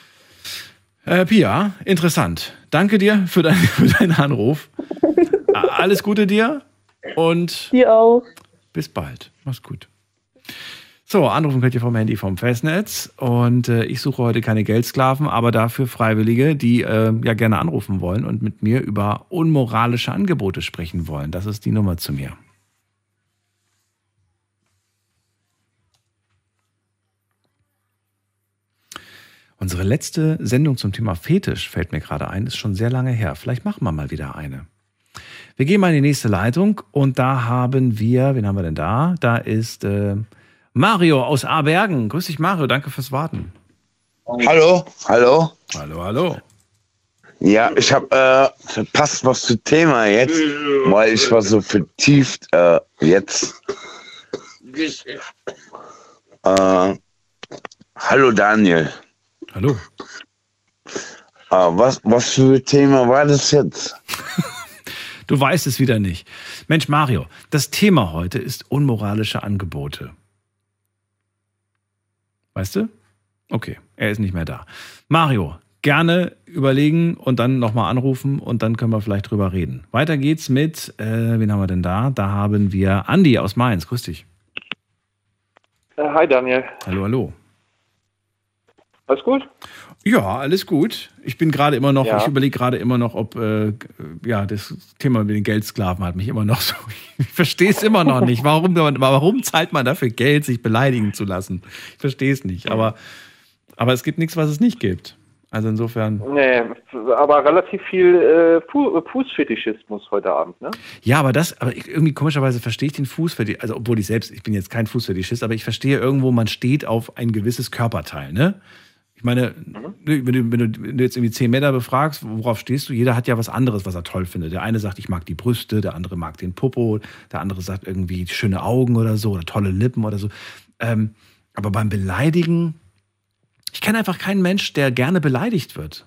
Äh, Pia, interessant. Danke dir für, dein, für deinen Anruf. Alles Gute dir und dir auch. bis bald. Mach's gut. So, anrufen könnt ihr vom Handy vom Festnetz. Und äh, ich suche heute keine Geldsklaven, aber dafür Freiwillige, die äh, ja gerne anrufen wollen und mit mir über unmoralische Angebote sprechen wollen. Das ist die Nummer zu mir. Unsere letzte Sendung zum Thema Fetisch fällt mir gerade ein, ist schon sehr lange her. Vielleicht machen wir mal wieder eine. Wir gehen mal in die nächste Leitung und da haben wir, wen haben wir denn da? Da ist äh, Mario aus Abergen. Grüß dich, Mario, danke fürs Warten. Hallo, hallo. Hallo, hallo. Ja, ich habe äh, verpasst was zu Thema jetzt, weil ich war so vertieft äh, jetzt. Äh, hallo Daniel. Hallo. Äh, was, was für Thema war das jetzt? Du weißt es wieder nicht. Mensch, Mario, das Thema heute ist unmoralische Angebote. Weißt du? Okay, er ist nicht mehr da. Mario, gerne überlegen und dann nochmal anrufen und dann können wir vielleicht drüber reden. Weiter geht's mit, äh, wen haben wir denn da? Da haben wir Andi aus Mainz. Grüß dich. Äh, Hi Daniel. Hallo, hallo. Alles gut? Ja, alles gut. Ich bin gerade immer noch, Ja. ich überlege gerade immer noch, ob, äh, ja, das Thema mit den Geldsklaven hat mich immer noch so, ich verstehe es immer noch nicht. Warum, warum zahlt man dafür Geld, sich beleidigen zu lassen? Ich verstehe es nicht. Aber, aber es gibt nichts, was es nicht gibt. Also insofern. Nee, aber relativ viel äh, Fu Fußfetischismus heute Abend, ne? Ja, aber das, aber irgendwie komischerweise verstehe ich den Fußfetisch, also obwohl ich selbst, ich bin jetzt kein Fußfetischist, aber ich verstehe irgendwo, man steht auf ein gewisses Körperteil, ne? Ich meine, wenn, du, wenn, du, wenn du jetzt irgendwie zehn Männer befragst, worauf stehst du? Jeder hat ja was anderes, was er toll findet. Der eine sagt, ich mag die Brüste, der andere mag den Popo, der andere sagt irgendwie schöne Augen oder so oder tolle Lippen oder so. Ähm, aber beim Beleidigen, ich kenne einfach keinen Mensch, der gerne beleidigt wird.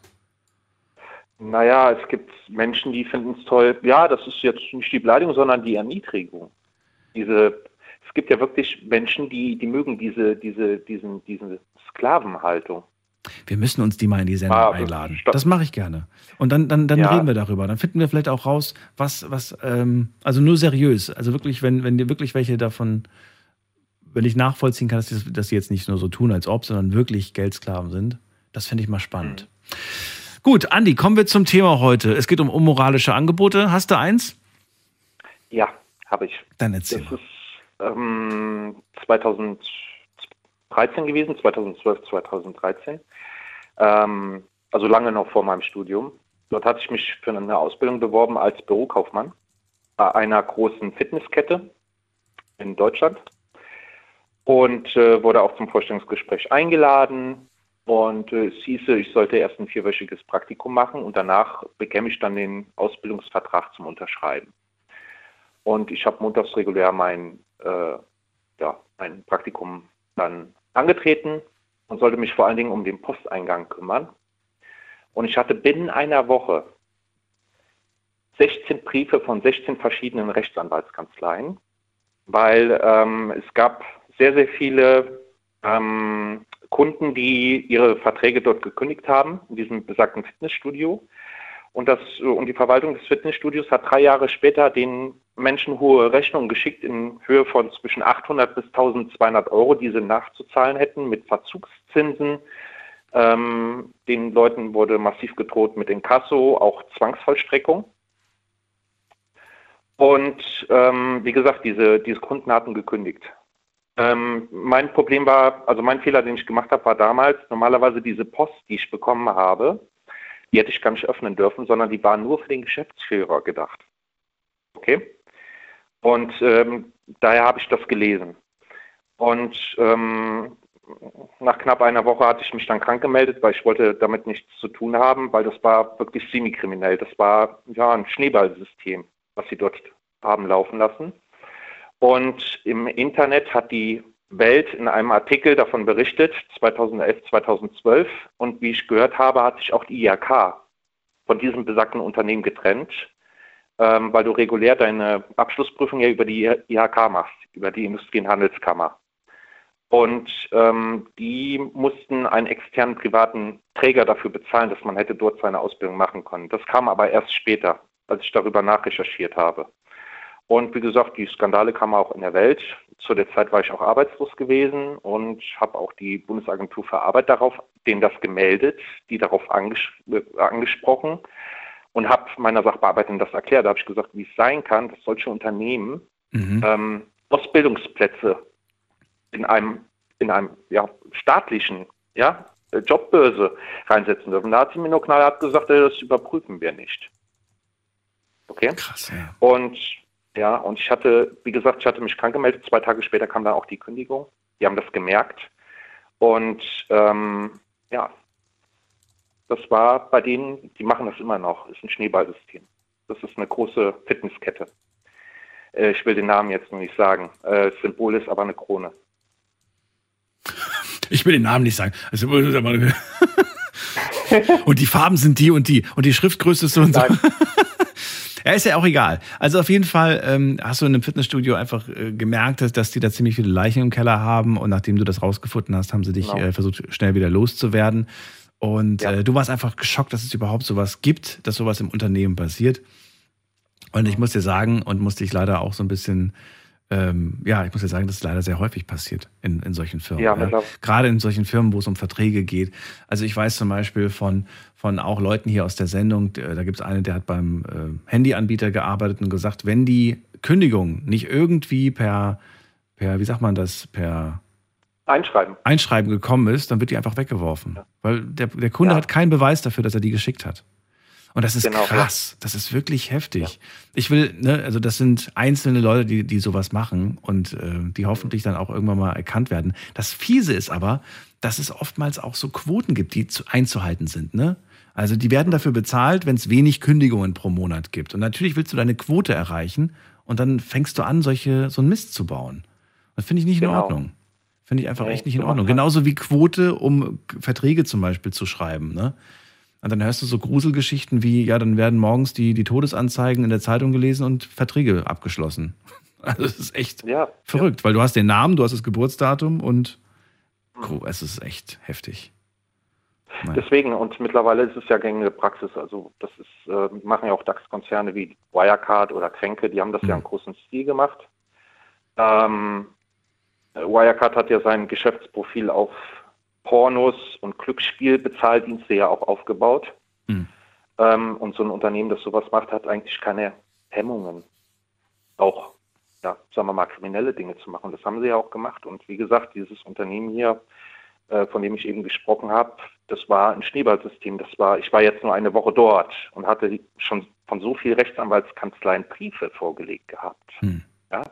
Naja, es gibt Menschen, die finden es toll. Ja, das ist jetzt nicht die Beleidigung, sondern die Erniedrigung. Diese, es gibt ja wirklich Menschen, die, die mögen diese, diese, diesen, diese Sklavenhaltung. Wir müssen uns die mal in die Sendung Ah, einladen. stopp. Das mache ich gerne. Und dann, dann, dann Ja. reden wir darüber. Dann finden wir vielleicht auch raus, was, was, ähm, also nur seriös. Also wirklich, wenn, wenn dir wirklich welche davon, wenn ich nachvollziehen kann, dass die, dass die jetzt nicht nur so tun, als ob, sondern wirklich Geldsklaven sind, das fände ich mal spannend. Gut, Andi, kommen wir zum Thema heute. Es geht um unmoralische Angebote. Hast du eins? Ja, habe ich. Dann erzähl. Das ist ähm, 2013 gewesen, 2012, 2013. Ähm, also lange noch vor meinem Studium. Dort hatte ich mich für eine Ausbildung beworben als Bürokaufmann bei einer großen Fitnesskette in Deutschland und äh, wurde auch zum Vorstellungsgespräch eingeladen. Und äh, es hieße, ich sollte erst ein vierwöchiges Praktikum machen und danach bekäme ich dann den Ausbildungsvertrag zum Unterschreiben. Und ich habe montags regulär mein, äh, ja, mein Praktikum dann angetreten und sollte mich vor allen Dingen um den Posteingang kümmern. Und ich hatte binnen einer Woche 16 Briefe von 16 verschiedenen Rechtsanwaltskanzleien, weil ähm, es gab sehr, sehr viele ähm, Kunden, die ihre Verträge dort gekündigt haben, in diesem besagten Fitnessstudio. Und, das, und die Verwaltung des Fitnessstudios hat drei Jahre später den Menschen hohe Rechnungen geschickt in Höhe von zwischen 800 bis 1200 Euro, die sie nachzuzahlen hätten mit Verzugszinsen. Ähm, den Leuten wurde massiv gedroht mit Inkasso, auch Zwangsvollstreckung. Und ähm, wie gesagt, diese, diese Kunden hatten gekündigt. Ähm, mein Problem war, also mein Fehler, den ich gemacht habe, war damals normalerweise diese Post, die ich bekommen habe, die hätte ich gar nicht öffnen dürfen, sondern die war nur für den Geschäftsführer gedacht. Okay? Und ähm, daher habe ich das gelesen. Und ähm, nach knapp einer Woche hatte ich mich dann krank gemeldet, weil ich wollte damit nichts zu tun haben, weil das war wirklich semi-kriminell. Das war ja ein Schneeballsystem, was sie dort haben laufen lassen. Und im Internet hat die Welt in einem Artikel davon berichtet, 2011, 2012. Und wie ich gehört habe, hat sich auch die IHK von diesem besagten Unternehmen getrennt, ähm, weil du regulär deine Abschlussprüfung ja über die IHK machst, über die Industrie- und Handelskammer. Und ähm, die mussten einen externen privaten Träger dafür bezahlen, dass man hätte dort seine Ausbildung machen können. Das kam aber erst später, als ich darüber nachrecherchiert habe. Und wie gesagt, die Skandale kamen auch in der Welt. Zu der Zeit war ich auch arbeitslos gewesen und habe auch die Bundesagentur für Arbeit darauf, denen das gemeldet, die darauf anges angesprochen und habe meiner Sachbearbeiterin das erklärt. Da habe ich gesagt, wie es sein kann, dass solche Unternehmen Mhm. ähm, Ausbildungsplätze in einem, in einem ja, staatlichen ja, Jobbörse reinsetzen dürfen. Da hat sie mir nur knallhart gesagt, das überprüfen wir nicht. Okay? Krass, ja. Und ja, und ich hatte, wie gesagt, ich hatte mich krank gemeldet. Zwei Tage später kam dann auch die Kündigung. Die haben das gemerkt. Und ähm, ja, das war bei denen, die machen das immer noch, ist ein Schneeballsystem. Das ist eine große Fitnesskette. Äh, ich will den Namen jetzt noch nicht sagen. Äh, das Symbol ist aber eine Krone. Ich will den Namen nicht sagen. Also, und die Farben sind die und die. Und die Schriftgröße ist so und so. Ja, ist ja auch egal. Also auf jeden Fall ähm, hast du in einem Fitnessstudio einfach äh, gemerkt, dass, dass die da ziemlich viele Leichen im Keller haben und nachdem du das rausgefunden hast, haben sie dich Genau. äh, versucht, schnell wieder loszuwerden. Und äh, du warst einfach geschockt, dass es überhaupt sowas gibt, dass sowas im Unternehmen passiert. Und ich muss dir sagen, und musste ich leider auch so ein bisschen, ähm, ja, ich muss dir sagen, dass es leider sehr häufig passiert in, in solchen Firmen. Ja, mittlerweile. Gerade in solchen Firmen, wo es um Verträge geht. Also ich weiß zum Beispiel von, von auch Leuten hier aus der Sendung, da gibt es einen, der hat beim äh, Handyanbieter gearbeitet und gesagt, wenn die Kündigung nicht irgendwie per, per, wie sagt man das, per Einschreiben. Einschreiben gekommen ist, dann wird die einfach weggeworfen. Weil der, der Kunde hat keinen Beweis dafür, dass er die geschickt hat. Und das ist Genau, krass. Das ist wirklich heftig. Ich will, ne, also das sind einzelne Leute, die, die sowas machen und äh, die hoffentlich dann auch irgendwann mal erkannt werden. Das Fiese ist aber, dass es oftmals auch so Quoten gibt, die zu, einzuhalten sind. Ne? Also die werden dafür bezahlt, wenn es wenig Kündigungen pro Monat gibt. Und natürlich willst du deine Quote erreichen und dann fängst du an, solche, so einen Mist zu bauen. Das finde ich nicht in Genau. Ordnung. Finde ich einfach Nee, echt nicht in Ordnung. Genauso wie Quote, um Verträge zum Beispiel zu schreiben. Ne? Und dann hörst du so Gruselgeschichten wie, ja, dann werden morgens die, die Todesanzeigen in der Zeitung gelesen und Verträge abgeschlossen. Also es ist echt Ja, verrückt, weil du hast den Namen, du hast das Geburtsdatum und oh, es ist echt heftig. Naja. Deswegen, und mittlerweile ist es ja gängige Praxis. Also das ist, äh, machen ja auch DAX-Konzerne wie Wirecard oder Kränke, die haben das ja im großen Stil gemacht. Ähm, äh, Wirecard hat ja sein Geschäftsprofil auf Pornos und Glücksspielbezahldienste ja auch aufgebaut. Mhm. Ähm, und so ein Unternehmen, das sowas macht, hat eigentlich keine Hemmungen, auch, ja, sagen wir mal, kriminelle Dinge zu machen. Das haben sie ja auch gemacht. Und wie gesagt, dieses Unternehmen hier, äh, von dem ich eben gesprochen habe, das war ein Schneeballsystem. Das war, ich war jetzt nur eine Woche dort und hatte schon von so vielen Rechtsanwaltskanzleien Briefe vorgelegt gehabt. Ja?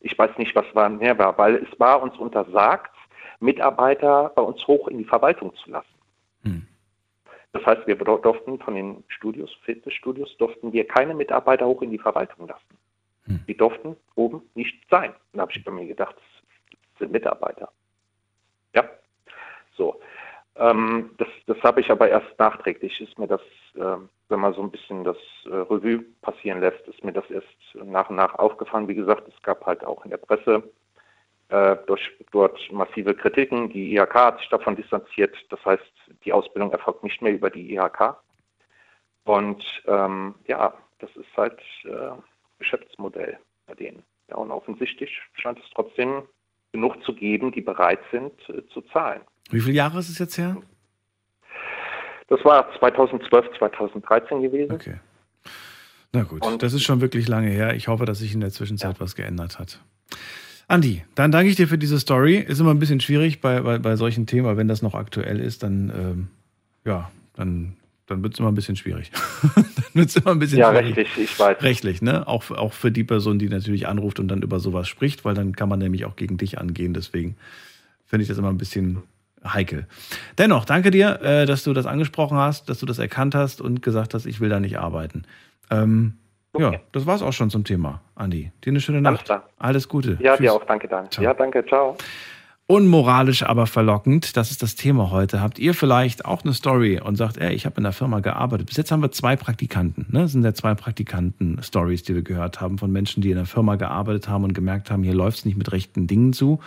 Ich weiß nicht, was war mehr war, weil es war uns untersagt, Mitarbeiter bei uns hoch in die Verwaltung zu lassen. Das heißt, wir durften von den Studios, Fitnessstudios, durften wir keine Mitarbeiter hoch in die Verwaltung lassen. Die durften oben nicht sein. Und da habe ich bei mir gedacht, das sind Mitarbeiter. Ja, so. Ähm, das, das habe ich aber erst nachträglich, ist mir das, ähm, wenn man so ein bisschen das äh, Revue passieren lässt, ist mir das erst nach und nach aufgefallen. Wie gesagt, es gab halt auch in der Presse äh, durch, dort massive Kritiken. Die IHK hat sich davon distanziert. Das heißt, die Ausbildung erfolgt nicht mehr über die IHK. Und ähm, ja, das ist halt äh, Geschäftsmodell bei denen. Ja, und offensichtlich scheint es trotzdem genug zu geben, die bereit sind äh, zu zahlen. Wie viele Jahre ist es jetzt her? Das war 2012, 2013 gewesen. Okay. Na gut, das ist schon wirklich lange her. Ich hoffe, dass sich in der Zwischenzeit was geändert hat. Andi, dann danke ich dir für diese Story. Ist immer ein bisschen schwierig bei, bei, bei solchen Themen, aber wenn das noch aktuell ist, dann, ähm, ja, dann, dann wird es immer ein bisschen schwierig. dann wird es immer ein bisschen Ja, schwierig. rechtlich, ich weiß. Rechtlich, ne? Auch, auch für die Person, die natürlich anruft und dann über sowas spricht, weil dann kann man nämlich auch gegen dich angehen. Deswegen finde ich das immer ein bisschen heikel. Dennoch, danke dir, äh, dass du das angesprochen hast, dass du das erkannt hast und gesagt hast, ich will da nicht arbeiten. Ähm, Ja, das war's auch schon zum Thema, Andi. Dir eine schöne Alles Nacht. klar. Alles Gute. Ja, Tschüss. dir auch. Danke, Dan. Ja, danke. Ciao. Unmoralisch, aber verlockend. Das ist das Thema heute. Habt ihr vielleicht auch eine Story und sagt, ey, ich habe in der Firma gearbeitet. Bis jetzt haben wir zwei Praktikanten. Ne? Das sind ja zwei Praktikanten-Stories, die wir gehört haben von Menschen, die in der Firma gearbeitet haben und gemerkt haben, hier läuft es nicht mit rechten Dingen zu.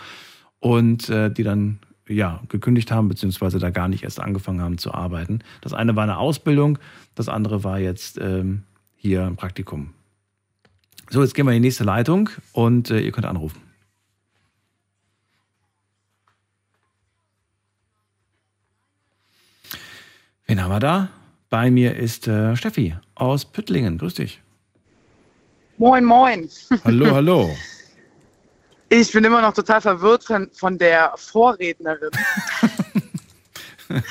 Und äh, die dann ja, gekündigt haben, beziehungsweise da gar nicht erst angefangen haben zu arbeiten. Das eine war eine Ausbildung, das andere war jetzt ähm, hier ein Praktikum. So, jetzt gehen wir in die nächste Leitung und äh, ihr könnt anrufen. Wen haben wir da? Bei mir ist äh, Steffi aus Püttlingen. Grüß dich. Moin, moin. Hallo, hallo. Ich bin immer noch total verwirrt von, von der Vorrednerin.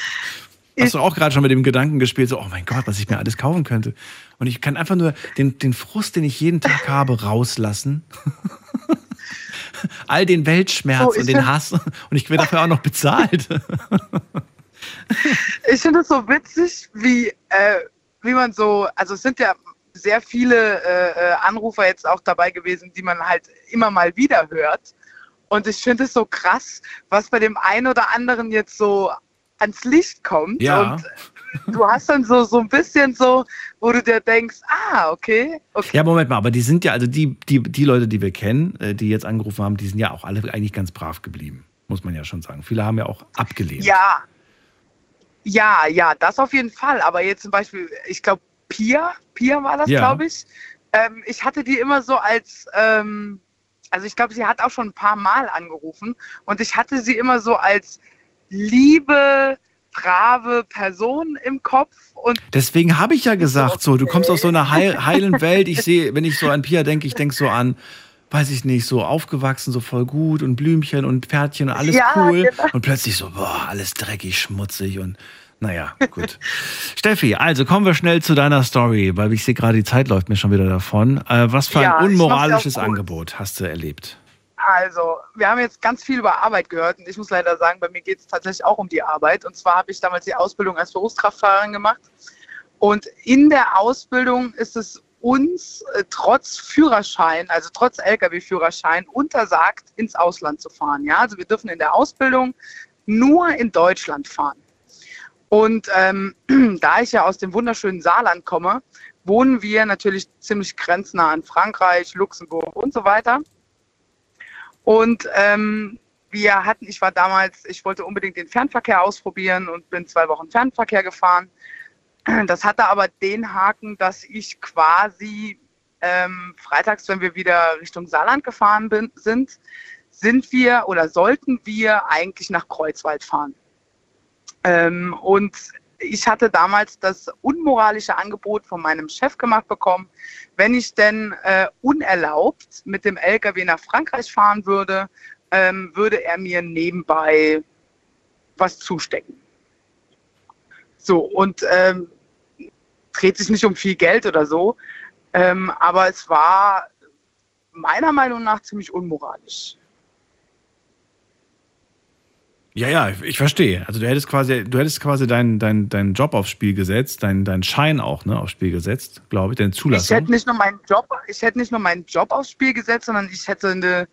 Hast du auch gerade schon mit dem Gedanken gespielt, so, oh mein Gott, was ich mir alles kaufen könnte. Und ich kann einfach nur den, den Frust, den ich jeden Tag habe, rauslassen. All den Weltschmerz ich und den Hass. Und ich werde dafür auch noch bezahlt. Ich finde es so witzig, wie, äh, wie man so, also es sind ja sehr viele äh, äh, Anrufer jetzt auch dabei gewesen, die man halt immer mal wieder hört. Und ich finde es so krass, was bei dem einen oder anderen jetzt so ans Licht kommt. Ja. Und du hast dann so, so ein bisschen so, wo du dir denkst, ah, okay, okay. Ja, Moment mal, aber die sind ja, also die, die, die Leute, die wir kennen, äh, die jetzt angerufen haben, die sind ja auch alle eigentlich ganz brav geblieben. Muss man ja schon sagen. Viele haben ja auch abgelehnt. Ja. Ja, ja, das auf jeden Fall. Aber jetzt zum Beispiel, ich glaube, Pia, Pia war das, Ja. glaube ich. Ähm, ich hatte die immer so als, ähm, also ich glaube, sie hat auch schon ein paar Mal angerufen und ich hatte sie immer so als liebe, brave Person im Kopf und Deswegen habe ich ja gesagt, so, du kommst aus so einer heil, heilen Welt. Ich sehe, wenn ich so an Pia denke, ich denke so an, weiß ich nicht, so aufgewachsen, so voll gut und Blümchen und Pferdchen und alles Ja, cool. genau. Und plötzlich so, boah, alles dreckig, schmutzig und naja, gut. Steffi, also kommen wir schnell zu deiner Story, weil ich sehe gerade, die Zeit läuft mir schon wieder davon. Äh, was für ein Ja, unmoralisches. Angebot hast du erlebt? Also, wir haben jetzt ganz viel über Arbeit gehört und ich muss leider sagen, bei mir geht es tatsächlich auch um die Arbeit. Und zwar habe ich damals die Ausbildung als Berufskraftfahrerin gemacht. Und in der Ausbildung ist es uns äh, trotz Führerschein, also trotz Lkw-Führerschein, untersagt, ins Ausland zu fahren. Ja, also wir dürfen in der Ausbildung nur in Deutschland fahren. Und ähm, da ich ja aus dem wunderschönen Saarland komme, wohnen wir natürlich ziemlich grenznah an Frankreich, Luxemburg und so weiter. Und ähm, wir hatten, ich war damals, ich wollte unbedingt den Fernverkehr ausprobieren und bin zwei Wochen Fernverkehr gefahren. Das hatte aber den Haken, dass ich quasi ähm, freitags, wenn wir wieder Richtung Saarland gefahren bin, sind, sind wir oder sollten wir eigentlich nach Kreuzwald fahren. Ähm, und ich hatte damals das unmoralische Angebot von meinem Chef gemacht bekommen, wenn ich denn äh, unerlaubt mit dem LKW nach Frankreich fahren würde, ähm, würde er mir nebenbei was zustecken. So, und ähm, dreht sich nicht um viel Geld oder so, ähm, aber es war meiner Meinung nach ziemlich unmoralisch. Ja, ja, ich verstehe. Also du hättest quasi, du hättest quasi deinen dein, dein Job aufs Spiel gesetzt, deinen dein Schein auch ne, aufs Spiel gesetzt, glaube ich, deine Ich Zulassung. hätte nicht nur meinen Job, ich hätte nicht nur meinen Job aufs Spiel gesetzt, sondern ich hätte eine,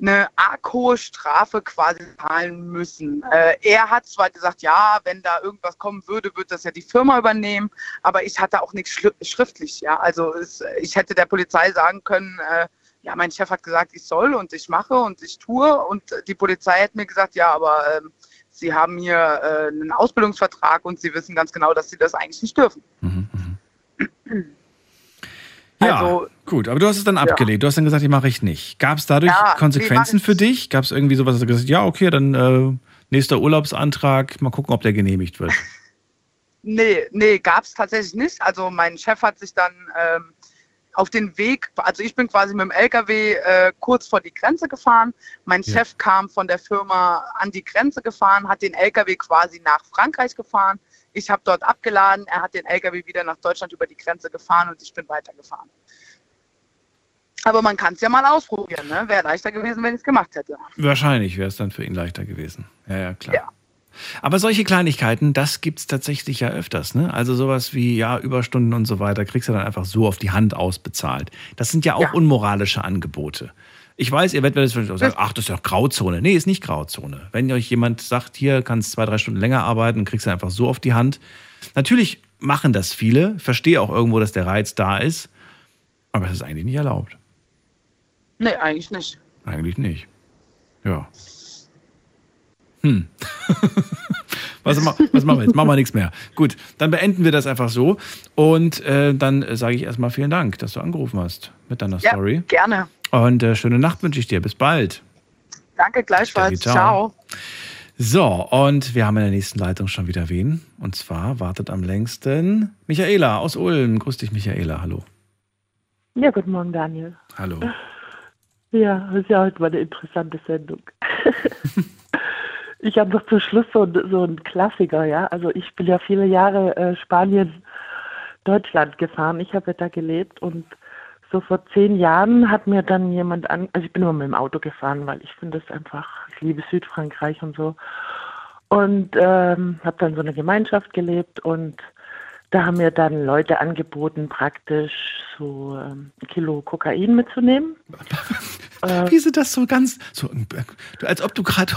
eine arg hohe Strafe quasi zahlen müssen. Äh, er hat zwar gesagt, ja, wenn da irgendwas kommen würde, wird das ja die Firma übernehmen, aber ich hatte auch nichts schri- schriftlich, ja. Also es, ich hätte der Polizei sagen können, äh, ja, mein Chef hat gesagt, ich soll und ich mache und ich tue und die Polizei hätte mir gesagt, ja, aber ähm, Sie haben hier äh, einen Ausbildungsvertrag und Sie wissen ganz genau, dass Sie das eigentlich nicht dürfen. Ja, Also- gut, aber du hast es dann Ja. abgelehnt. Du hast dann gesagt, die mache ich nicht. Gab es dadurch Ja, nee, Konsequenzen ich für dich? Gab es irgendwie sowas, dass du gesagt hast, ja, okay, dann äh, nächster Urlaubsantrag, mal gucken, ob der genehmigt wird. Nee, nee, gab es tatsächlich nicht. Also mein Chef hat sich dann ähm, auf den Weg, also ich bin quasi mit dem LKW äh, kurz vor die Grenze gefahren. Mein Ja. Chef kam von der Firma an die Grenze gefahren, hat den LKW quasi nach Frankreich gefahren. Ich habe dort abgeladen, er hat den LKW wieder nach Deutschland über die Grenze gefahren und ich bin weitergefahren. Aber man kann es ja mal ausprobieren, ne? Wäre leichter gewesen, wenn ich es gemacht hätte. Wahrscheinlich wäre es dann für ihn leichter gewesen. Ja, ja, klar. Ja. Aber solche Kleinigkeiten, das gibt es tatsächlich ja öfters. Ne? Also sowas wie ja, Überstunden und so weiter, kriegst du dann einfach so auf die Hand ausbezahlt. Das sind ja auch Ja. unmoralische Angebote. Ich weiß, ihr werdet vielleicht auch sagen, ach, das ist doch Grauzone. Nee, ist nicht Grauzone. Wenn euch jemand sagt, hier kannst zwei, drei Stunden länger arbeiten, kriegst du einfach so auf die Hand. Natürlich machen das viele. Verstehe auch irgendwo, dass der Reiz da ist. Aber es ist eigentlich nicht erlaubt. Nee, eigentlich nicht. Eigentlich nicht. Ja. Hm. was, was machen wir jetzt? Machen wir nichts mehr. Gut, dann beenden wir das einfach so. Und äh, dann sage ich erstmal vielen Dank, dass du angerufen hast mit deiner Ja, Story. gerne. Und äh, schöne Nacht wünsche ich dir. Bis bald. Danke gleichfalls. Ciao. Ciao. So, und wir haben in der nächsten Leitung schon wieder wen. Und zwar wartet am längsten Michaela aus Ulm. Grüß dich, Michaela. Hallo. Ja, guten Morgen, Daniel. Hallo. Ja, das ist ja heute mal eine interessante Sendung. ich habe noch zum Schluss so, so einen Klassiker, ja. Also ich bin ja viele Jahre äh, Spanien, Deutschland gefahren. Ich habe ja da gelebt und so vor zehn Jahren hat mir dann jemand an, also ich bin immer mit dem Auto gefahren, weil ich finde das einfach, ich liebe Südfrankreich und so. Und ähm, habe dann so eine Gemeinschaft gelebt und da haben mir dann Leute angeboten, praktisch so ähm, ein Kilo Kokain mitzunehmen. Äh, Wie sind das so ganz, so, äh, als ob du gerade,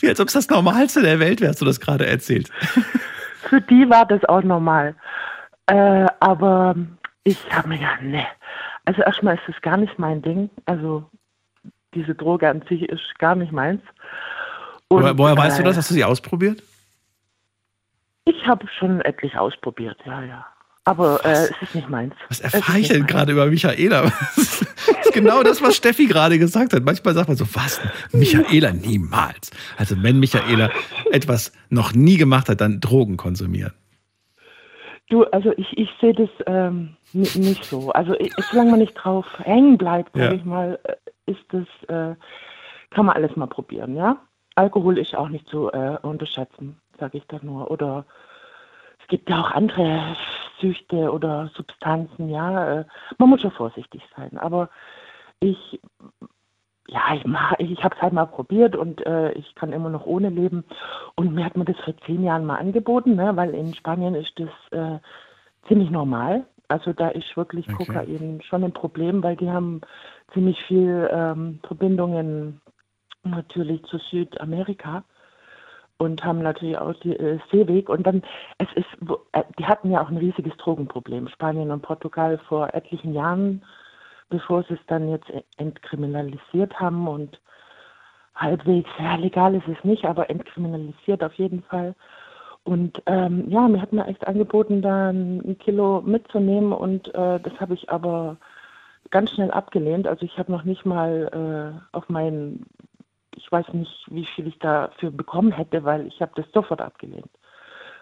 wie als ob es das Normalste der Welt wäre, hast du das gerade erzählt. Für die war das auch normal. Äh, aber ich habe mir gedacht, ne. Also erstmal ist das gar nicht mein Ding. Also diese Droge an sich ist gar nicht meins. Und, woher woher weißt du äh, das? Hast du sie ausprobiert? Ich habe schon etlich ausprobiert, ja, ja. Aber äh, es ist nicht meins. Was erfahre ich denn gerade über Michaela? Das ist genau das, was Steffi gerade gesagt hat. Manchmal sagt man so, was? Michaela niemals. Also wenn Michaela etwas noch nie gemacht hat, dann Drogen konsumieren. Du, also ich, ich sehe das ähm, ni- nicht so. Also ich, solange man nicht drauf hängen bleibt, Ja. ich mal, äh, ist das, äh, kann man alles mal probieren, ja? Alkohol ist auch nicht zu äh, unterschätzen, sage ich da nur. Oder es gibt ja auch andere Süchte oder Substanzen, ja. Äh, man muss schon vorsichtig sein. Aber ich, ja, ich, ich habe es halt mal probiert und äh, ich kann immer noch ohne leben. Und mir hat man das vor zehn Jahren mal angeboten, ne, weil in Spanien ist das äh, ziemlich normal. Also da ist wirklich Okay. Kokain schon ein Problem, weil die haben ziemlich viel ähm, Verbindungen natürlich zu Südamerika und haben natürlich auch die äh, Seeweg. Und dann, es ist, äh, die hatten ja auch ein riesiges Drogenproblem, Spanien und Portugal vor etlichen Jahren, bevor sie es dann jetzt e- entkriminalisiert haben und halbwegs, ja, legal ist es nicht, aber entkriminalisiert auf jeden Fall. Und ähm, ja, mir hat mir echt angeboten, da ein Kilo mitzunehmen und äh, das habe ich aber ganz schnell abgelehnt. Also ich habe noch nicht mal äh, auf meinen, ich weiß nicht, wie viel ich dafür bekommen hätte, weil ich habe das sofort abgelehnt.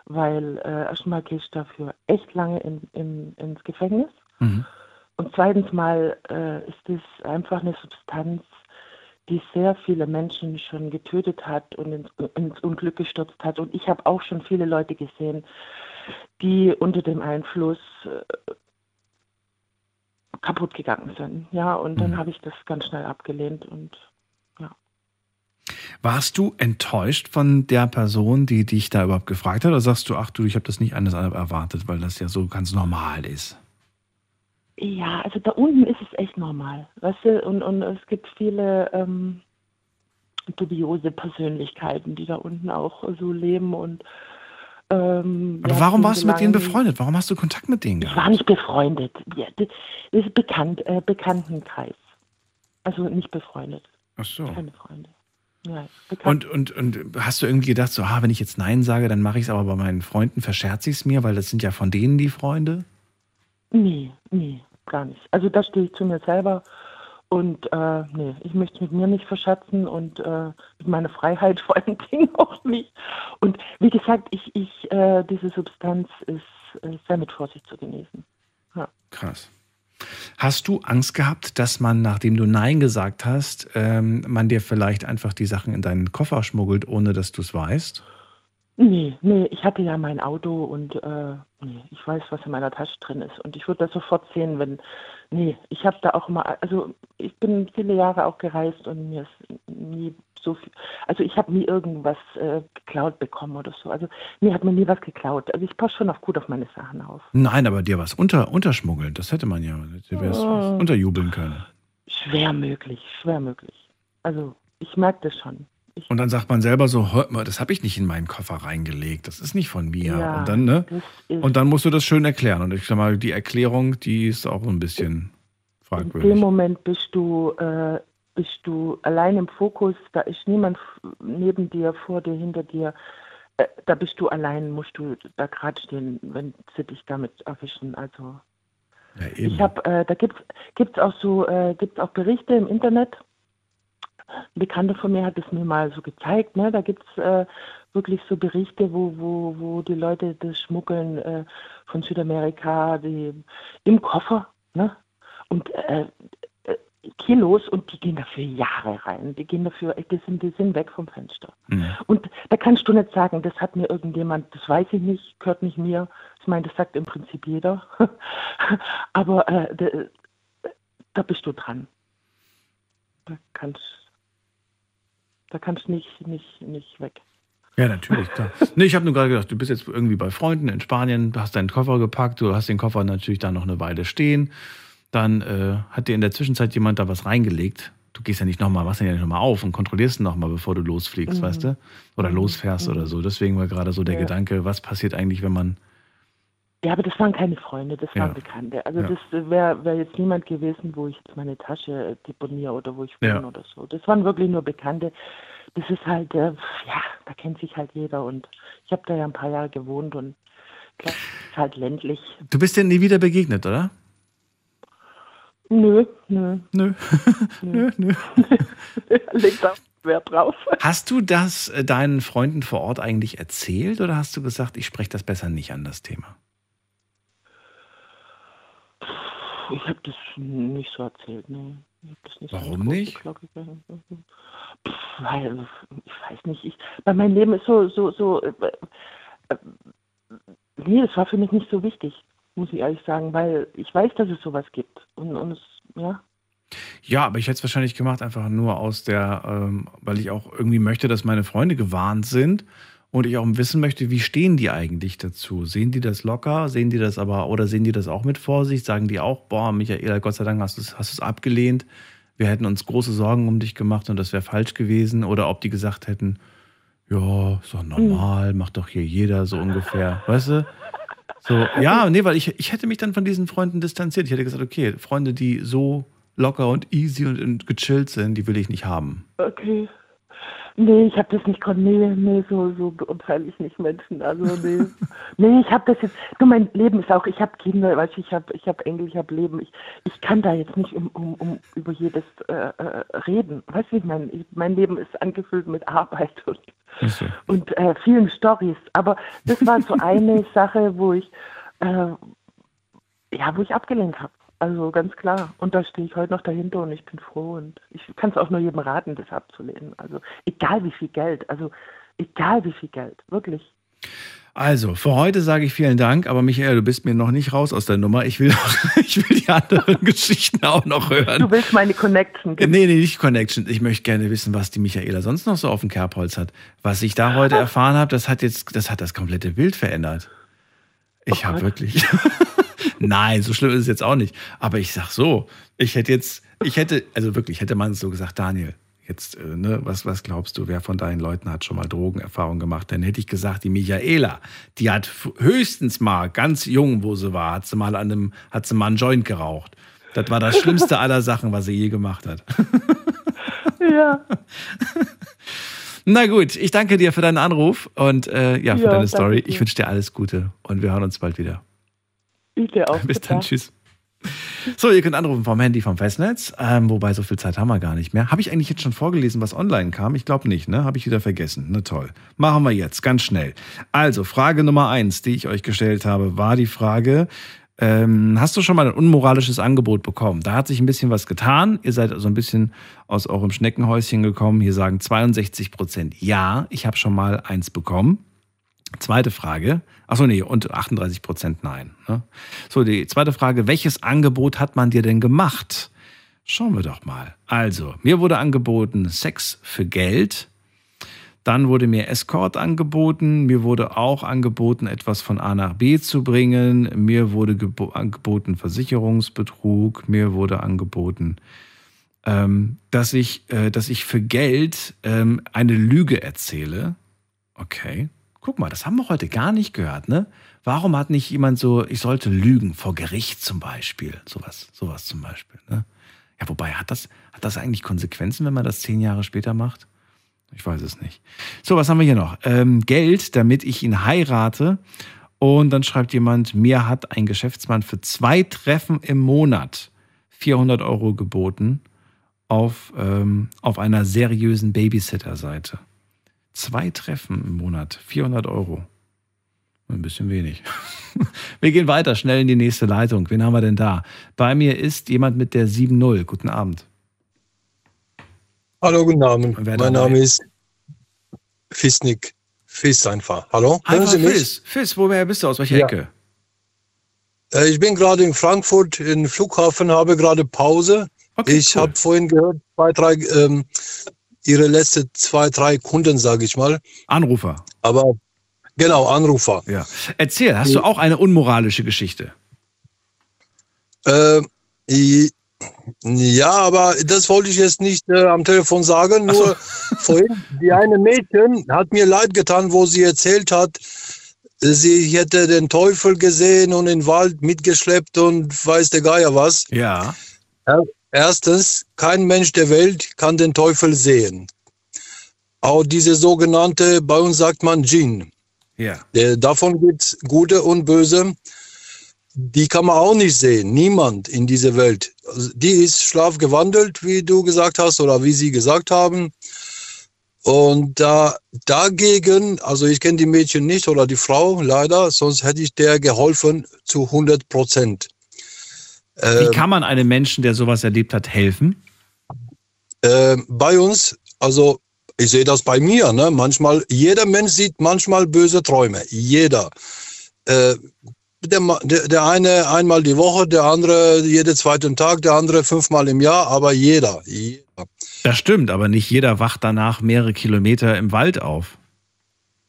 Weil äh, erstmal gehe ich dafür echt lange in, in, ins Gefängnis. Und zweitens mal äh, ist es einfach eine Substanz, die sehr viele Menschen schon getötet hat und ins, ins Unglück gestürzt hat. Und ich habe auch schon viele Leute gesehen, die unter dem Einfluss äh, kaputt gegangen sind. Ja, und dann habe ich das ganz schnell abgelehnt und Warst du enttäuscht von der Person, die dich da überhaupt gefragt hat? Oder sagst du, ach du, ich habe das nicht anders erwartet, weil das ja so ganz normal ist? Ja, also da unten ist es echt normal. Weißt du, und, und es gibt viele ähm, dubiose Persönlichkeiten, die da unten auch so leben und ähm, Aber warum warst du mit denen befreundet? Warum hast du Kontakt mit denen Ich gehabt? war nicht befreundet. Ja, das das ist bekannt, äh, Bekanntenkreis. Also nicht befreundet. Ach so. Keine Freunde. Ja. Und, und, und hast du irgendwie gedacht, so, ah, wenn ich jetzt Nein sage, dann mache ich es aber bei meinen Freunden, verscherze ich es mir, weil das sind ja von denen die Freunde? Nee, nee, gar nicht. Also da stehe ich zu mir selber und äh, nee, ich möchte mit mir nicht verschätzen und äh, mit meiner Freiheit vor allen Dingen auch nicht. Und wie gesagt, ich, ich, äh, diese Substanz ist äh, sehr mit Vorsicht zu genießen. Ja. Krass. Hast du Angst gehabt, dass man, nachdem du Nein gesagt hast, ähm, man dir vielleicht einfach die Sachen in deinen Koffer schmuggelt, ohne dass du es weißt? Nee, nee, ich hatte ja mein Auto und äh, nee, ich weiß, was in meiner Tasche drin ist. Und ich würde das sofort sehen, wenn. Nee, ich habe da auch immer, also ich bin viele Jahre auch gereist und mir ist nie so viel, also ich habe nie irgendwas äh, geklaut bekommen oder so. Also mir hat mir nie was geklaut. Also ich passe schon auf gut auf meine Sachen auf. Nein, aber dir was unter, unterschmuggeln, das hätte man ja, dir was Oh. unterjubeln können. Schwer möglich, schwer möglich. Also ich merke das schon. Und dann sagt man selber so, das habe ich nicht in meinen Koffer reingelegt, das ist nicht von mir. Ja, und dann, ne? Und dann musst du das schön erklären. Und ich sag mal, die Erklärung, die ist auch so ein bisschen In dem fragwürdig. Moment bist du, äh, bist du allein im Fokus, da ist niemand neben dir, vor dir, hinter dir. Äh, da bist du allein, musst du da gerade stehen, wenn sie dich damit erwischen. Also Ja, ich habe, äh, da gibt's gibt's auch so, äh, gibt's auch Berichte im Internet. Ein Bekannter von mir hat es mir mal so gezeigt, ne? Da gibt's äh, wirklich so Berichte, wo, wo, wo die Leute das Schmuggeln äh, von Südamerika, die im Koffer, ne? Und äh, Kilos und die gehen dafür Jahre rein. Die gehen dafür, die sind, die sind weg vom Fenster. Und da kannst du nicht sagen, das hat mir irgendjemand, das weiß ich nicht, gehört nicht mir. Ich meine, das sagt im Prinzip jeder. Aber äh, da, da bist du dran. Da kannst da kannst nicht, nicht, nicht weg. Ja, natürlich, klar. Nee, ich habe nur gerade gedacht, du bist jetzt irgendwie bei Freunden in Spanien, hast deinen Koffer gepackt, du hast den Koffer natürlich da noch eine Weile stehen. Dann äh, hat dir in der Zwischenzeit jemand da was reingelegt. Du gehst ja nicht nochmal, machst ja nicht nochmal auf und kontrollierst nochmal, bevor du losfliegst, Mhm. weißt du? Oder Mhm. losfährst oder so. Deswegen war gerade so der Ja. Gedanke, was passiert eigentlich, wenn man. Ja, aber das waren keine Freunde, das Ja. waren Bekannte. Also Ja. das wäre wär jetzt niemand gewesen, wo ich jetzt meine Tasche äh, deponiere oder wo ich wohne Ja. oder so. Das waren wirklich nur Bekannte. Das ist halt, äh, ja, da kennt sich halt jeder und ich habe da ja ein paar Jahre gewohnt und klar, ist halt ländlich. Du bist dir nie wieder begegnet, oder? Nö, nö. Nö. nö, nö. Legt da Wert drauf. Hast du das äh, deinen Freunden vor Ort eigentlich erzählt oder hast du gesagt, ich spreche das besser nicht an das Thema? Ich habe das nicht so erzählt, ne. Ich hab das nicht Warum so nicht? Pff, Weil, ich weiß nicht, ich, weil mein Leben ist so, so, so, äh, äh, nee, das war für mich nicht so wichtig, muss ich ehrlich sagen, weil ich weiß, dass es sowas gibt. Und, und es, ja, Ja, aber ich hätte es wahrscheinlich gemacht, einfach nur aus der, ähm, weil ich auch irgendwie möchte, dass meine Freunde gewarnt sind und ich auch wissen möchte, wie stehen die eigentlich dazu? Sehen die das locker? Sehen die das aber, oder sehen die das auch mit Vorsicht? Sagen die auch, boah, Michaela, Gott sei Dank hast du es abgelehnt. Wir hätten uns große Sorgen um dich gemacht und das wäre falsch gewesen. Oder ob die gesagt hätten, ja, ist doch normal, macht doch hier jeder so ungefähr. Weißt du? So, ja, nee, weil ich, ich hätte mich dann von diesen Freunden distanziert. Ich hätte gesagt, okay, Freunde, die so locker und easy und, und gechillt sind, die will ich nicht haben. okay. Nee, ich habe das nicht kon nee, nee, so, so beurteile ich nicht Menschen. Also nee. nee, ich habe das jetzt, du, mein Leben ist auch, ich habe Kinder, weißt du, ich habe ich hab Enkel, ich habe Leben. Ich, ich kann da jetzt nicht um, um, um über jedes äh, äh, reden. Weißt du, ich meine? Ich, mein Leben ist angefüllt mit Arbeit und, und äh, vielen Stories. Aber das war so eine Sache, wo ich, äh, ja, wo ich abgelehnt habe. Also ganz klar. Und da stehe ich heute noch dahinter und ich bin froh. Und ich kann es auch nur jedem raten, das abzulehnen. Also egal wie viel Geld, also egal wie viel Geld, wirklich. Also, für heute sage ich vielen Dank, aber Michael, du bist mir noch nicht raus aus der Nummer. Ich will, noch, ich will die anderen Geschichten auch noch hören. Du willst meine Connection. Nee, nee, nicht Connection. Ich möchte gerne wissen, was die Michaela sonst noch so auf dem Kerbholz hat. Was ich da heute erfahren habe, das hat jetzt, das hat das komplette Bild verändert. Ich habe wirklich. Nein, so schlimm ist es jetzt auch nicht. Aber ich sag so, ich hätte jetzt, ich hätte, also wirklich, hätte man so gesagt, Daniel, jetzt, äh, ne, was, was glaubst du, wer von deinen Leuten hat schon mal Drogenerfahrung gemacht? Dann hätte ich gesagt, die Michaela, die hat höchstens mal, ganz jung, wo sie war, hat sie mal an einem, hat sie mal einen Joint geraucht. Das war das Schlimmste aller Sachen, was sie je gemacht hat. Ja. Na gut, ich danke dir für deinen Anruf und äh, ja, für Ja, deine Story. Ich wünsche dir alles Gute und wir hören uns bald wieder. Ich dir auch. Bis dann, tschüss. So, ihr könnt anrufen vom Handy vom Festnetz, ähm, wobei so viel Zeit haben wir gar nicht mehr. Habe ich eigentlich jetzt schon vorgelesen, was online kam? Ich glaube nicht, ne? Habe ich wieder vergessen. Na toll. Machen wir jetzt, ganz schnell. Also, Frage Nummer eins, die ich euch gestellt habe, war die Frage, ähm, hast du schon mal ein unmoralisches Angebot bekommen? Da hat sich ein bisschen was getan. Ihr seid also ein bisschen aus eurem Schneckenhäuschen gekommen. Hier sagen 62 Prozent ja, ich habe schon mal eins bekommen. Zweite Frage. Achso, nee, und 38 Prozent nein. Ne? So, die zweite Frage. Welches Angebot hat man dir denn gemacht? Schauen wir doch mal. Also, mir wurde angeboten Sex für Geld. Dann wurde mir Escort angeboten. Mir wurde auch angeboten, etwas von A nach B zu bringen. Mir wurde angeboten Versicherungsbetrug. Mir wurde angeboten, ähm, dass, ich, äh, dass ich für Geld ähm, eine Lüge erzähle. Okay. Guck mal, das haben wir heute gar nicht gehört, ne? Warum hat nicht jemand so, ich sollte lügen vor Gericht zum Beispiel? Sowas, sowas zum Beispiel, ne? Ja, wobei, hat das, hat das eigentlich Konsequenzen, wenn man das zehn Jahre später macht? Ich weiß es nicht. So, was haben wir hier noch? Ähm, Geld, damit ich ihn heirate. Und dann schreibt jemand, mir hat ein Geschäftsmann für zwei Treffen im Monat 400 Euro geboten auf, ähm, auf einer seriösen Babysitter-Seite. Zwei Treffen im Monat, 400 Euro. Ein bisschen wenig. Wir gehen weiter, schnell in die nächste Leitung. Wen haben wir denn da? Bei mir ist jemand mit der 7.0. Guten Abend. Hallo, guten Abend. Mein dabei? Name ist Fisnik. Fiss einfach. Hallo? Hören Sie mich? Fiss. Fiss, woher bist du? Aus welcher ja. Ecke? Äh, ich bin gerade in Frankfurt im Flughafen, habe gerade Pause. Okay, ich cool. habe vorhin gehört, zwei, drei, ähm, Ihre letzte zwei, drei Kunden, sage ich mal. Anrufer. Aber genau, Anrufer. Ja. Erzähl, hast du auch eine unmoralische Geschichte? Äh, ja, aber das wollte ich jetzt nicht äh, am Telefon sagen. Nur so. vorhin, die eine Mädchen hat mir leid getan, wo sie erzählt hat, sie hätte den Teufel gesehen und den Wald mitgeschleppt und weiß der Geier was. Ja. Erstens, kein Mensch der Welt kann den Teufel sehen. Auch diese sogenannte, bei uns sagt man Djinn. Ja. Davon gibt es gute und böse die kann man auch nicht sehen. Niemand in dieser Welt. Also die ist schlafgewandelt, wie du gesagt hast, oder wie sie gesagt haben. Und da, dagegen, also ich kenne die Mädchen nicht oder die Frau leider, sonst hätte ich der geholfen zu 100 Prozent. Wie kann man einem Menschen, der sowas erlebt hat, helfen? Äh, bei uns, also ich sehe das bei mir, ne? manchmal, jeder Mensch sieht manchmal böse Träume. Jeder. Äh, der, der, eine einmal die Woche, der andere jeden zweiten Tag, der andere fünfmal im Jahr, aber jeder, jeder. Das stimmt, aber nicht jeder wacht danach mehrere Kilometer im Wald auf.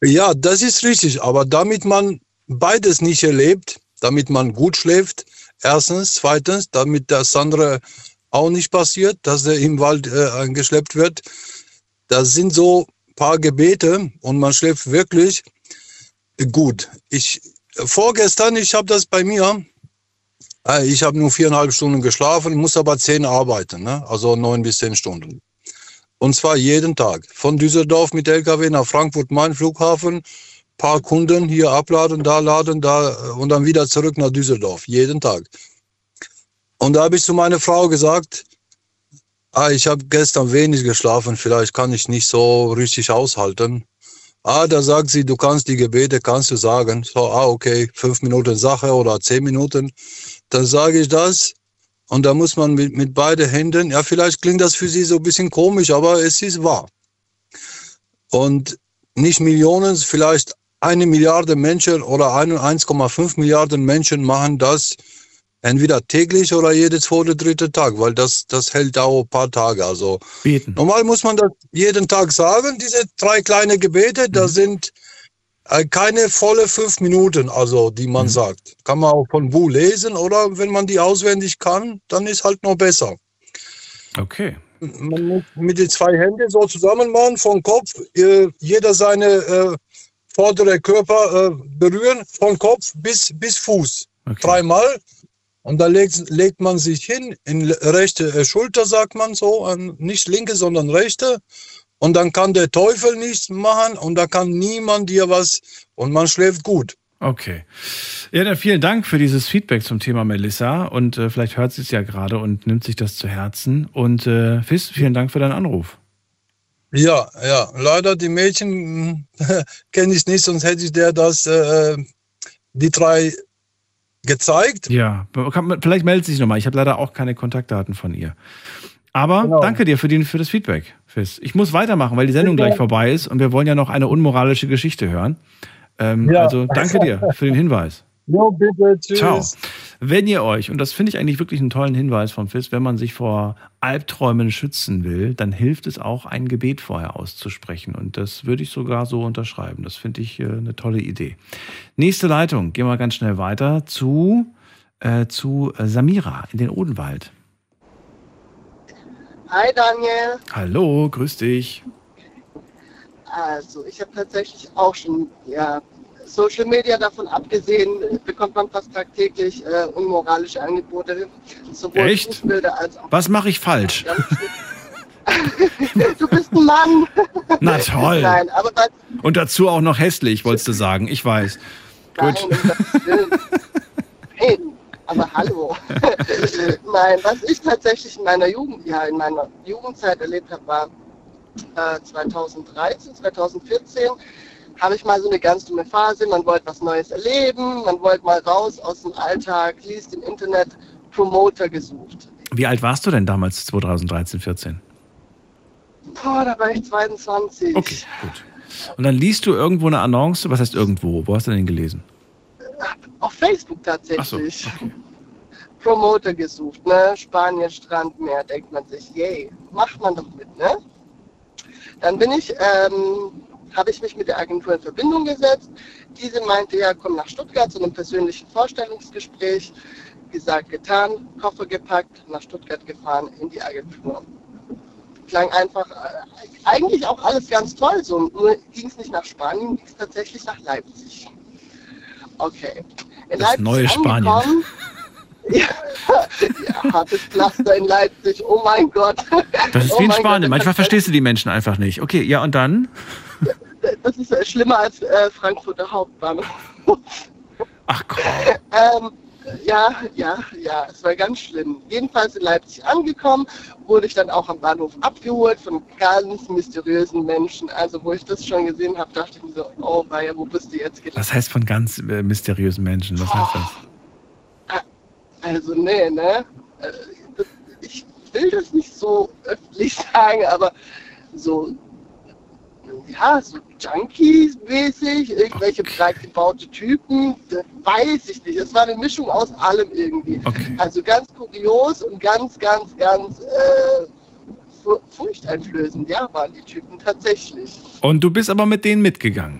Ja, das ist richtig, aber damit man beides nicht erlebt, damit man gut schläft, erstens, zweitens, damit das andere auch nicht passiert, dass er im Wald äh, eingeschleppt wird, das sind so ein paar Gebete und man schläft wirklich gut. Ich, vorgestern, ich habe das bei mir, äh, ich habe nur viereinhalb Stunden geschlafen, muss aber zehn arbeiten, ne? also neun bis zehn Stunden. Und zwar jeden Tag. Von Düsseldorf mit LKW nach Frankfurt, Main Flughafen, paar Kunden hier abladen, da laden, da und dann wieder zurück nach Düsseldorf. Jeden Tag. Und da habe ich zu meiner Frau gesagt, ah, ich habe gestern wenig geschlafen, vielleicht kann ich nicht so richtig aushalten. Ah, da sagt sie, du kannst die Gebete, kannst du sagen. So, ah, okay, fünf Minuten Sache oder zehn Minuten. Dann sage ich das. Und da muss man mit, mit beiden Händen, ja, vielleicht klingt das für sie so ein bisschen komisch, aber es ist wahr. Und nicht Millionen, vielleicht eine Milliarde Menschen oder 1,5 Milliarden Menschen machen das entweder täglich oder jede zweite, dritte Tag, weil das, das hält auch ein paar Tage. Also Beten. normal muss man das jeden Tag sagen, diese drei kleine Gebete, mhm. da sind äh, keine volle fünf Minuten, also die man mhm. sagt. Kann man auch von Buch lesen oder wenn man die auswendig kann, dann ist halt noch besser. Okay. Man muss mit den zwei Händen so zusammen machen, vom Kopf, äh, jeder seine äh, vordere Körper äh, berühren, von Kopf bis, bis Fuß. Okay. Dreimal und da legt, legt man sich hin, in rechte äh, Schulter, sagt man so, nicht linke, sondern rechte. Und dann kann der Teufel nichts machen und da kann niemand dir was und man schläft gut. Okay. Ja, dann vielen Dank für dieses Feedback zum Thema Melissa und äh, vielleicht hört sie es ja gerade und nimmt sich das zu Herzen. Und äh, Fiss, vielen Dank für deinen Anruf. Ja, ja, leider die Mädchen kenne ich nicht, sonst hätte ich der das, äh, äh die drei gezeigt. Ja, vielleicht meldet sich nochmal. Ich habe leider auch keine Kontaktdaten von ihr. Aber genau. danke dir für, den, für das Feedback. Ich muss weitermachen, weil die Sendung gleich vorbei ist und wir wollen ja noch eine unmoralische Geschichte hören. Ähm, ja. Also danke dir für den Hinweis. Jo, bitte, tschüss. Ciao. Wenn ihr euch, und das finde ich eigentlich wirklich einen tollen Hinweis vom FIS, wenn man sich vor Albträumen schützen will, dann hilft es auch, ein Gebet vorher auszusprechen. Und das würde ich sogar so unterschreiben. Das finde ich äh, eine tolle Idee. Nächste Leitung, gehen wir ganz schnell weiter zu, äh, zu äh, Samira in den Odenwald. Hi Daniel. Hallo, grüß dich. Also ich habe tatsächlich auch schon, ja, Social Media davon abgesehen, bekommt man fast tagtäglich äh, unmoralische Angebote, sowohl Echt? Fußbilder als auch. Was mache ich falsch? du bist ein Mann. Na toll. Nein, Und dazu auch noch hässlich, wolltest du sagen. Ich weiß. nein, Gut. Nein, aber hallo. nein, was ich tatsächlich in meiner Jugend, ja, in meiner Jugendzeit erlebt habe, war äh, 2013, 2014 habe ich mal so eine ganz dumme Phase. Man wollte was Neues erleben, man wollte mal raus aus dem Alltag, liest im Internet Promoter gesucht. Wie alt warst du denn damals, 2013, 14? Boah, da war ich 22. Okay, gut. Und dann liest du irgendwo eine Annonce, was heißt irgendwo? Wo hast du denn gelesen? Auf Facebook tatsächlich. Promoter gesucht, ne? Spanien, Strandmeer, denkt man sich, yay, macht man doch mit, ne? Dann bin ich, ähm, habe ich mich mit der Agentur in Verbindung gesetzt. Diese meinte, ja, komm nach Stuttgart zu einem persönlichen Vorstellungsgespräch. Gesagt, getan, Koffer gepackt, nach Stuttgart gefahren, in die Agentur. Klang einfach, äh, eigentlich auch alles ganz toll, so, nur ging es nicht nach Spanien, ging es tatsächlich nach Leipzig. Okay. In Das neue Spanien. Ja, ja, hartes Pflaster in Leipzig, oh mein Gott. Das ist oh wie in Spanien. Gott, Manchmal verstehst du die Menschen einfach nicht. Okay, ja, und dann? Das ist äh, schlimmer als äh, Frankfurter Hauptbahnhof. Ach komm. Ähm, ja, ja, ja, es war ganz schlimm. Jedenfalls in Leipzig angekommen, wurde ich dann auch am Bahnhof abgeholt von ganz mysteriösen Menschen. Also wo ich das schon gesehen habe, dachte ich mir so, oh weia, wo bist du jetzt gelandet? Was heißt von ganz äh, mysteriösen Menschen? Was heißt das? Also nee, ne? Äh, Ich will das nicht so öffentlich sagen, aber so, ja, so Junkies-mäßig, irgendwelche breit gebaute Typen, das weiß ich nicht. Es war eine Mischung aus allem irgendwie. Also ganz kurios und ganz, ganz, ganz äh, fu- furchteinflößend, ja, waren die Typen tatsächlich. Und du bist aber mit denen mitgegangen.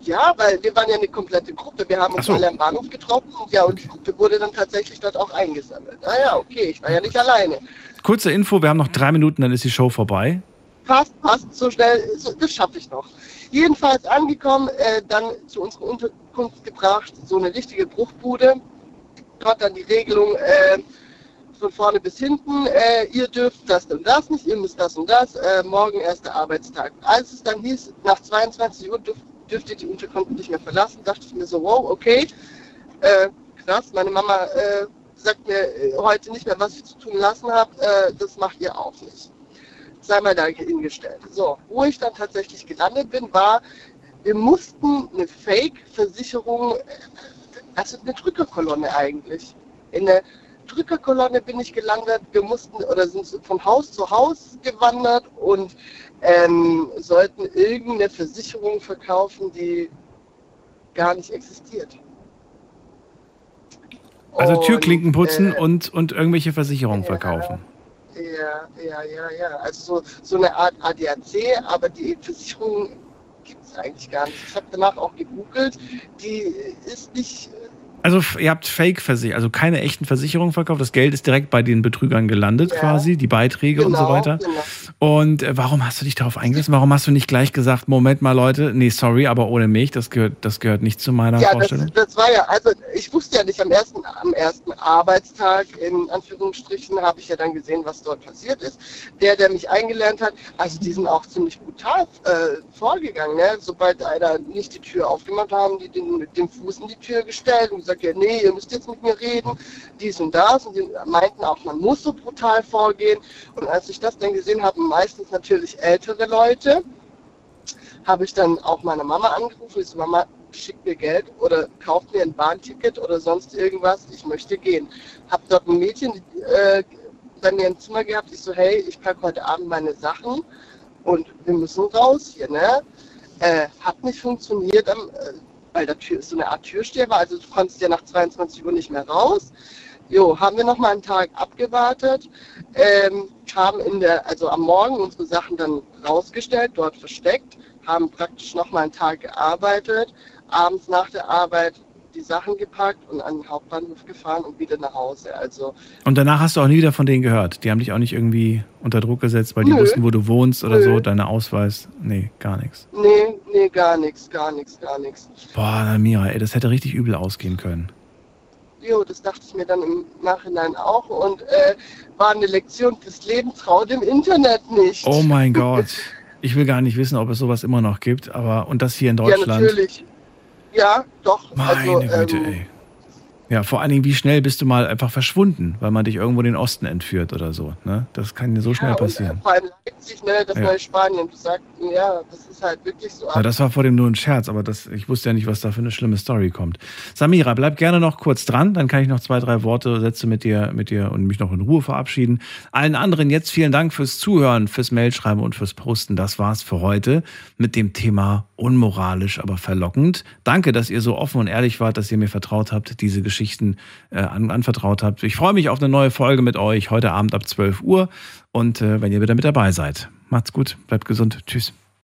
Ja, weil wir waren ja eine komplette Gruppe. Wir haben uns so. alle am Bahnhof getroffen und ja, und die Gruppe wurde dann tatsächlich dort auch eingesammelt. Ah ja, okay, ich war ja nicht alleine. Kurze Info, wir haben noch drei Minuten, dann ist die Show vorbei. Passt, passt, so schnell, so, das schaffe ich noch. Jedenfalls angekommen, äh, dann zu unserer Unterkunft gebracht, so eine richtige Bruchbude. Dort dann die Regelung äh, von vorne bis hinten, äh, ihr dürft das und das nicht, ihr müsst das und das, äh, morgen erster Arbeitstag. Als es dann hieß, nach 22 Uhr dürft, dürft ihr die Unterkunft nicht mehr verlassen, dachte ich mir so, wow, okay, äh, krass, meine Mama äh, sagt mir heute nicht mehr, was ich zu tun lassen habe, das macht ihr auch nicht. Sei mal da hingestellt. So, wo ich dann tatsächlich gelandet bin, war, wir mussten eine Fake-Versicherung, also eine Drückerkolonne eigentlich. In der Drückerkolonne bin ich gelandet, wir mussten oder sind von Haus zu Haus gewandert und ähm, sollten irgendeine Versicherung verkaufen, die gar nicht existiert. Also Und, Türklinken putzen äh, und, und irgendwelche Versicherungen verkaufen. Ja, ja, ja, ja. Also so, so eine Art ADAC, aber die Versicherung gibt es eigentlich gar nicht. Ich habe danach auch gegoogelt. Die ist nicht. Also ihr habt Fake-Versicherungen, also keine echten Versicherungen verkauft. Das Geld ist direkt bei den Betrügern gelandet Ja. quasi, die Beiträge und so Genau, weiter. genau. Und äh, warum hast du dich darauf eingelassen? Warum hast du nicht gleich gesagt, Moment mal Leute, nee, sorry, aber ohne mich, das gehört, das gehört nicht zu meiner Ja, das, Vorstellung? das war ja, also ich wusste ja nicht, am ersten, am ersten Arbeitstag, in Anführungsstrichen, habe ich ja dann gesehen, was dort passiert ist. Der, der mich eingelernt hat, also die sind auch ziemlich brutal äh, vorgegangen. Ne? Sobald einer nicht die Tür aufgemacht haben, die den, mit dem Fuß in die Tür gestellt und gesagt, ja, nee, ihr müsst jetzt mit mir reden, dies und das. Und die meinten auch, man muss so brutal vorgehen. Und als ich das dann gesehen habe, meistens natürlich ältere Leute, habe ich dann auch meine Mama angerufen. Ich so, Mama, schick mir Geld oder kauft mir ein Bahnticket oder sonst irgendwas. Ich möchte gehen. Hab dort ein Mädchen äh, bei mir im Zimmer gehabt. Ich so, hey, ich packe heute Abend meine Sachen und wir müssen raus hier, ne? Äh, hat nicht funktioniert. Am, äh, weil Tür ist so eine Art Türsteher war, also du konntest ja nach 22 Uhr nicht mehr raus. Jo, haben wir noch mal einen Tag abgewartet, ähm, haben in der, also am Morgen unsere Sachen dann rausgestellt, dort versteckt, haben praktisch noch mal einen Tag gearbeitet, abends nach der Arbeit die Sachen gepackt und an den Hauptbahnhof gefahren und wieder nach Hause. Also Und danach hast du auch nie wieder von denen gehört. Die haben dich auch nicht irgendwie unter Druck gesetzt, weil die Nö. wussten, wo du wohnst oder Nö. so, deine Ausweis. Nee, gar nichts. nee, nee, gar nichts, gar nichts, gar nichts. Boah, Mira, ey, das hätte richtig übel ausgehen können. Jo, das dachte ich mir dann im Nachhinein auch und äh, war eine Lektion fürs Leben, traut im Internet nicht. Oh mein Gott. Ich will gar nicht wissen, ob es sowas immer noch gibt, aber und das hier in Ja, Deutschland. natürlich. Ja, doch. Meine also, Güte, ähm, ey. Ja, vor allen Dingen, wie schnell bist du mal einfach verschwunden, weil man dich irgendwo in den Osten entführt oder so. Ne? Das kann dir so schnell ja, äh, passieren. vor allem Leipzig, ne, das Ja. neue Spanien. Du sagst, ja, das ist halt wirklich so. Ja, das war vor dem nur ein Scherz, aber das, ich wusste ja nicht, was da für eine schlimme Story kommt. Samira, bleib gerne noch kurz dran, dann kann ich noch zwei, drei Worte, Sätze mit dir, mit dir und mich noch in Ruhe verabschieden. Allen anderen jetzt vielen Dank fürs Zuhören, fürs Mailschreiben und fürs Posten. Das war's für heute mit dem Thema unmoralisch, aber verlockend. Danke, dass ihr so offen und ehrlich wart, dass ihr mir vertraut habt, diese Geschichten äh, an, anvertraut habt. Ich freue mich auf eine neue Folge mit euch heute Abend ab 12 Uhr und äh, wenn ihr wieder mit dabei seid. Macht's gut, bleibt gesund. Tschüss.